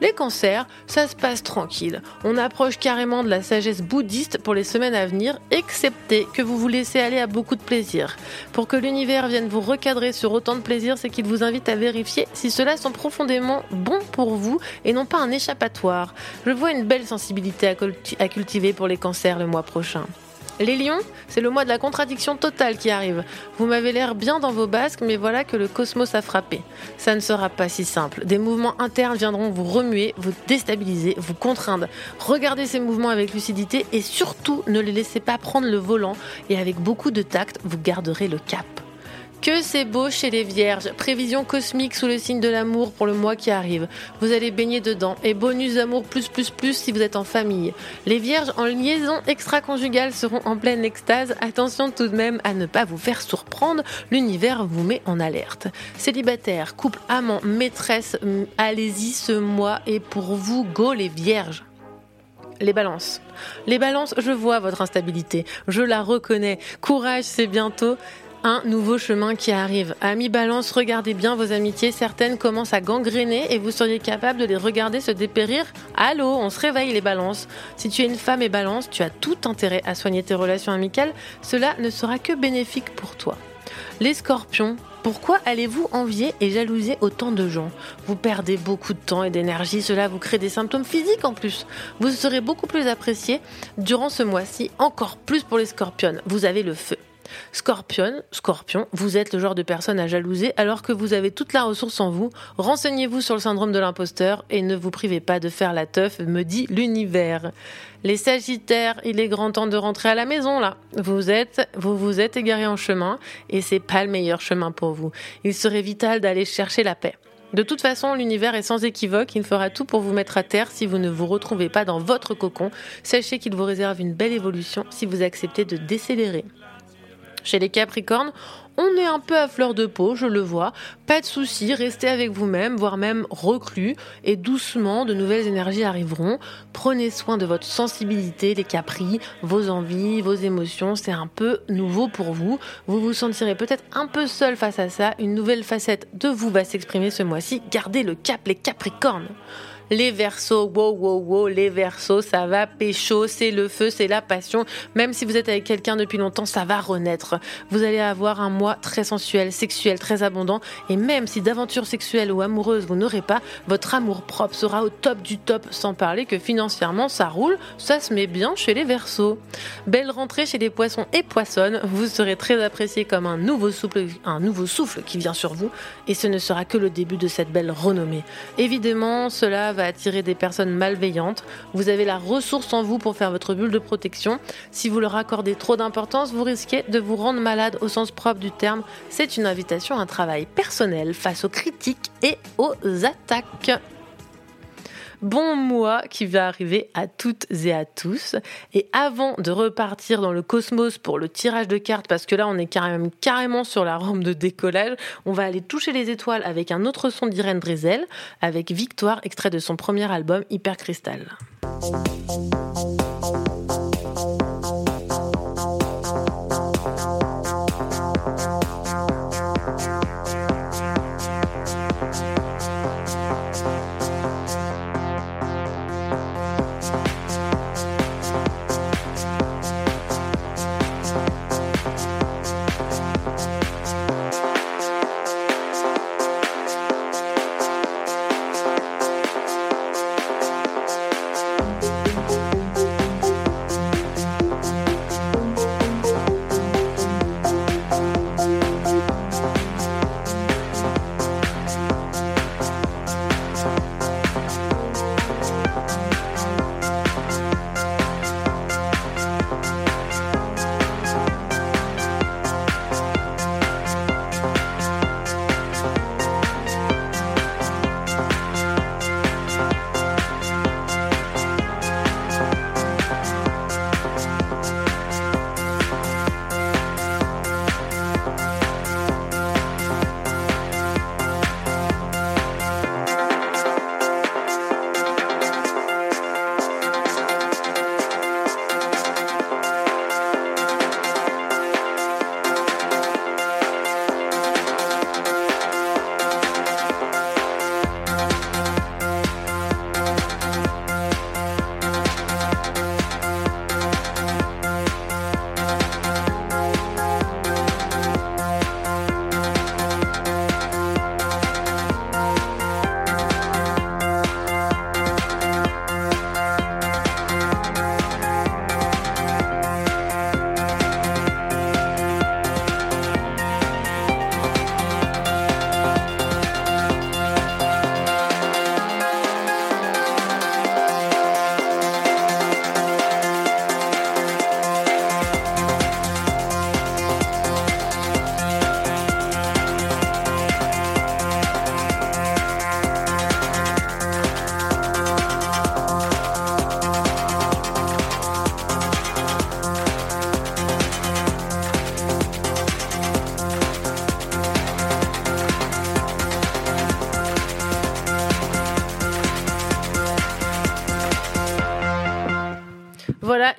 Les cancers, ça se passe tranquille. On approche carrément de la sagesse bouddhiste pour les semaines à venir, excepté que vous vous laissez aller à beaucoup de plaisir. Pour que l'univers vienne vous recadrer sur autant de plaisir, c'est qu'il vous invite à vérifier si ceux-là sont profondément bons pour vous et non pas un échappatoire. Je vois une belle sensibilité à cultiver pour les cancers le mois prochain. Les lions, c'est le mois de la contradiction totale qui arrive. Vous m'avez l'air bien dans vos basques, mais voilà que le cosmos a frappé. Ça ne sera pas si simple. Des mouvements internes viendront vous remuer, vous déstabiliser, vous contraindre. Regardez ces mouvements avec lucidité et surtout ne les laissez pas prendre le volant et avec beaucoup de tact, vous garderez le cap. Que c'est beau chez les vierges. Prévision cosmique sous le signe de l'amour pour le mois qui arrive. Vous allez baigner dedans. Et bonus d'amour plus plus plus si vous êtes en famille. Les vierges en liaison extra-conjugale seront en pleine extase. Attention tout de même à ne pas vous faire surprendre. L'univers vous met en alerte. Célibataire, couple, amant, maîtresse, hum, allez-y ce mois. Et pour vous, go les vierges. Les balances. Les balances, je vois votre instabilité. Je la reconnais. Courage, c'est bientôt un nouveau chemin qui arrive. Amis balance, regardez bien vos amitiés. Certaines commencent à gangréner et vous seriez capable de les regarder se dépérir. Allô, on se réveille les balances. Si tu es une femme et balance, tu as tout intérêt à soigner tes relations amicales. Cela ne sera que bénéfique pour toi. Les scorpions, pourquoi allez-vous envier et jalouser autant de gens? Vous perdez beaucoup de temps et d'énergie, cela vous crée des symptômes physiques en plus. Vous serez beaucoup plus apprécié durant ce mois-ci, encore plus pour les scorpions. Vous avez le feu. Scorpion, Scorpion, vous êtes le genre de personne à jalouser alors que vous avez toute la ressource en vous. Renseignez-vous sur le syndrome de l'imposteur et ne vous privez pas de faire la teuf, me dit l'univers. Les Sagittaires, il est grand temps de rentrer à la maison là. Vous êtes, vous vous êtes égaré en chemin et c'est pas le meilleur chemin pour vous. Il serait vital d'aller chercher la paix. De toute façon, l'univers est sans équivoque, il fera tout pour vous mettre à terre si vous ne vous retrouvez pas dans votre cocon. Sachez qu'il vous réserve une belle évolution si vous acceptez de décélérer. Chez les Capricornes, on est un peu à fleur de peau, je le vois. Pas de souci, restez avec vous-même, voire même reclus, et doucement, de nouvelles énergies arriveront. Prenez soin de votre sensibilité, les capris, vos envies, vos émotions. C'est un peu nouveau pour vous. Vous vous sentirez peut-être un peu seul face à ça. Une nouvelle facette de vous va s'exprimer ce mois-ci. Gardez le cap, les Capricornes. Les versos, wow, wow, wow, les versos, ça va pécho, c'est le feu, c'est la passion. Même si vous êtes avec quelqu'un depuis longtemps, ça va renaître. Vous allez avoir un mois très sensuel, sexuel, très abondant. Et même si d'aventure sexuelle ou amoureuse vous n'aurez pas, votre amour propre sera au top du top. Sans parler que financièrement, ça roule, ça se met bien chez les versos. Belle rentrée chez les poissons et poissonnes. Vous serez très apprécié comme un nouveau souffle, un nouveau souffle qui vient sur vous. Et ce ne sera que le début de cette belle renommée. Évidemment, cela va attirer des personnes malveillantes. Vous avez la ressource en vous pour faire votre bulle de protection. Si vous leur accordez trop d'importance, vous risquez de vous rendre malade au sens propre du terme. C'est une invitation à un travail personnel face aux critiques et aux attaques. Bon mois qui va arriver à toutes et à tous. Et avant de repartir dans le cosmos pour le tirage de cartes, parce que là on est carrément, carrément sur la rampe de décollage, on va aller toucher les étoiles avec un autre son d'Irène Drezel, avec Victoire, extrait de son premier album Hyper Crystal.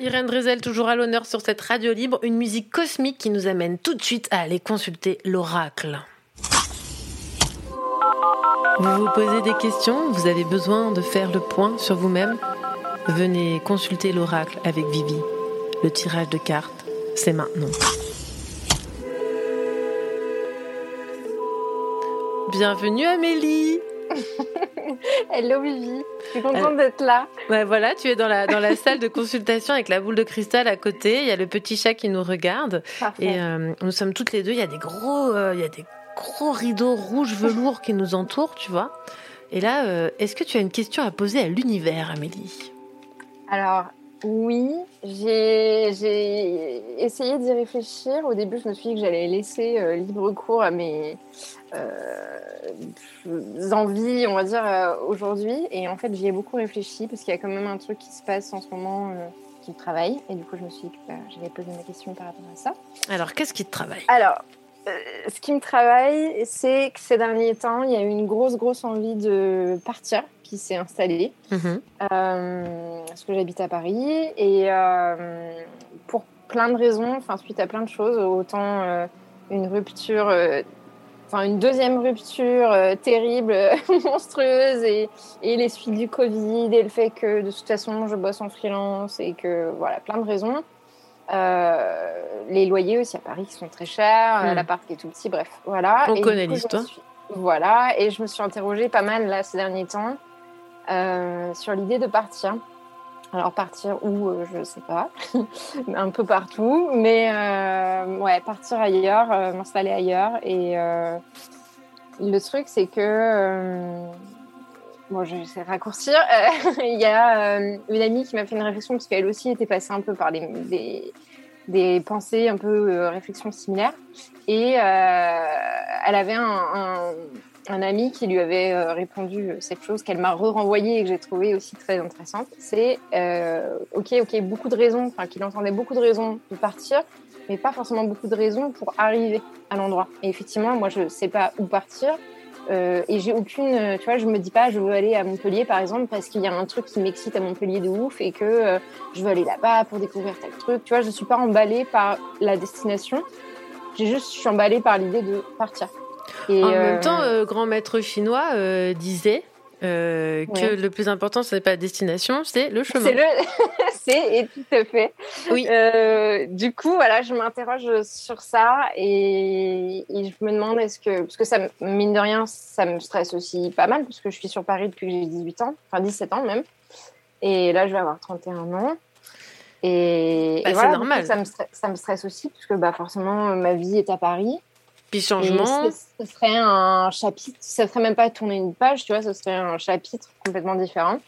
Irène Drezel toujours à l'honneur sur cette radio libre, une musique cosmique qui nous amène tout de suite à aller consulter l'oracle. Vous vous posez des questions Vous avez besoin de faire le point sur vous-même? Venez consulter l'oracle avec Vivi. Le tirage de cartes, c'est maintenant. Bienvenue Amélie (laughs) Hello Vivi, je suis contente d'être là. Ouais, voilà, tu es dans la, dans la (laughs) salle de consultation avec la boule de cristal à côté. Il y a le petit chat qui nous regarde. Parfait. Et euh, nous sommes toutes les deux. Il y a des gros, euh, il y a des gros rideaux rouges velours qui nous entourent, tu vois. Et là, euh, est-ce que tu as une question à poser à l'univers, Amélie? Alors, oui, j'ai essayé d'y réfléchir. Au début, je me suis dit que j'allais laisser euh, libre cours à mes euh, envies, on va dire, euh, aujourd'hui. Et en fait, j'y ai beaucoup réfléchi parce qu'il y a quand même un truc qui se passe en ce moment euh, qui me travaille. Et du coup, je me suis dit que bah, j'allais poser ma question par rapport à ça. Alors, qu'est-ce qui te travaille? Alors, euh, ce qui me travaille, c'est que ces derniers temps, il y a eu une grosse, grosse envie de partir qui s'est installée. Mhm. Parce que j'habite à Paris et pour plein de raisons, enfin suite à plein de choses, autant une rupture, enfin une deuxième rupture euh, terrible, (laughs) monstrueuse et, et les suites du Covid et le fait que de toute façon je bosse en freelance et que voilà plein de raisons. Euh, les loyers aussi à Paris qui sont très chers, Mm. l'appart qui est tout petit, bref, voilà. On Et connaît l'histoire. suis- Voilà, et je me suis interrogée pas mal là ces derniers temps euh, sur l'idée de partir. Alors partir où, euh, je sais pas, (laughs) un peu partout, mais euh, ouais, partir ailleurs, euh, m'installer ailleurs. Et le truc, c'est que, bon, je vais raccourcir, (laughs) il y a une amie qui m'a fait une réflexion, parce qu'elle aussi était passée un peu par des, des, pensées, un peu réflexions similaires. Et elle avait un, un ami qui lui avait euh, répondu cette chose qu'elle m'a re-renvoyée et que j'ai trouvé aussi très intéressante. C'est euh, ok, ok, beaucoup de raisons, enfin qu'il entendait beaucoup de raisons de partir, mais pas forcément beaucoup de raisons pour arriver à l'endroit. Et effectivement, moi je sais pas où partir. euh, et j'ai aucune, euh, tu vois, je me dis pas, je veux aller à Montpellier par exemple parce qu'il y a un truc qui m'excite à Montpellier de ouf et que euh, je veux aller là-bas pour découvrir tel truc. Tu vois, je suis pas emballée par la destination. J'ai juste, je suis emballée par l'idée de partir. Et, en euh, même temps, euh, grand maître chinois euh, disait euh, que Ouais. le plus important, ce n'est pas la destination, c'est le chemin. C'est le, (laughs) c'est et tout à fait. Oui. Euh, du coup, voilà, je m'interroge sur ça et, et je me demande est-ce que, parce que ça, mine de rien, ça me stresse aussi pas mal parce que je suis sur Paris depuis que j'ai 18 ans, enfin 17 ans même. Et là, je vais avoir 31 ans. Et, Bah, et voilà, normal. coup, ça me, stresse, ça me stresse aussi parce que bah, forcément, ma vie est à Paris. Puis changement. Ce, ce serait un chapitre, ça serait même pas tourner une page, tu vois, ce serait un chapitre complètement différent.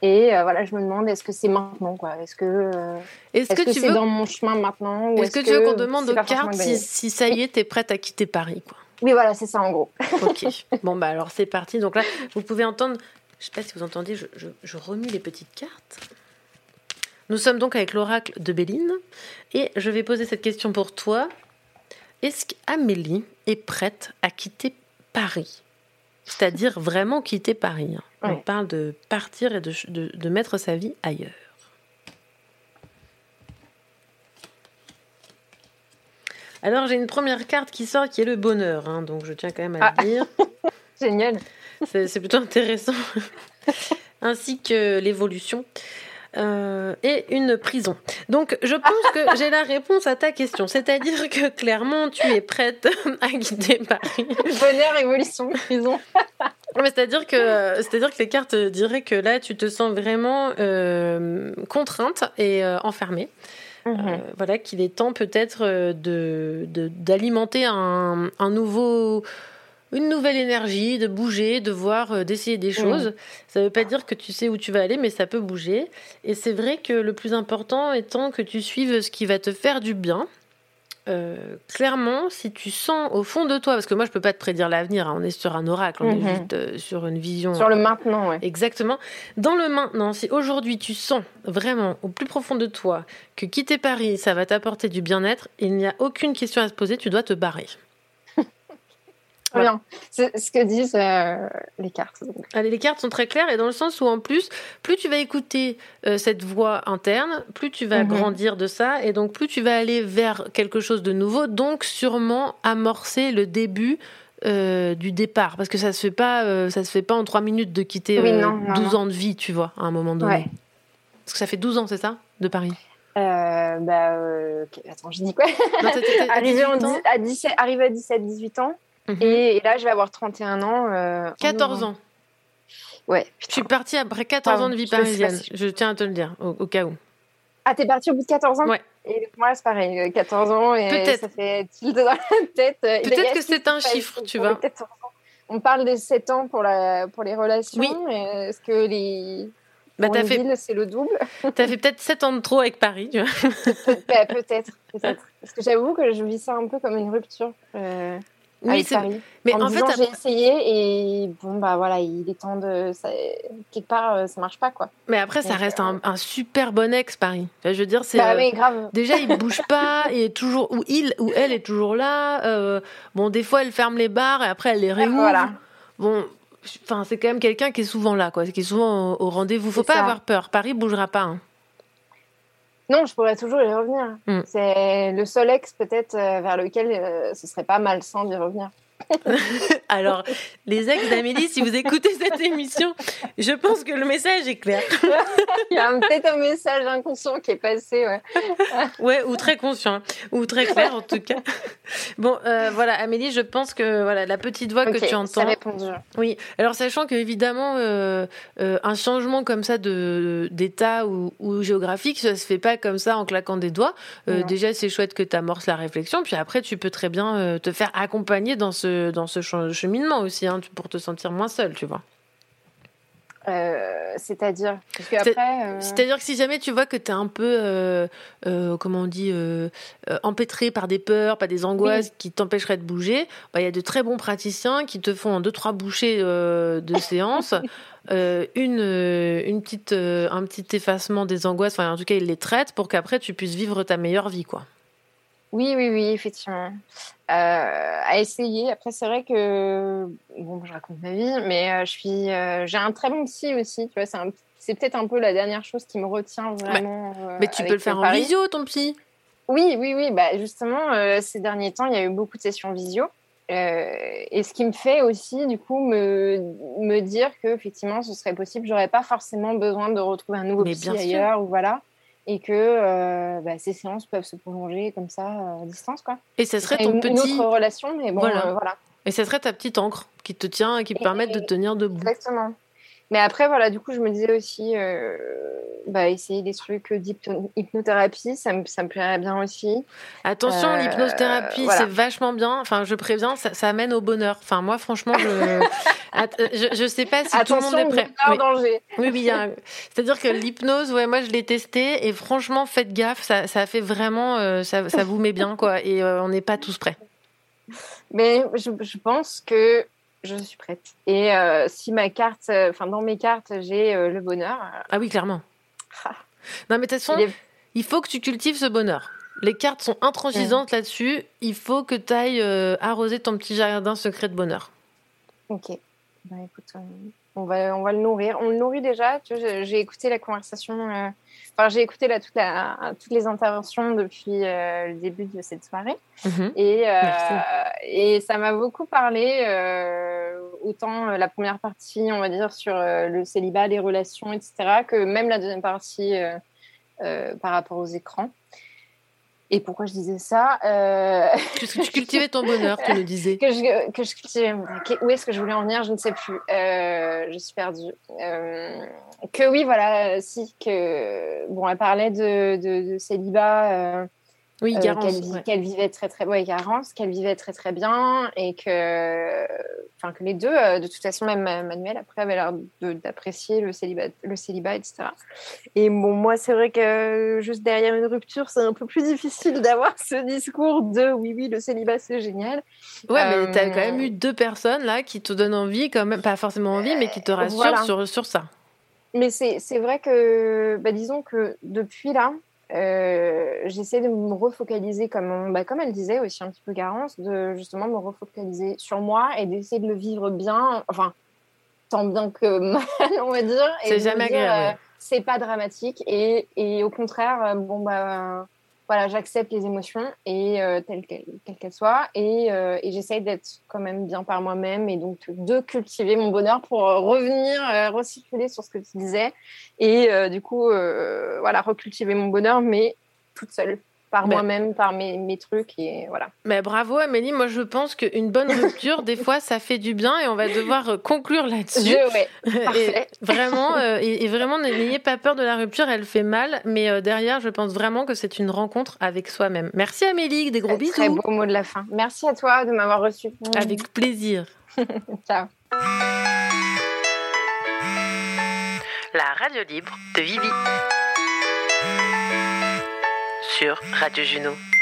Et euh, voilà, je me demande, est-ce que c'est maintenant, quoi? Est-ce que, euh, Est-ce que tu c'est veux- dans mon chemin maintenant Est-ce que tu veux qu'on demande aux cartes si, ça y est, t'es prête à quitter Paris quoi? Oui, voilà, c'est ça en gros. Ok. (laughs) bon, bah alors c'est parti. Donc là, vous pouvez entendre, je sais pas si vous entendez, je, je, je remue les petites cartes. Nous sommes donc avec l'oracle de Béline et je vais poser cette question pour toi. Est-ce qu'Amélie est prête à quitter Paris? C'est-à-dire vraiment quitter Paris. hein. On parle de partir et de, de, de mettre sa vie ailleurs. Alors j'ai une première carte qui sort qui est le bonheur, hein, donc je tiens quand même à Ah. le dire. (laughs) Génial. C'est plutôt intéressant. (laughs) Ainsi que l'évolution. Euh, et une prison. Donc, je pense que (laughs) j'ai la réponse à ta question. C'est-à-dire que clairement, tu es prête (laughs) à quitter Paris. Bonheur, évolution, prison. (laughs) C'est-à-dire que, c'est-à-dire que les cartes diraient que là, tu te sens vraiment euh, contrainte et euh, enfermée. Euh, voilà, qu'il est temps peut-être de, de- d'alimenter un, un nouveau, une nouvelle énergie, de bouger, de voir, euh, d'essayer des choses. Mhm. Ça ne veut pas dire que tu sais où tu vas aller, mais ça peut bouger. Et c'est vrai que le plus important étant que tu suives ce qui va te faire du bien. Euh, clairement, si tu sens au fond de toi, parce que moi je peux pas te prédire l'avenir, hein, on est sur un oracle, on est juste euh, sur une vision. Sur le maintenant, ouais. Exactement. Dans le maintenant, si aujourd'hui tu sens vraiment au plus profond de toi que quitter Paris, ça va t'apporter du bien-être, il n'y a aucune question à se poser, tu dois te barrer. Bien. C'est ce que disent euh, les cartes. Allez, les cartes sont très claires et dans le sens où en plus, plus tu vas écouter euh, cette voix interne, plus tu vas Mhm. grandir de ça et donc plus tu vas aller vers quelque chose de nouveau, donc sûrement amorcer le début euh, du départ parce que ça se fait pas ça se fait pas en trois minutes de quitter Oui, euh, non, non, 12 non. ans de vie, tu vois, à un moment donné. Ouais. Parce que ça fait 12 ans, c'est ça, de Paris? Bah, attends, j'ai dit quoi? Non, à (laughs) Arrivé en 18 ans? à 17, arrivé à 17, 18 ans. Mhm. et, et là, je vais avoir 31 ans. euh, en 14 novembre. ans. Ouais. Je suis partie après 14 Pardon, ans de vie je parisienne. si- Je tiens à te le dire, au, au cas où. Ah, t'es partie au bout de 14 ans? Ouais. Et moi, c'est pareil, euh, 14 ans, et ça fait tilt dans la tête. Et Peut-être que c'est un chiffre, tu vois. 14 ans. On parle des 7 ans pour, la, pour les relations. Oui. Est-ce que les. Bah, t'as fait- c'est le double? T'as fait peut-être 7 ans de trop avec Paris, tu vois. Peut-être, peut-être. Parce que j'avoue que je vis ça un peu comme une rupture. euh, Oui, Paris. mais en, fait, j'ai essayé et bon bah voilà il est temps de ça... quelque part euh, ça marche pas quoi Mais après, ça reste un, un super bon ex, Paris. Je veux dire, c'est. Bah euh, oui, grave. Déjà, il (laughs) bouge pas, il est toujours. Ou il ou elle est toujours là. euh, bon, des fois, elle ferme les bars et après, elle les réouvre. voilà. Bon. Enfin, c'est quand même quelqu'un qui est souvent là, quoi, qui est souvent au, rendez-vous. Faut pas ça. avoir peur. Paris bougera pas. hein. Non je pourrais toujours y revenir Mm. c'est le seul ex peut-être euh, vers lequel euh, ce serait pas malsain d'y revenir (laughs) Alors, les ex d'Amélie, si vous écoutez cette émission, je pense que le message est clair. il y a peut-être un message inconscient qui est passé ouais Ouais, ou très conscient, hein. ou très clair en tout cas. Bon, euh, voilà, Amélie, je pense que voilà la petite voix que tu entends. répondu. Oui. Alors sachant que évidemment euh, euh, un changement comme ça de d'état ou, ou géographique, ça se fait pas comme ça en claquant des doigts. Déjà, c'est chouette que tu amorces la réflexion, puis après tu peux très bien te faire accompagner dans ce dans ce ch- cheminement aussi, hein, pour te sentir moins seule, tu vois. Euh, c'est-à-dire euh, C'est-à-dire que si jamais tu vois que tu es un peu, euh, comment on dit, empêtré par des peurs, par des angoisses qui t'empêcheraient de bouger, bah, il y a de très bons praticiens qui te font en deux, trois bouchées de (laughs) séance. euh, une, une petite, euh, un petit effacement des angoisses, enfin en tout cas ils les traitent pour qu'après tu puisses vivre ta meilleure vie quoi. Oui, oui, oui, effectivement. Euh, à essayer. Après, c'est vrai que bon, je raconte ma vie, mais euh, je suis, euh, j'ai un très bon psy aussi. Tu vois, c'est un- c'est peut-être un peu la dernière chose qui me retient vraiment. euh, Mais tu peux le faire en visio ton psy? Oui, oui, oui. Bah, justement, ces derniers temps, il y a eu beaucoup de sessions visio. Et ce qui me fait aussi, du coup, me, me dire que effectivement, ce serait possible. J'aurais pas forcément besoin de retrouver un nouveau Mais psy ailleurs ou voilà. Et que euh, bah, ces séances peuvent se prolonger comme ça euh, à distance, quoi. Et ça serait ton une, une petit. autre relation, mais bon, Voilà. euh, voilà. Et ça serait ta petite encre qui te tient et qui te permet de tenir debout. Exactement. Mais après, voilà, du coup, je me disais aussi, euh, bah, essayer des trucs d'hypnothérapie, ça me, ça me plairait bien aussi. Attention, Euh, l'hypnothérapie, voilà. c'est vachement bien. Enfin, je préviens, ça, ça amène au bonheur. Enfin, moi, franchement, je, (laughs) euh, je, je sais pas si tout le monde Attention, est prêt. Oui. danger. Oui, oui, c'est-à-dire que l'hypnose, ouais, moi, je l'ai testé et franchement, faites gaffe, ça, ça fait vraiment, euh, ça, ça vous met bien, quoi. Et euh, on n'est pas tous prêts. Mais je, je pense que je suis prête. Et euh, si ma carte, euh, enfin, dans mes cartes, j'ai euh, le bonheur. Ah oui, clairement. (laughs) Non, mais de toute façon, Il est- il faut que tu cultives ce bonheur. Les cartes sont intransigeantes là-dessus. Il faut que tu ailles arroser ton petit jardin secret de bonheur. Ok. Bah, écoute, on va, on va le nourrir. On le nourrit déjà. J'ai- écouté la conversation. euh, Enfin, j'ai écouté là, toute la, toutes les interventions depuis euh, le début de cette soirée. Mhm. Et, euh, et ça m'a beaucoup parlé, autant la première partie, on va dire, sur le célibat, les relations, etc., que même la deuxième partie par rapport aux écrans. Et pourquoi je disais ça euh... Parce que tu cultivais ton bonheur, tu nous disais. (laughs) que je, que je cultivais. Où est-ce que je voulais en venir Je ne sais plus. Euh, je suis perdue. Euh, que oui, voilà, si, que. Bon, elle parlait de, de, de célibat. Euh, Oui, euh, qu'elle ouais. vivait très très ouais, Garance, qu'elle vivait très très bien et que enfin que les deux euh, de toute façon même euh, Manuel après avait l'air d'apprécier le célibat le célibat etc et bon moi c'est vrai que juste derrière une rupture c'est un peu plus difficile d'avoir ce discours de oui oui le célibat c'est génial Ouais, mais Euh, t'as quand même eu deux personnes là qui te donnent envie, quand même, pas forcément envie, mais qui te rassurent voilà. sur, sur ça. Mais c'est c'est vrai que, bah, disons que depuis là, euh, j'essaie de me refocaliser, comme, bah, comme elle disait aussi un petit peu Garance, de justement me refocaliser sur moi et d'essayer de le vivre bien, enfin, tant bien que (laughs) mal, on va dire. C'est jamais dire, agréable, euh, c'est pas dramatique et, et au contraire, euh, bon, bah. Voilà, j'accepte les émotions et euh, telles qu'elles soient et, euh, et j'essaye d'être quand même bien par moi-même et donc de cultiver mon bonheur pour euh, revenir recirculer sur ce que tu disais et du coup voilà recultiver mon bonheur mais toute seule par Mais- moi-même, par mes, mes trucs et voilà. Mais bravo Amélie, moi je pense qu'une bonne rupture, des fois ça fait du bien et on va devoir euh, conclure là-dessus. Et parfait. vraiment, euh, et, et vraiment n'ayez pas peur de la rupture, elle fait mal, mais euh, derrière je pense vraiment que c'est une rencontre avec soi-même. Merci Amélie, des gros bisous. Très beau mot de la fin. Merci à toi de m'avoir reçu. Avec plaisir. (laughs) Ciao. La radio libre de Vivi. Sur Radio Juno.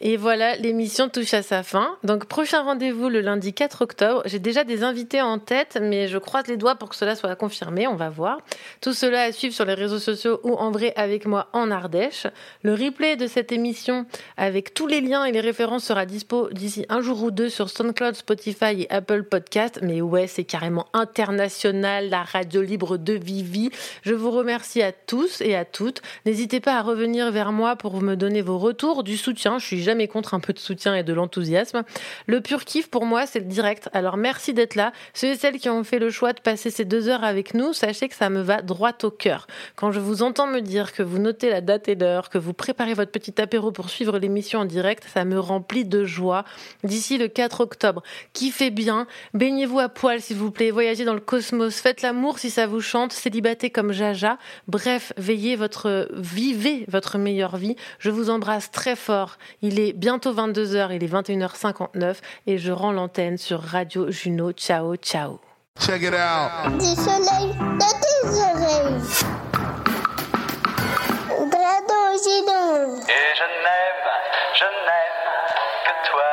Et voilà, l'émission touche à sa fin. Donc, prochain rendez-vous le lundi 4 octobre. J'ai déjà des invités en tête, mais je croise les doigts pour que cela soit confirmé. On va voir. Tout cela à suivre sur les réseaux sociaux ou en vrai avec moi en Ardèche. Le replay de cette émission avec tous les liens et les références sera dispo d'ici un jour ou deux sur SoundCloud, Spotify et Apple Podcast. Mais ouais, c'est carrément international, la radio libre de Vivi. Je vous remercie à tous et à toutes. N'hésitez pas à revenir vers moi pour me donner vos retours, du soutien. Je suis jamais contre un peu de soutien et de l'enthousiasme. Le pur kiff pour moi, c'est le direct. Alors merci d'être là. Ceux et celles qui ont fait le choix de passer ces deux heures avec nous, sachez que ça me va droit au cœur. Quand je vous entends me dire que vous notez la date et l'heure, que vous préparez votre petit apéro pour suivre l'émission en direct, ça me remplit de joie. D'ici le 4 octobre, kiffez bien, baignez-vous à poil s'il vous plaît, voyagez dans le cosmos, faites l'amour si ça vous chante, célibaté comme Jaja. Bref, veillez votre, vivez votre meilleure vie. Je vous embrasse très fort. Il est bientôt 22h, il est 21h59 et je rends l'antenne sur Radio Juno. Ciao, ciao. Check it out. Du soleil dans tes oreilles. Grado Gino. Et je n'aime, je n'aime que toi.